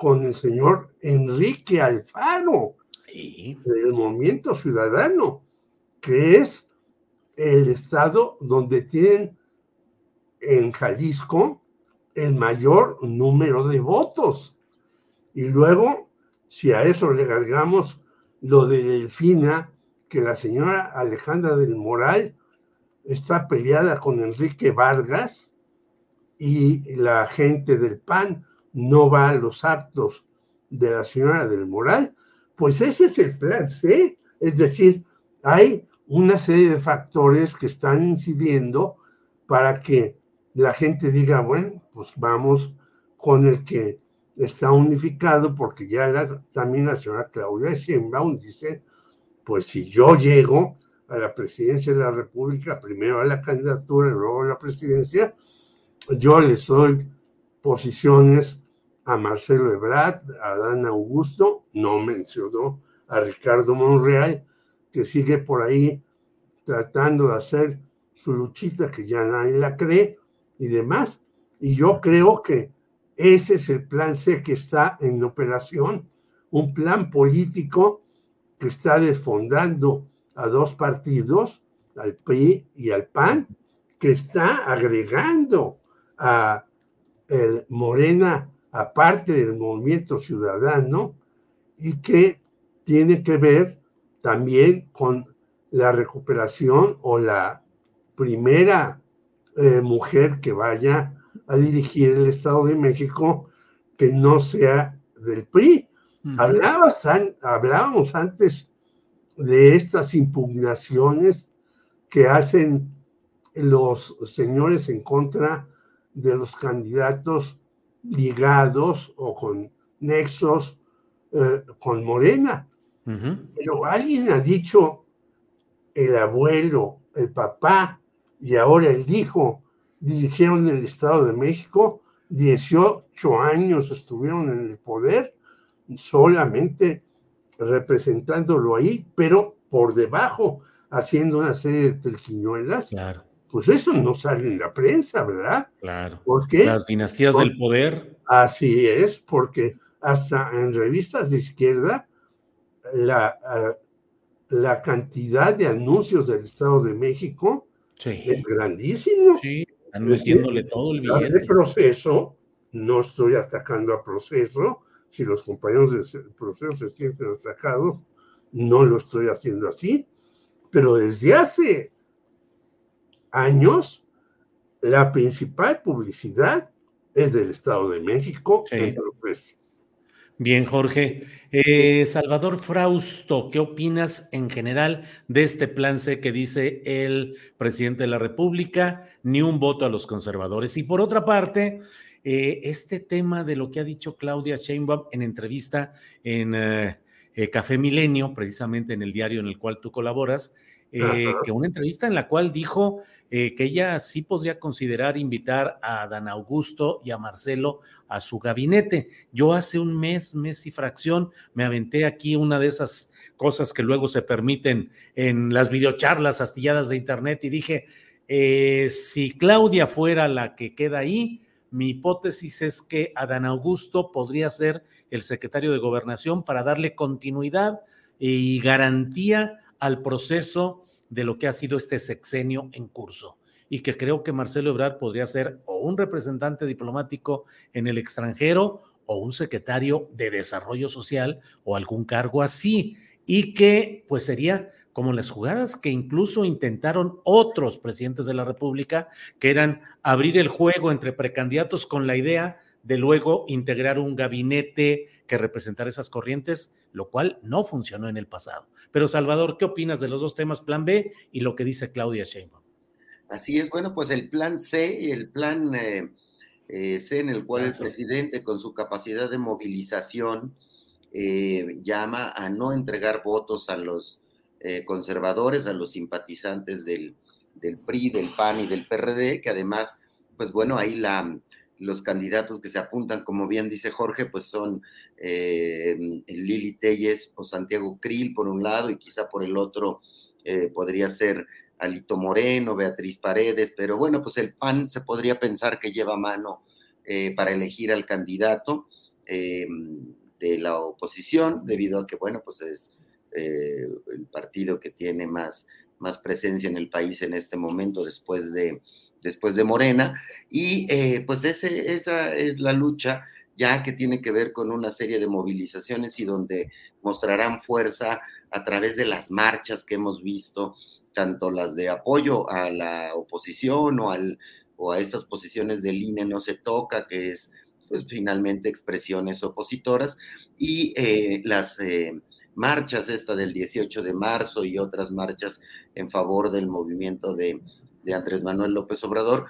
con el señor Enrique Alfaro del Movimiento Ciudadano, que es el estado donde tienen en Jalisco el mayor número de votos. Y luego, si a eso le agregamos lo de Delfina, que la señora Alejandra del Moral está peleada con Enrique Vargas y la gente del PAN no va a los actos de la señora del Moral, pues ese es el plan C. Es decir, hay una serie de factores que están incidiendo para que la gente diga, bueno, pues vamos con el que está unificado, porque ya también la señora Claudia Sheinbaum dice, pues si yo llego a la presidencia de la República, primero a la candidatura y luego a la presidencia, yo le doy posiciones a Marcelo Ebrard, a Dan Augusto, no mencionó a Ricardo Monreal, que sigue por ahí tratando de hacer su luchita que ya nadie la cree y demás. Y yo creo que ese es el plan C que está en operación, un plan político que está desfondando a dos partidos, al PRI y al PAN, que está agregando a el Morena aparte del movimiento ciudadano y que tiene que ver también con la recuperación o la primera eh, mujer que vaya a dirigir el Estado de México que no sea del PRI. hablábamos antes de estas impugnaciones que hacen los señores en contra de los candidatos ligados o con nexos eh, con Morena. Pero alguien ha dicho, el abuelo, el papá y ahora el hijo dirigieron el Estado de México, 18 años estuvieron en el poder, solamente representándolo ahí, pero por debajo, haciendo una serie de telquiñuelas. Claro. Pues eso no sale en la prensa, ¿verdad? Claro. ¿Por qué? Las dinastías del poder. Así es, porque hasta en revistas de izquierda la, eh, la cantidad de anuncios del Estado de México es grandísimo. Sí, están metiéndole todo el billete. El proceso, no estoy atacando a proceso, si los compañeros del proceso se sienten atacados, no lo estoy haciendo así, pero desde hace años la principal publicidad es del Estado de México en proceso. Bien, Jorge. Eh, Salvador Frausto, ¿qué opinas en general de este plan C que dice el presidente de la República? Ni un voto a los conservadores. Y por otra parte, eh, este tema de lo que ha dicho Claudia Sheinbaum en entrevista en eh, Café Milenio, precisamente en el diario en el cual tú colaboras, que una entrevista en la cual dijo que ella sí podría considerar invitar a Dan Augusto y a Marcelo a su gabinete. Yo hace un mes, mes y fracción, me aventé aquí una de esas cosas que luego se permiten en las videocharlas astilladas de internet y dije, eh, si Claudia fuera la que queda ahí, mi hipótesis es que Adán Augusto podría ser el secretario de gobernación para darle continuidad y garantía al proceso de lo que ha sido este sexenio en curso y que creo que Marcelo Ebrard podría ser o un representante diplomático en el extranjero o un secretario de desarrollo social o algún cargo así y que pues sería como las jugadas que incluso intentaron otros presidentes de la República, que eran abrir el juego entre precandidatos con la idea de luego integrar un gabinete que representara esas corrientes, lo cual no funcionó en el pasado. Pero Salvador, ¿qué opinas de los dos temas, plan B y lo que dice Claudia Sheinbaum? Así es, bueno, pues el plan C, el plan eh, eh, C en el cual el presidente con su capacidad de movilización eh, llama a no entregar votos a los conservadores, a los simpatizantes del, del, PRI, del PAN y del PRD, que además, pues bueno, ahí la, los candidatos que se apuntan, como bien dice Jorge, pues son Lili Telles o Santiago Krill por un lado y quizá por el otro podría ser Alito Moreno, Beatriz Paredes, pero bueno, pues el PAN se podría pensar que lleva mano eh, para elegir al candidato de la oposición, debido a que, bueno, pues es el partido que tiene más, más presencia en el país en este momento después de, después de Morena. Y pues ese, esa es la lucha ya que tiene que ver con una serie de movilizaciones y donde mostrarán fuerza a través de las marchas que hemos visto, tanto las de apoyo a la oposición o, al, o a estas posiciones del INE no se toca, que es pues finalmente expresiones opositoras, y eh, las eh, marchas, esta del 18 de marzo y otras marchas en favor del movimiento de, de Andrés Manuel López Obrador,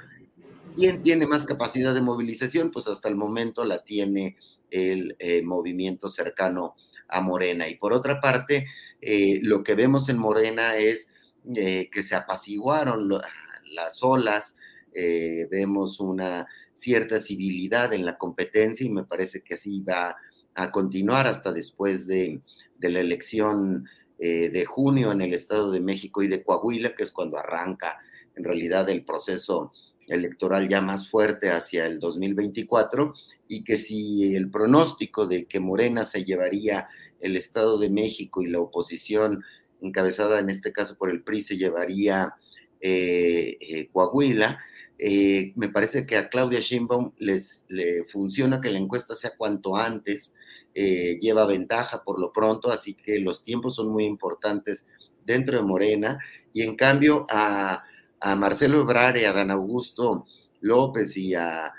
¿Quién tiene más capacidad de movilización? Pues hasta el momento la tiene el eh, movimiento cercano a Morena. Y por otra parte, eh, lo que vemos en Morena es eh, que se apaciguaron las olas, vemos una cierta civilidad en la competencia y me parece que así va a continuar hasta después de, de la elección de junio en el Estado de México y de Coahuila, que es cuando arranca en realidad el proceso electoral ya más fuerte hacia el 2024 y que si el pronóstico de que Morena se llevaría el Estado de México y la oposición encabezada en este caso por el PRI se llevaría eh, eh, Coahuila, eh, me parece que a Claudia Sheinbaum les le funciona que la encuesta sea cuanto antes, lleva ventaja por lo pronto, así que los tiempos son muy importantes dentro de Morena y en cambio a a Marcelo Ebrard y a Dan Augusto López y a,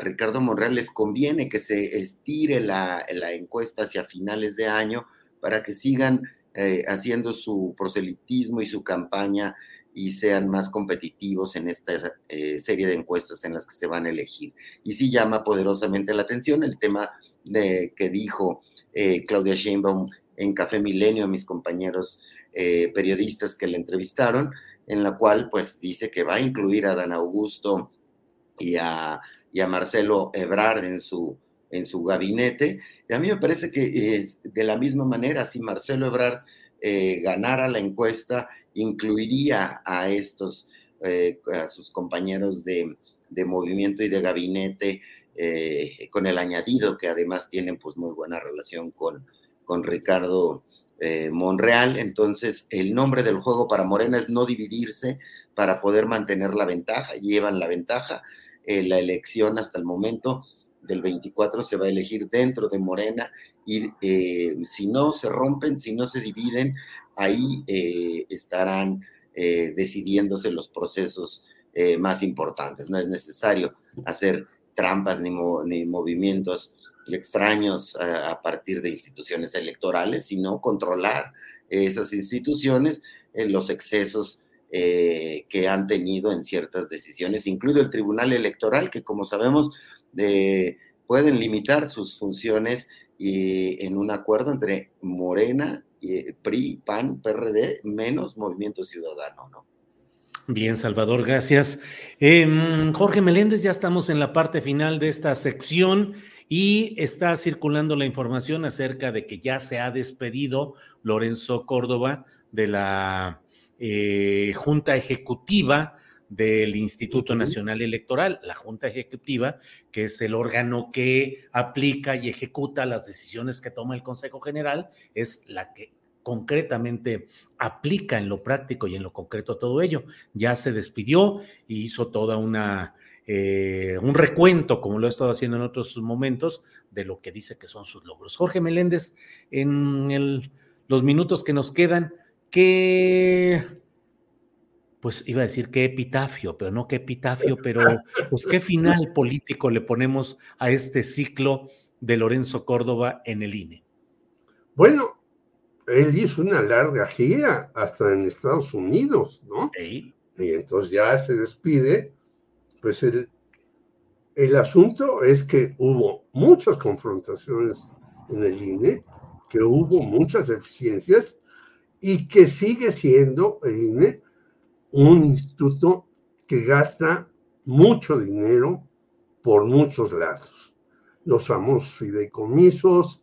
Ricardo Monreal les conviene que se estire la, encuesta hacia finales de año para que sigan eh, haciendo su proselitismo y su campaña y sean más competitivos en esta eh, serie de encuestas en las que se van a elegir. Y sí llama poderosamente la atención el tema de, que dijo eh, Claudia Sheinbaum en Café Milenio, mis compañeros periodistas que le entrevistaron, en la cual pues dice que va a incluir a Dan Augusto y a, Marcelo Ebrard en su, en su gabinete. Y a mí me parece que eh, de la misma manera, si Marcelo Ebrard eh, ganara la encuesta, incluiría a estos, eh, a sus compañeros de, movimiento y de gabinete, con el añadido que además tienen pues muy buena relación con, con Ricardo eh, Monreal. Entonces, el nombre del juego para Morena es no dividirse para poder mantener la ventaja. Llevan la ventaja. Eh, la elección hasta el momento del 24 se va a elegir dentro de Morena y eh, si no se rompen, si no se dividen, ahí estarán decidiéndose los procesos más importantes. No es necesario hacer trampas ni movimientos extraños a, partir de instituciones electorales, sino controlar esas instituciones en los excesos eh, que han tenido en ciertas decisiones, incluido el Tribunal Electoral, que como sabemos pueden limitar sus funciones y en un acuerdo entre Morena, PRI, PAN, PRD, menos Movimiento Ciudadano, ¿no? Bien, Salvador, gracias. Em, Jorge Meléndez, ya estamos en la parte final de esta sección y está circulando la información acerca de que ya se ha despedido Lorenzo Córdoba de la eh, Junta Ejecutiva del Instituto Nacional Electoral, la Junta Ejecutiva, que es el órgano que aplica y ejecuta las decisiones que toma el Consejo General, es la que concretamente aplica en lo práctico y en lo concreto todo ello. Ya se despidió y hizo toda una eh, un recuento, como lo he estado haciendo en otros momentos, de lo que dice que son sus logros. Jorge Meléndez, en los minutos que nos quedan, ¿qué, pues iba a decir qué epitafio, pero no qué epitafio, pero pues qué final político le ponemos a este ciclo de Lorenzo Córdoba en el INE? Bueno, él hizo una larga gira hasta en Estados Unidos, ¿no? Y entonces ya se despide pues el, el asunto es que hubo muchas confrontaciones en el INE, que hubo muchas deficiencias y que sigue siendo el INE un instituto que gasta mucho dinero por muchos lados. Los famosos fideicomisos,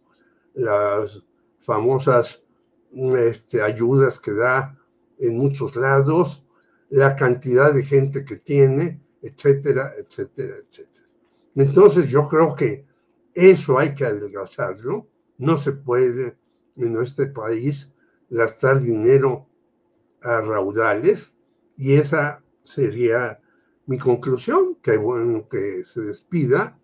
las famosas este, ayudas que da en muchos lados, la cantidad de gente que tiene, etcétera, etcétera, etcétera. Entonces yo creo que eso hay que adelgazarlo. No se puede en este país gastar dinero a raudales y esa sería mi conclusión, que bueno que se despida,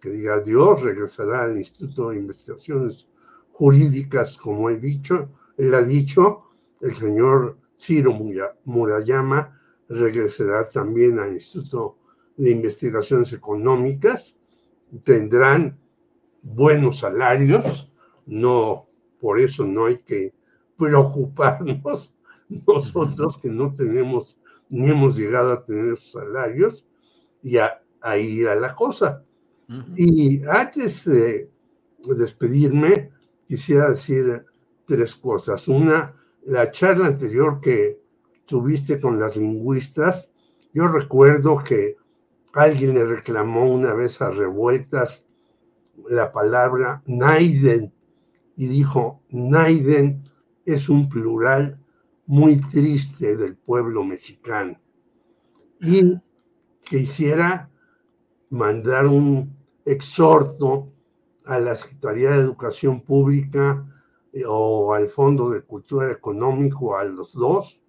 que diga adiós, regresará al Instituto de Investigaciones Jurídicas, como he dicho, él ha dicho, el señor Ciro Murayama regresará también al Instituto de Investigaciones Económicas, tendrán buenos salarios, no, por eso no hay que preocuparnos <laughs> nosotros que no tenemos ni hemos llegado a tener esos salarios y a, ir a la cosa. Y antes de despedirme, quisiera decir tres cosas. Una, la charla anterior que tuviste con las lingüistas, yo recuerdo que alguien le reclamó una vez a revueltas la palabra Naiden y dijo, Naiden es un plural muy triste del pueblo mexicano. Y quisiera mandar un exhorto a la Secretaría de Educación Pública eh, o al Fondo de Cultura Económico, a los dos,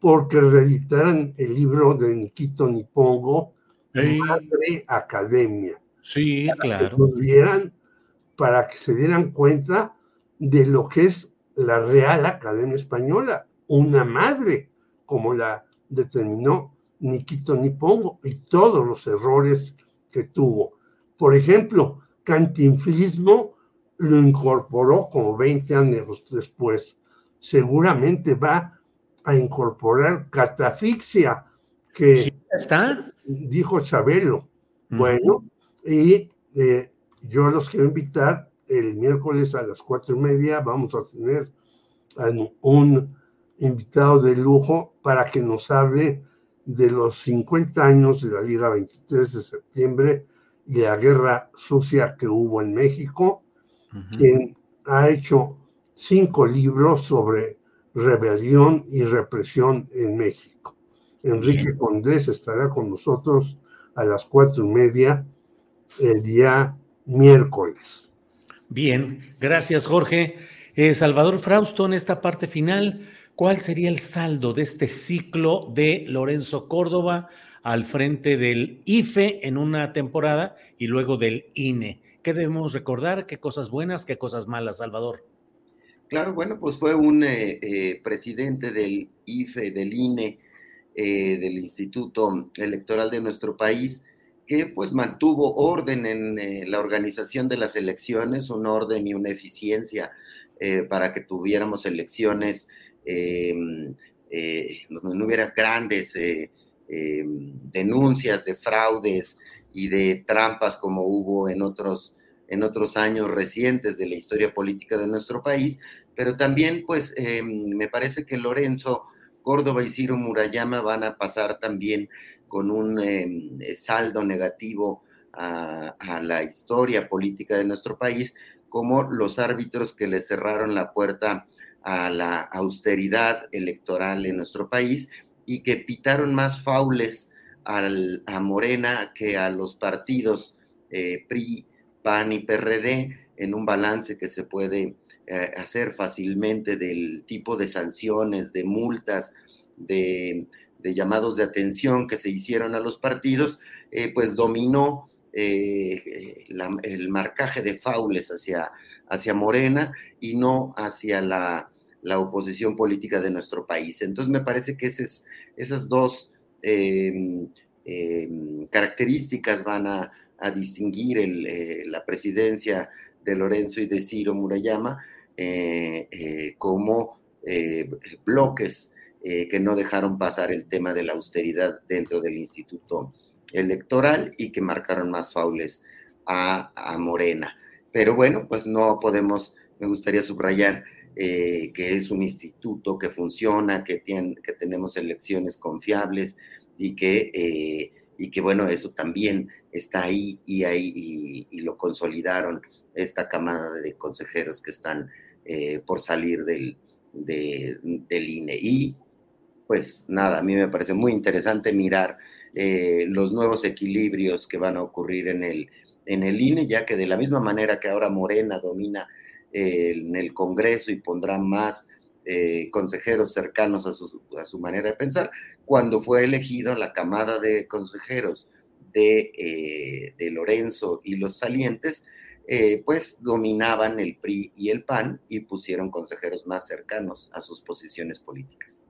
porque reeditaran el libro de Nikito Nipongo, Madre Academia. Sí, claro. Que vieran, para que se dieran cuenta de lo que es la Real Academia Española, una madre, como la determinó Nikito Nipongo, y todos los errores que tuvo. Por ejemplo, cantinflismo lo incorporó como 20 años después. Seguramente va a incorporar catafixia, que está. dijo Chabelo. Bueno, y eh, yo los quiero invitar el miércoles a las cuatro y media. Vamos a tener un invitado de lujo para que nos hable de los 50 años de la Liga 23 de septiembre y la guerra sucia que hubo en México, quien ha hecho cinco libros sobre rebelión y represión en México. Enrique Condés estará con nosotros a las cuatro y media el día miércoles. Bien, gracias Jorge. Eh, Salvador Frausto, en esta parte final, ¿cuál sería el saldo de este ciclo de Lorenzo Córdoba al frente del IFE en una temporada y luego del INE? ¿Qué debemos recordar? ¿Qué cosas buenas, qué cosas malas, Salvador? Claro, bueno, pues fue un eh, eh, presidente del IFE, del INE, del Instituto Electoral de nuestro país, que pues mantuvo orden en la organización de las elecciones, un orden y una eficiencia eh, para que tuviéramos elecciones eh, donde no hubiera grandes eh, denuncias de fraudes y de trampas como hubo en otros, en otros años recientes de la historia política de nuestro país, pero también pues em, me parece que Lorenzo Córdoba y Ciro Murayama van a pasar también con un saldo negativo a, la historia política de nuestro país, como los árbitros que le cerraron la puerta a la austeridad electoral en nuestro país y que pitaron más faules a Morena que a los partidos eh, PRI, PAN y PRD en un balance que se puede eh, hacer fácilmente del tipo de sanciones, de multas, de, llamados de atención que se hicieron a los partidos, eh, pues dominó eh, el marcaje de faules hacia, hacia Morena y no hacia la, oposición política de nuestro país. Entonces me parece que esas dos características van a, distinguir eh, la presidencia de Lorenzo y de Ciro Murayama eh, como bloques que no dejaron pasar el tema de la austeridad dentro del Instituto electoral y que marcaron más faules a, Morena. Pero bueno, pues no podemos, me gustaría subrayar eh, que es un instituto que funciona, que, tiene, que tenemos elecciones confiables y que, eh, y que bueno, eso también está ahí y ahí y, lo consolidaron esta camada de consejeros que están eh, por salir del, del INE. Y pues nada, a mí me parece muy interesante mirar eh, los nuevos equilibrios que van a ocurrir en el, en el INE, ya que de la misma manera que ahora Morena domina eh, en el Congreso y pondrá más eh, consejeros cercanos a su, a su, manera de pensar, cuando fue elegido la camada de consejeros de, de Lorenzo y los salientes, pues dominaban el PRI y el PAN y pusieron consejeros más cercanos a sus posiciones políticas.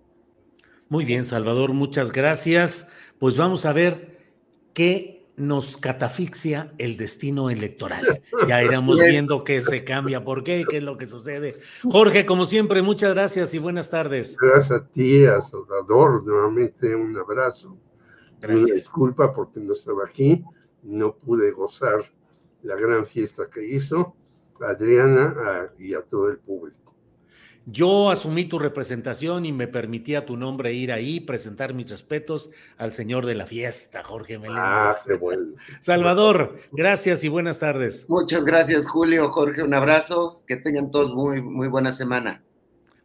Muy bien, Salvador, muchas gracias. Pues vamos a ver qué nos catafixia el destino electoral. Ya <laughs> iremos viendo qué se cambia, por qué, qué es lo que sucede. Jorge, como siempre, muchas gracias y buenas tardes. Gracias a ti, a Salvador, nuevamente un abrazo. Gracias. Una disculpa porque no estaba aquí, no pude gozar la gran fiesta que hizo Adriana y a todo el público. Yo asumí tu representación y me permitía tu nombre ir ahí, presentar mis respetos al señor de la fiesta, Jorge Meléndez. Ah, qué bueno. <laughs> Salvador, gracias y buenas tardes. Muchas gracias, Julio, Jorge, un abrazo, que tengan todos muy, muy buena semana.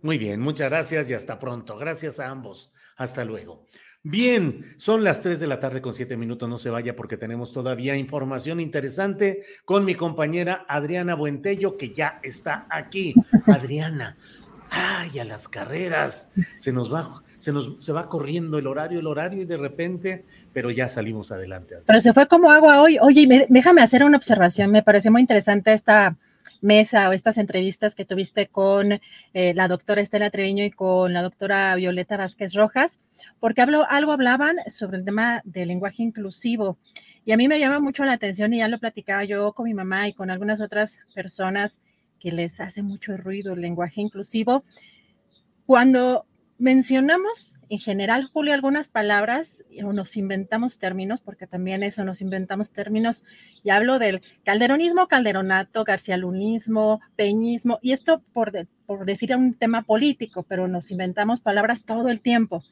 Muy bien, muchas gracias y hasta pronto. Gracias a ambos. Hasta luego. Bien, son las 3 de la tarde con 7 minutos, no se vaya porque tenemos todavía información interesante con mi compañera Adriana Buentello, que ya está aquí. Adriana, ay, a las carreras, se nos va, se nos se va corriendo el horario, el horario y de repente, pero ya salimos adelante. Pero se fue como agua hoy. Oye, déjame hacer una observación, me pareció muy interesante esta mesa o estas entrevistas que tuviste con eh, la doctora Estela Treviño y con la doctora Violeta Vázquez Rojas, porque habló, algo hablaban sobre el tema del lenguaje inclusivo. Y a mí me llama mucho la atención y ya lo platicaba yo con mi mamá y con algunas otras personas que les hace mucho ruido el lenguaje inclusivo. Cuando mencionamos en general, Julio, algunas palabras o nos inventamos términos, porque también eso, nos inventamos términos, y hablo del calderonismo, calderonato, garcialunismo, peñismo, y esto por, por decir un tema político, pero nos inventamos palabras todo el tiempo.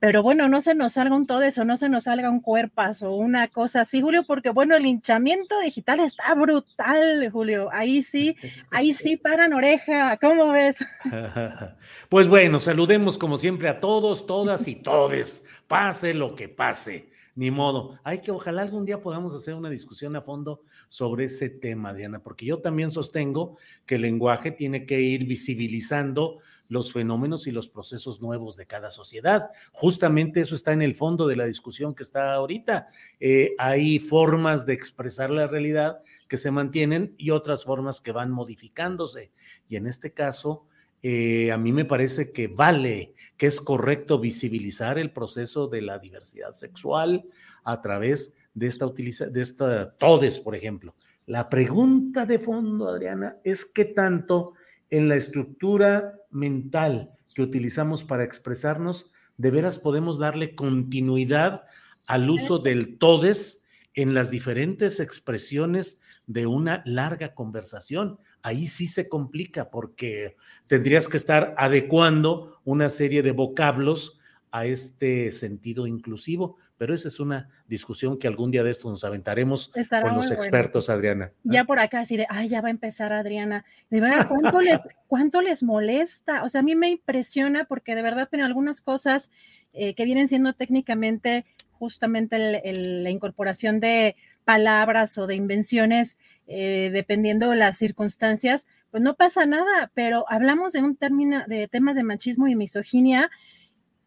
Pero bueno, no se nos salga un todo eso, no se nos salga un cuerpas o una cosa así, Julio, porque bueno, el hinchamiento digital está brutal, Julio. Ahí sí, ahí sí <laughs> paran oreja. ¿Cómo ves? <laughs> Pues bueno, saludemos como siempre a todos, todas y todes. Pase lo que pase. Ni modo. Hay que, ojalá algún día podamos hacer una discusión a fondo sobre ese tema, Diana, porque yo también sostengo que el lenguaje tiene que ir visibilizando los fenómenos y los procesos nuevos de cada sociedad. Justamente eso está en el fondo de la discusión que está ahorita. Eh, hay formas de expresar la realidad que se mantienen y otras formas que van modificándose. Y en este caso, eh, a mí me parece que vale, que es correcto visibilizar el proceso de la diversidad sexual a través de esta utilización, de esta TODES, por ejemplo. La pregunta de fondo, Adriana, es qué tanto en la estructura mental que utilizamos para expresarnos, de veras podemos darle continuidad al uso del todes en las diferentes expresiones de una larga conversación. Ahí sí se complica porque tendrías que estar adecuando una serie de vocablos a este sentido inclusivo, pero esa es una discusión que algún día de esto nos aventaremos con los expertos, Adriana. Ya por acá, así de, ay, ya va a empezar Adriana. De <laughs> verdad, ¿cuánto les, cuánto les molesta? O sea, a mí me impresiona porque de verdad tienen algunas cosas eh, que vienen siendo técnicamente justamente la incorporación de palabras o de invenciones, eh, dependiendo de las circunstancias, pues no pasa nada, pero hablamos de un término de temas de machismo y misoginia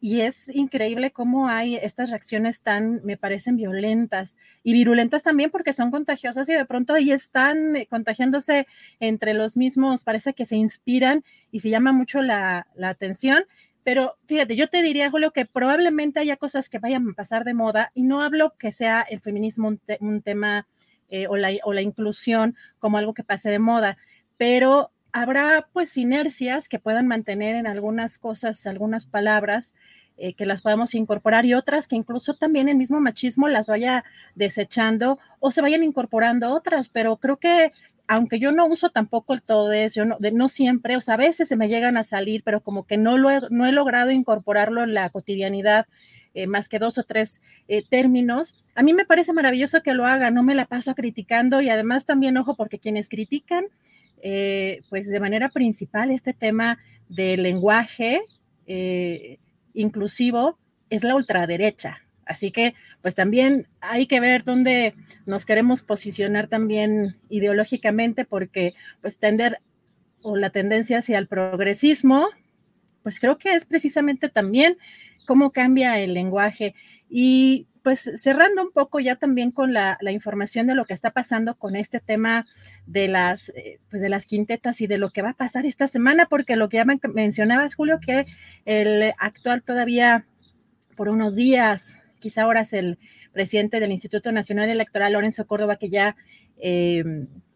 y es increíble cómo hay estas reacciones tan, me parecen violentas y virulentas también porque son contagiosas y de pronto ahí están eh, contagiándose entre los mismos, parece que se inspiran y se llama mucho la, atención. Pero fíjate, yo te diría, Julio, que probablemente haya cosas que vayan a pasar de moda y no hablo que sea el feminismo un, tema eh, o, la, o la inclusión como algo que pase de moda, pero habrá pues inercias que puedan mantener en algunas cosas, algunas palabras eh, que las podamos incorporar y otras que incluso también el mismo machismo las vaya desechando o se vayan incorporando otras, pero creo que aunque yo no uso tampoco el todo eso, yo no, no siempre, o sea, a veces se me llegan a salir, pero como que no, lo he, no he logrado incorporarlo en la cotidianidad, eh, más que dos o tres eh, términos. A mí me parece maravilloso que lo haga, no me la paso criticando y además también, ojo, porque quienes critican, eh, pues de manera principal este tema del lenguaje eh, inclusivo es la ultraderecha. Así que, pues también hay que ver dónde nos queremos posicionar también ideológicamente, porque pues tender o la tendencia hacia el progresismo, pues creo que es precisamente también cómo cambia el lenguaje. Y pues cerrando un poco ya también con la, información de lo que está pasando con este tema de las, eh, pues de las quintetas y de lo que va a pasar esta semana, porque lo que ya mencionabas, Julio, que el actual todavía por unos días, quizá ahora es el presidente del Instituto Nacional Electoral, Lorenzo Córdoba, que ya eh,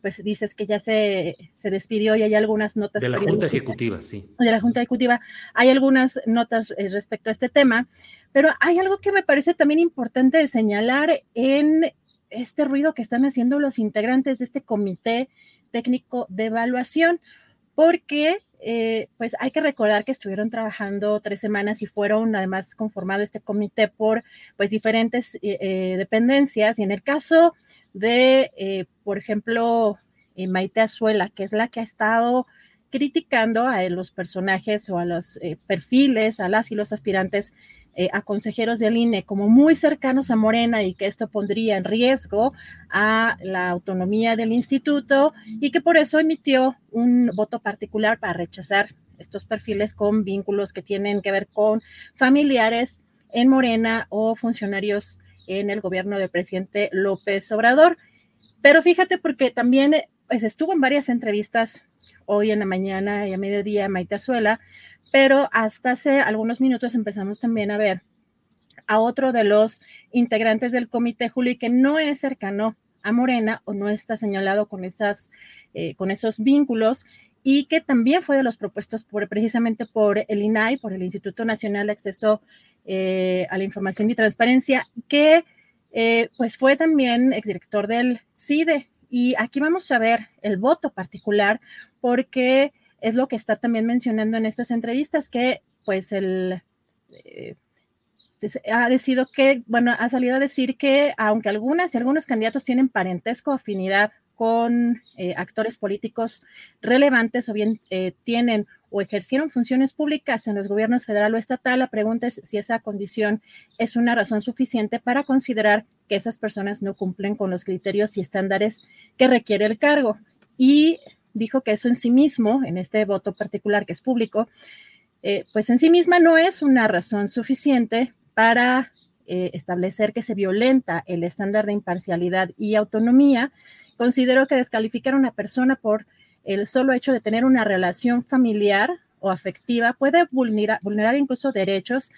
pues dices que ya se, se, despidió y hay algunas notas. De la Junta Ejecutiva, sí. De la Junta Ejecutiva. Hay algunas notas eh, respecto a este tema, pero hay algo que me parece también importante de señalar en este ruido que están haciendo los integrantes de este comité técnico de evaluación, porque eh, pues hay que recordar que estuvieron trabajando tres semanas y fueron además conformado este comité por pues diferentes eh, dependencias y en el caso de, eh, por ejemplo, eh, Maite Azuela, que es la que ha estado criticando a los personajes o a los eh, perfiles, a las y los aspirantes a consejeros del INE como muy cercanos a Morena y que esto pondría en riesgo a la autonomía del instituto y que por eso emitió un voto particular para rechazar estos perfiles con vínculos que tienen que ver con familiares en Morena o funcionarios en el gobierno del presidente López Obrador. Pero fíjate porque también pues, estuvo en varias entrevistas hoy en la mañana y a mediodía Maite Azuela, pero hasta hace algunos minutos empezamos también a ver a otro de los integrantes del comité, Julio, que no es cercano a Morena o no está señalado con, esas, eh, con esos vínculos y que también fue de los propuestos por, precisamente por el INAI, por el Instituto Nacional de Acceso eh, a la información y transparencia, que eh, pues fue también exdirector del CIDE. Y aquí vamos a ver el voto particular, porque es lo que está también mencionando en estas entrevistas, que pues el... Eh, ha decidido que, bueno, ha salido a decir que aunque algunas y algunos candidatos tienen parentesco, afinidad con actores políticos relevantes o bien tienen o ejercieron funciones públicas en los gobiernos federal o estatal, la pregunta es si esa condición es una razón suficiente para considerar que esas personas no cumplen con los criterios y estándares que requiere el cargo. Y dijo que eso en sí mismo, en este voto particular que es público, eh, pues en sí misma no es una razón suficiente para eh, establecer que se violenta el estándar de imparcialidad y autonomía. Considero que descalificar a una persona por el solo hecho de tener una relación familiar o afectiva puede vulnerar, vulnerar incluso derechos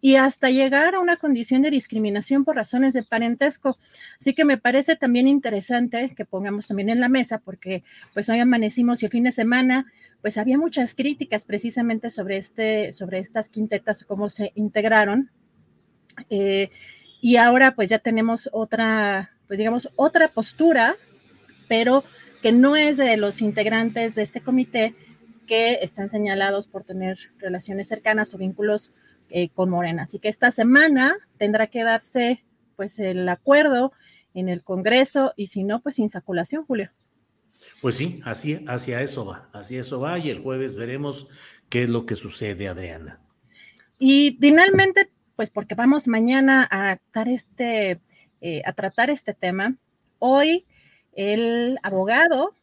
y hasta llegar a una condición de discriminación por razones de parentesco. Así que me parece también interesante que pongamos también en la mesa, porque pues hoy amanecimos y el fin de semana, pues había muchas críticas precisamente sobre, este, sobre estas quintetas, cómo se integraron. Eh, y ahora pues ya tenemos otra, pues digamos, otra postura, pero que no es de los integrantes de este comité que están señalados por tener relaciones cercanas o vínculos eh, con Morena. Así que esta semana tendrá que darse pues el acuerdo en el Congreso y si no, pues insaculación, Julio. Pues sí, así, hacia eso va, hacia eso va y el jueves veremos qué es lo que sucede, Adriana. Y finalmente, pues porque vamos mañana a, este, eh, a tratar este tema, hoy el abogado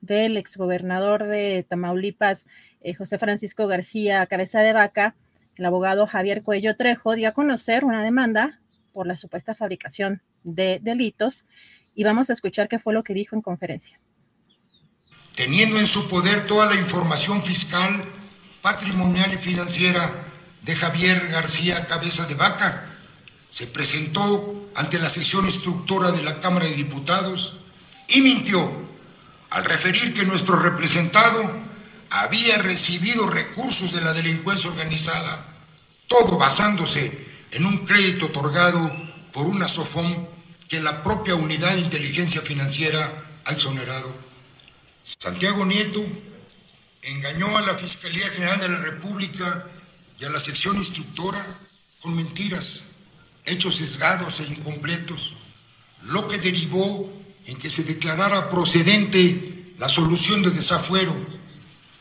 del exgobernador de Tamaulipas, eh, José Francisco García Cabeza de Vaca, el abogado Javier Cuello Trejo, dio a conocer una demanda por la supuesta fabricación de delitos y vamos a escuchar qué fue lo que dijo en conferencia. Teniendo en su poder toda la información fiscal, patrimonial y financiera de Javier García Cabeza de Vaca, se presentó ante la sección instructora de la Cámara de Diputados y mintió al referir que nuestro representado había recibido recursos de la delincuencia organizada, todo basándose en un crédito otorgado por una SOFOM que la propia Unidad de Inteligencia Financiera ha exonerado. Santiago Nieto engañó a la Fiscalía General de la República y a la sección instructora con mentiras, hechos sesgados e incompletos, lo que derivó en que se declarara procedente la solución de desafuero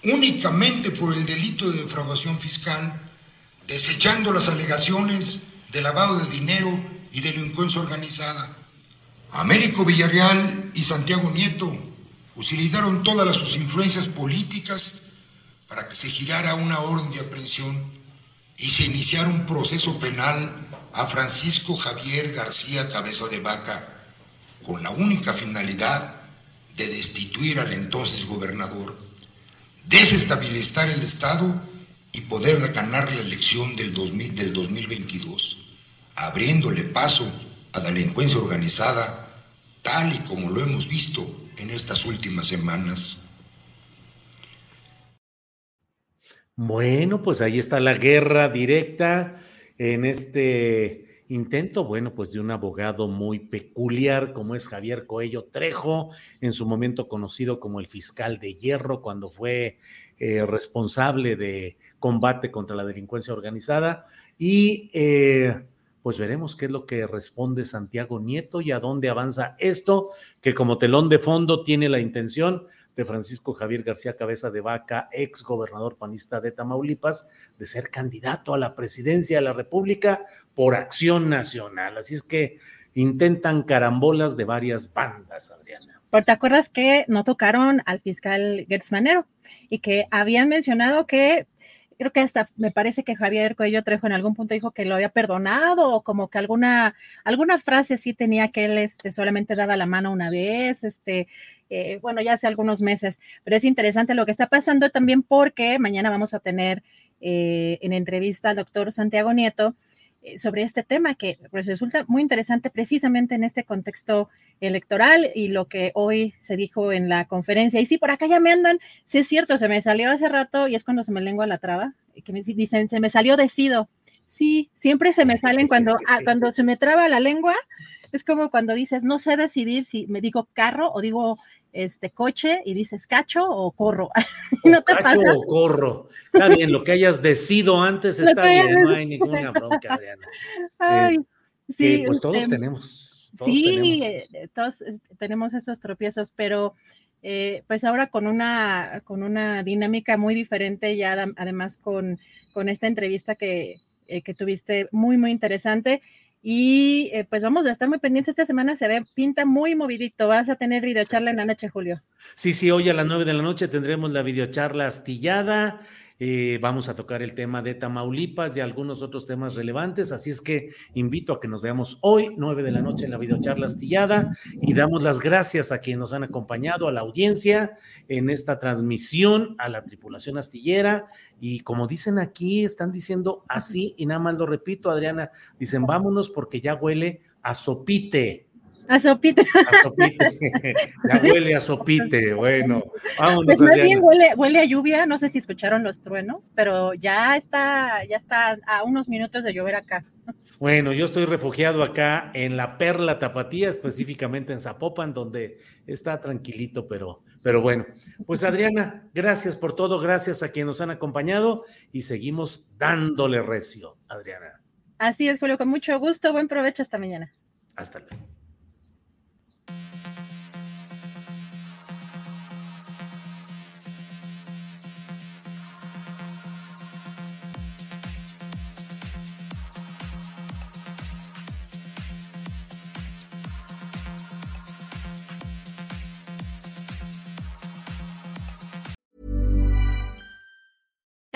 únicamente por el delito de defraudación fiscal, desechando las alegaciones de lavado de dinero y delincuencia organizada. Américo Villarreal y Santiago Nieto utilizaron todas sus influencias políticas para que se girara una orden de aprehensión y se iniciara un proceso penal a Francisco Javier García Cabeza de Vaca, con la única finalidad de destituir al entonces gobernador, desestabilizar el Estado y poder ganar la elección del, 2000, del 2022, abriéndole paso a la delincuencia organizada, tal y como lo hemos visto en estas últimas semanas. Bueno, pues ahí está la guerra directa en este intento, bueno, pues de un abogado muy peculiar como es Javier Coello Trejo, en su momento conocido como el fiscal de hierro cuando fue eh, responsable de combate contra la delincuencia organizada. Y eh, pues veremos qué es lo que responde Santiago Nieto y a dónde avanza esto, que como telón de fondo tiene la intención de Francisco Javier García Cabeza de Vaca, ex gobernador panista de Tamaulipas, de ser candidato a la presidencia de la República por acción nacional. Así es que intentan carambolas de varias bandas, Adriana. ¿Te acuerdas que no tocaron al fiscal Gertz Manero y que habían mencionado que creo que hasta me parece que Javier Coello Trejo en algún punto dijo que lo había perdonado o como que alguna, alguna frase sí tenía que él este, solamente daba la mano una vez, este, eh, bueno, ya hace algunos meses, pero es interesante lo que está pasando también porque mañana vamos a tener eh, en entrevista al doctor Santiago Nieto sobre este tema que pues, resulta muy interesante precisamente en este contexto electoral y lo que hoy se dijo en la conferencia. Y sí, por acá ya me andan, sí es cierto, se me salió hace rato y es cuando se me lengua la traba, que me dicen, se me salió decido. Sí, siempre se me salen cuando, ah, cuando se me traba la lengua, es como cuando dices, no sé decidir si me digo carro o digo este coche y dices cacho o corro. <laughs> ¿No te cacho o corro. Está bien, lo que hayas decidido antes está bien, no hay ninguna bronca, Adriana. Ay, eh, sí, pues todos este, tenemos. Todos sí, tenemos. eh, todos eh, tenemos esos tropiezos, pero eh, pues ahora con una, con una dinámica muy diferente, ya adem- además con, con esta entrevista que, eh, que tuviste muy, muy interesante. Y eh, pues vamos a estar muy pendientes. Esta semana se ve, pinta muy movidito. Vas a tener videocharla en la noche, Julio. Sí, sí, hoy a las nueve de la noche tendremos la videocharla astillada. Eh, vamos a tocar el tema de Tamaulipas y algunos otros temas relevantes. Así es que invito a que nos veamos hoy, nueve de la noche, en la videocharla astillada. Y damos las gracias a quienes nos han acompañado, a la audiencia en esta transmisión, a la tripulación astillera. Y como dicen aquí, están diciendo así, y nada más lo repito, Adriana, dicen vámonos porque ya huele a sopite. A sopita. A sopite. <laughs> ya huele a sopite. Bueno, vámonos, Pues más bien huele, huele a lluvia. No sé si escucharon los truenos, pero ya está, ya está a unos minutos de llover acá. Bueno, yo estoy refugiado acá en la Perla Tapatía, específicamente en Zapopan, donde está tranquilito, pero, pero bueno. Pues Adriana, gracias por todo, gracias a quienes nos han acompañado y seguimos dándole recio, Adriana. Así es, Julio, con mucho gusto. Buen provecho hasta mañana. Hasta luego.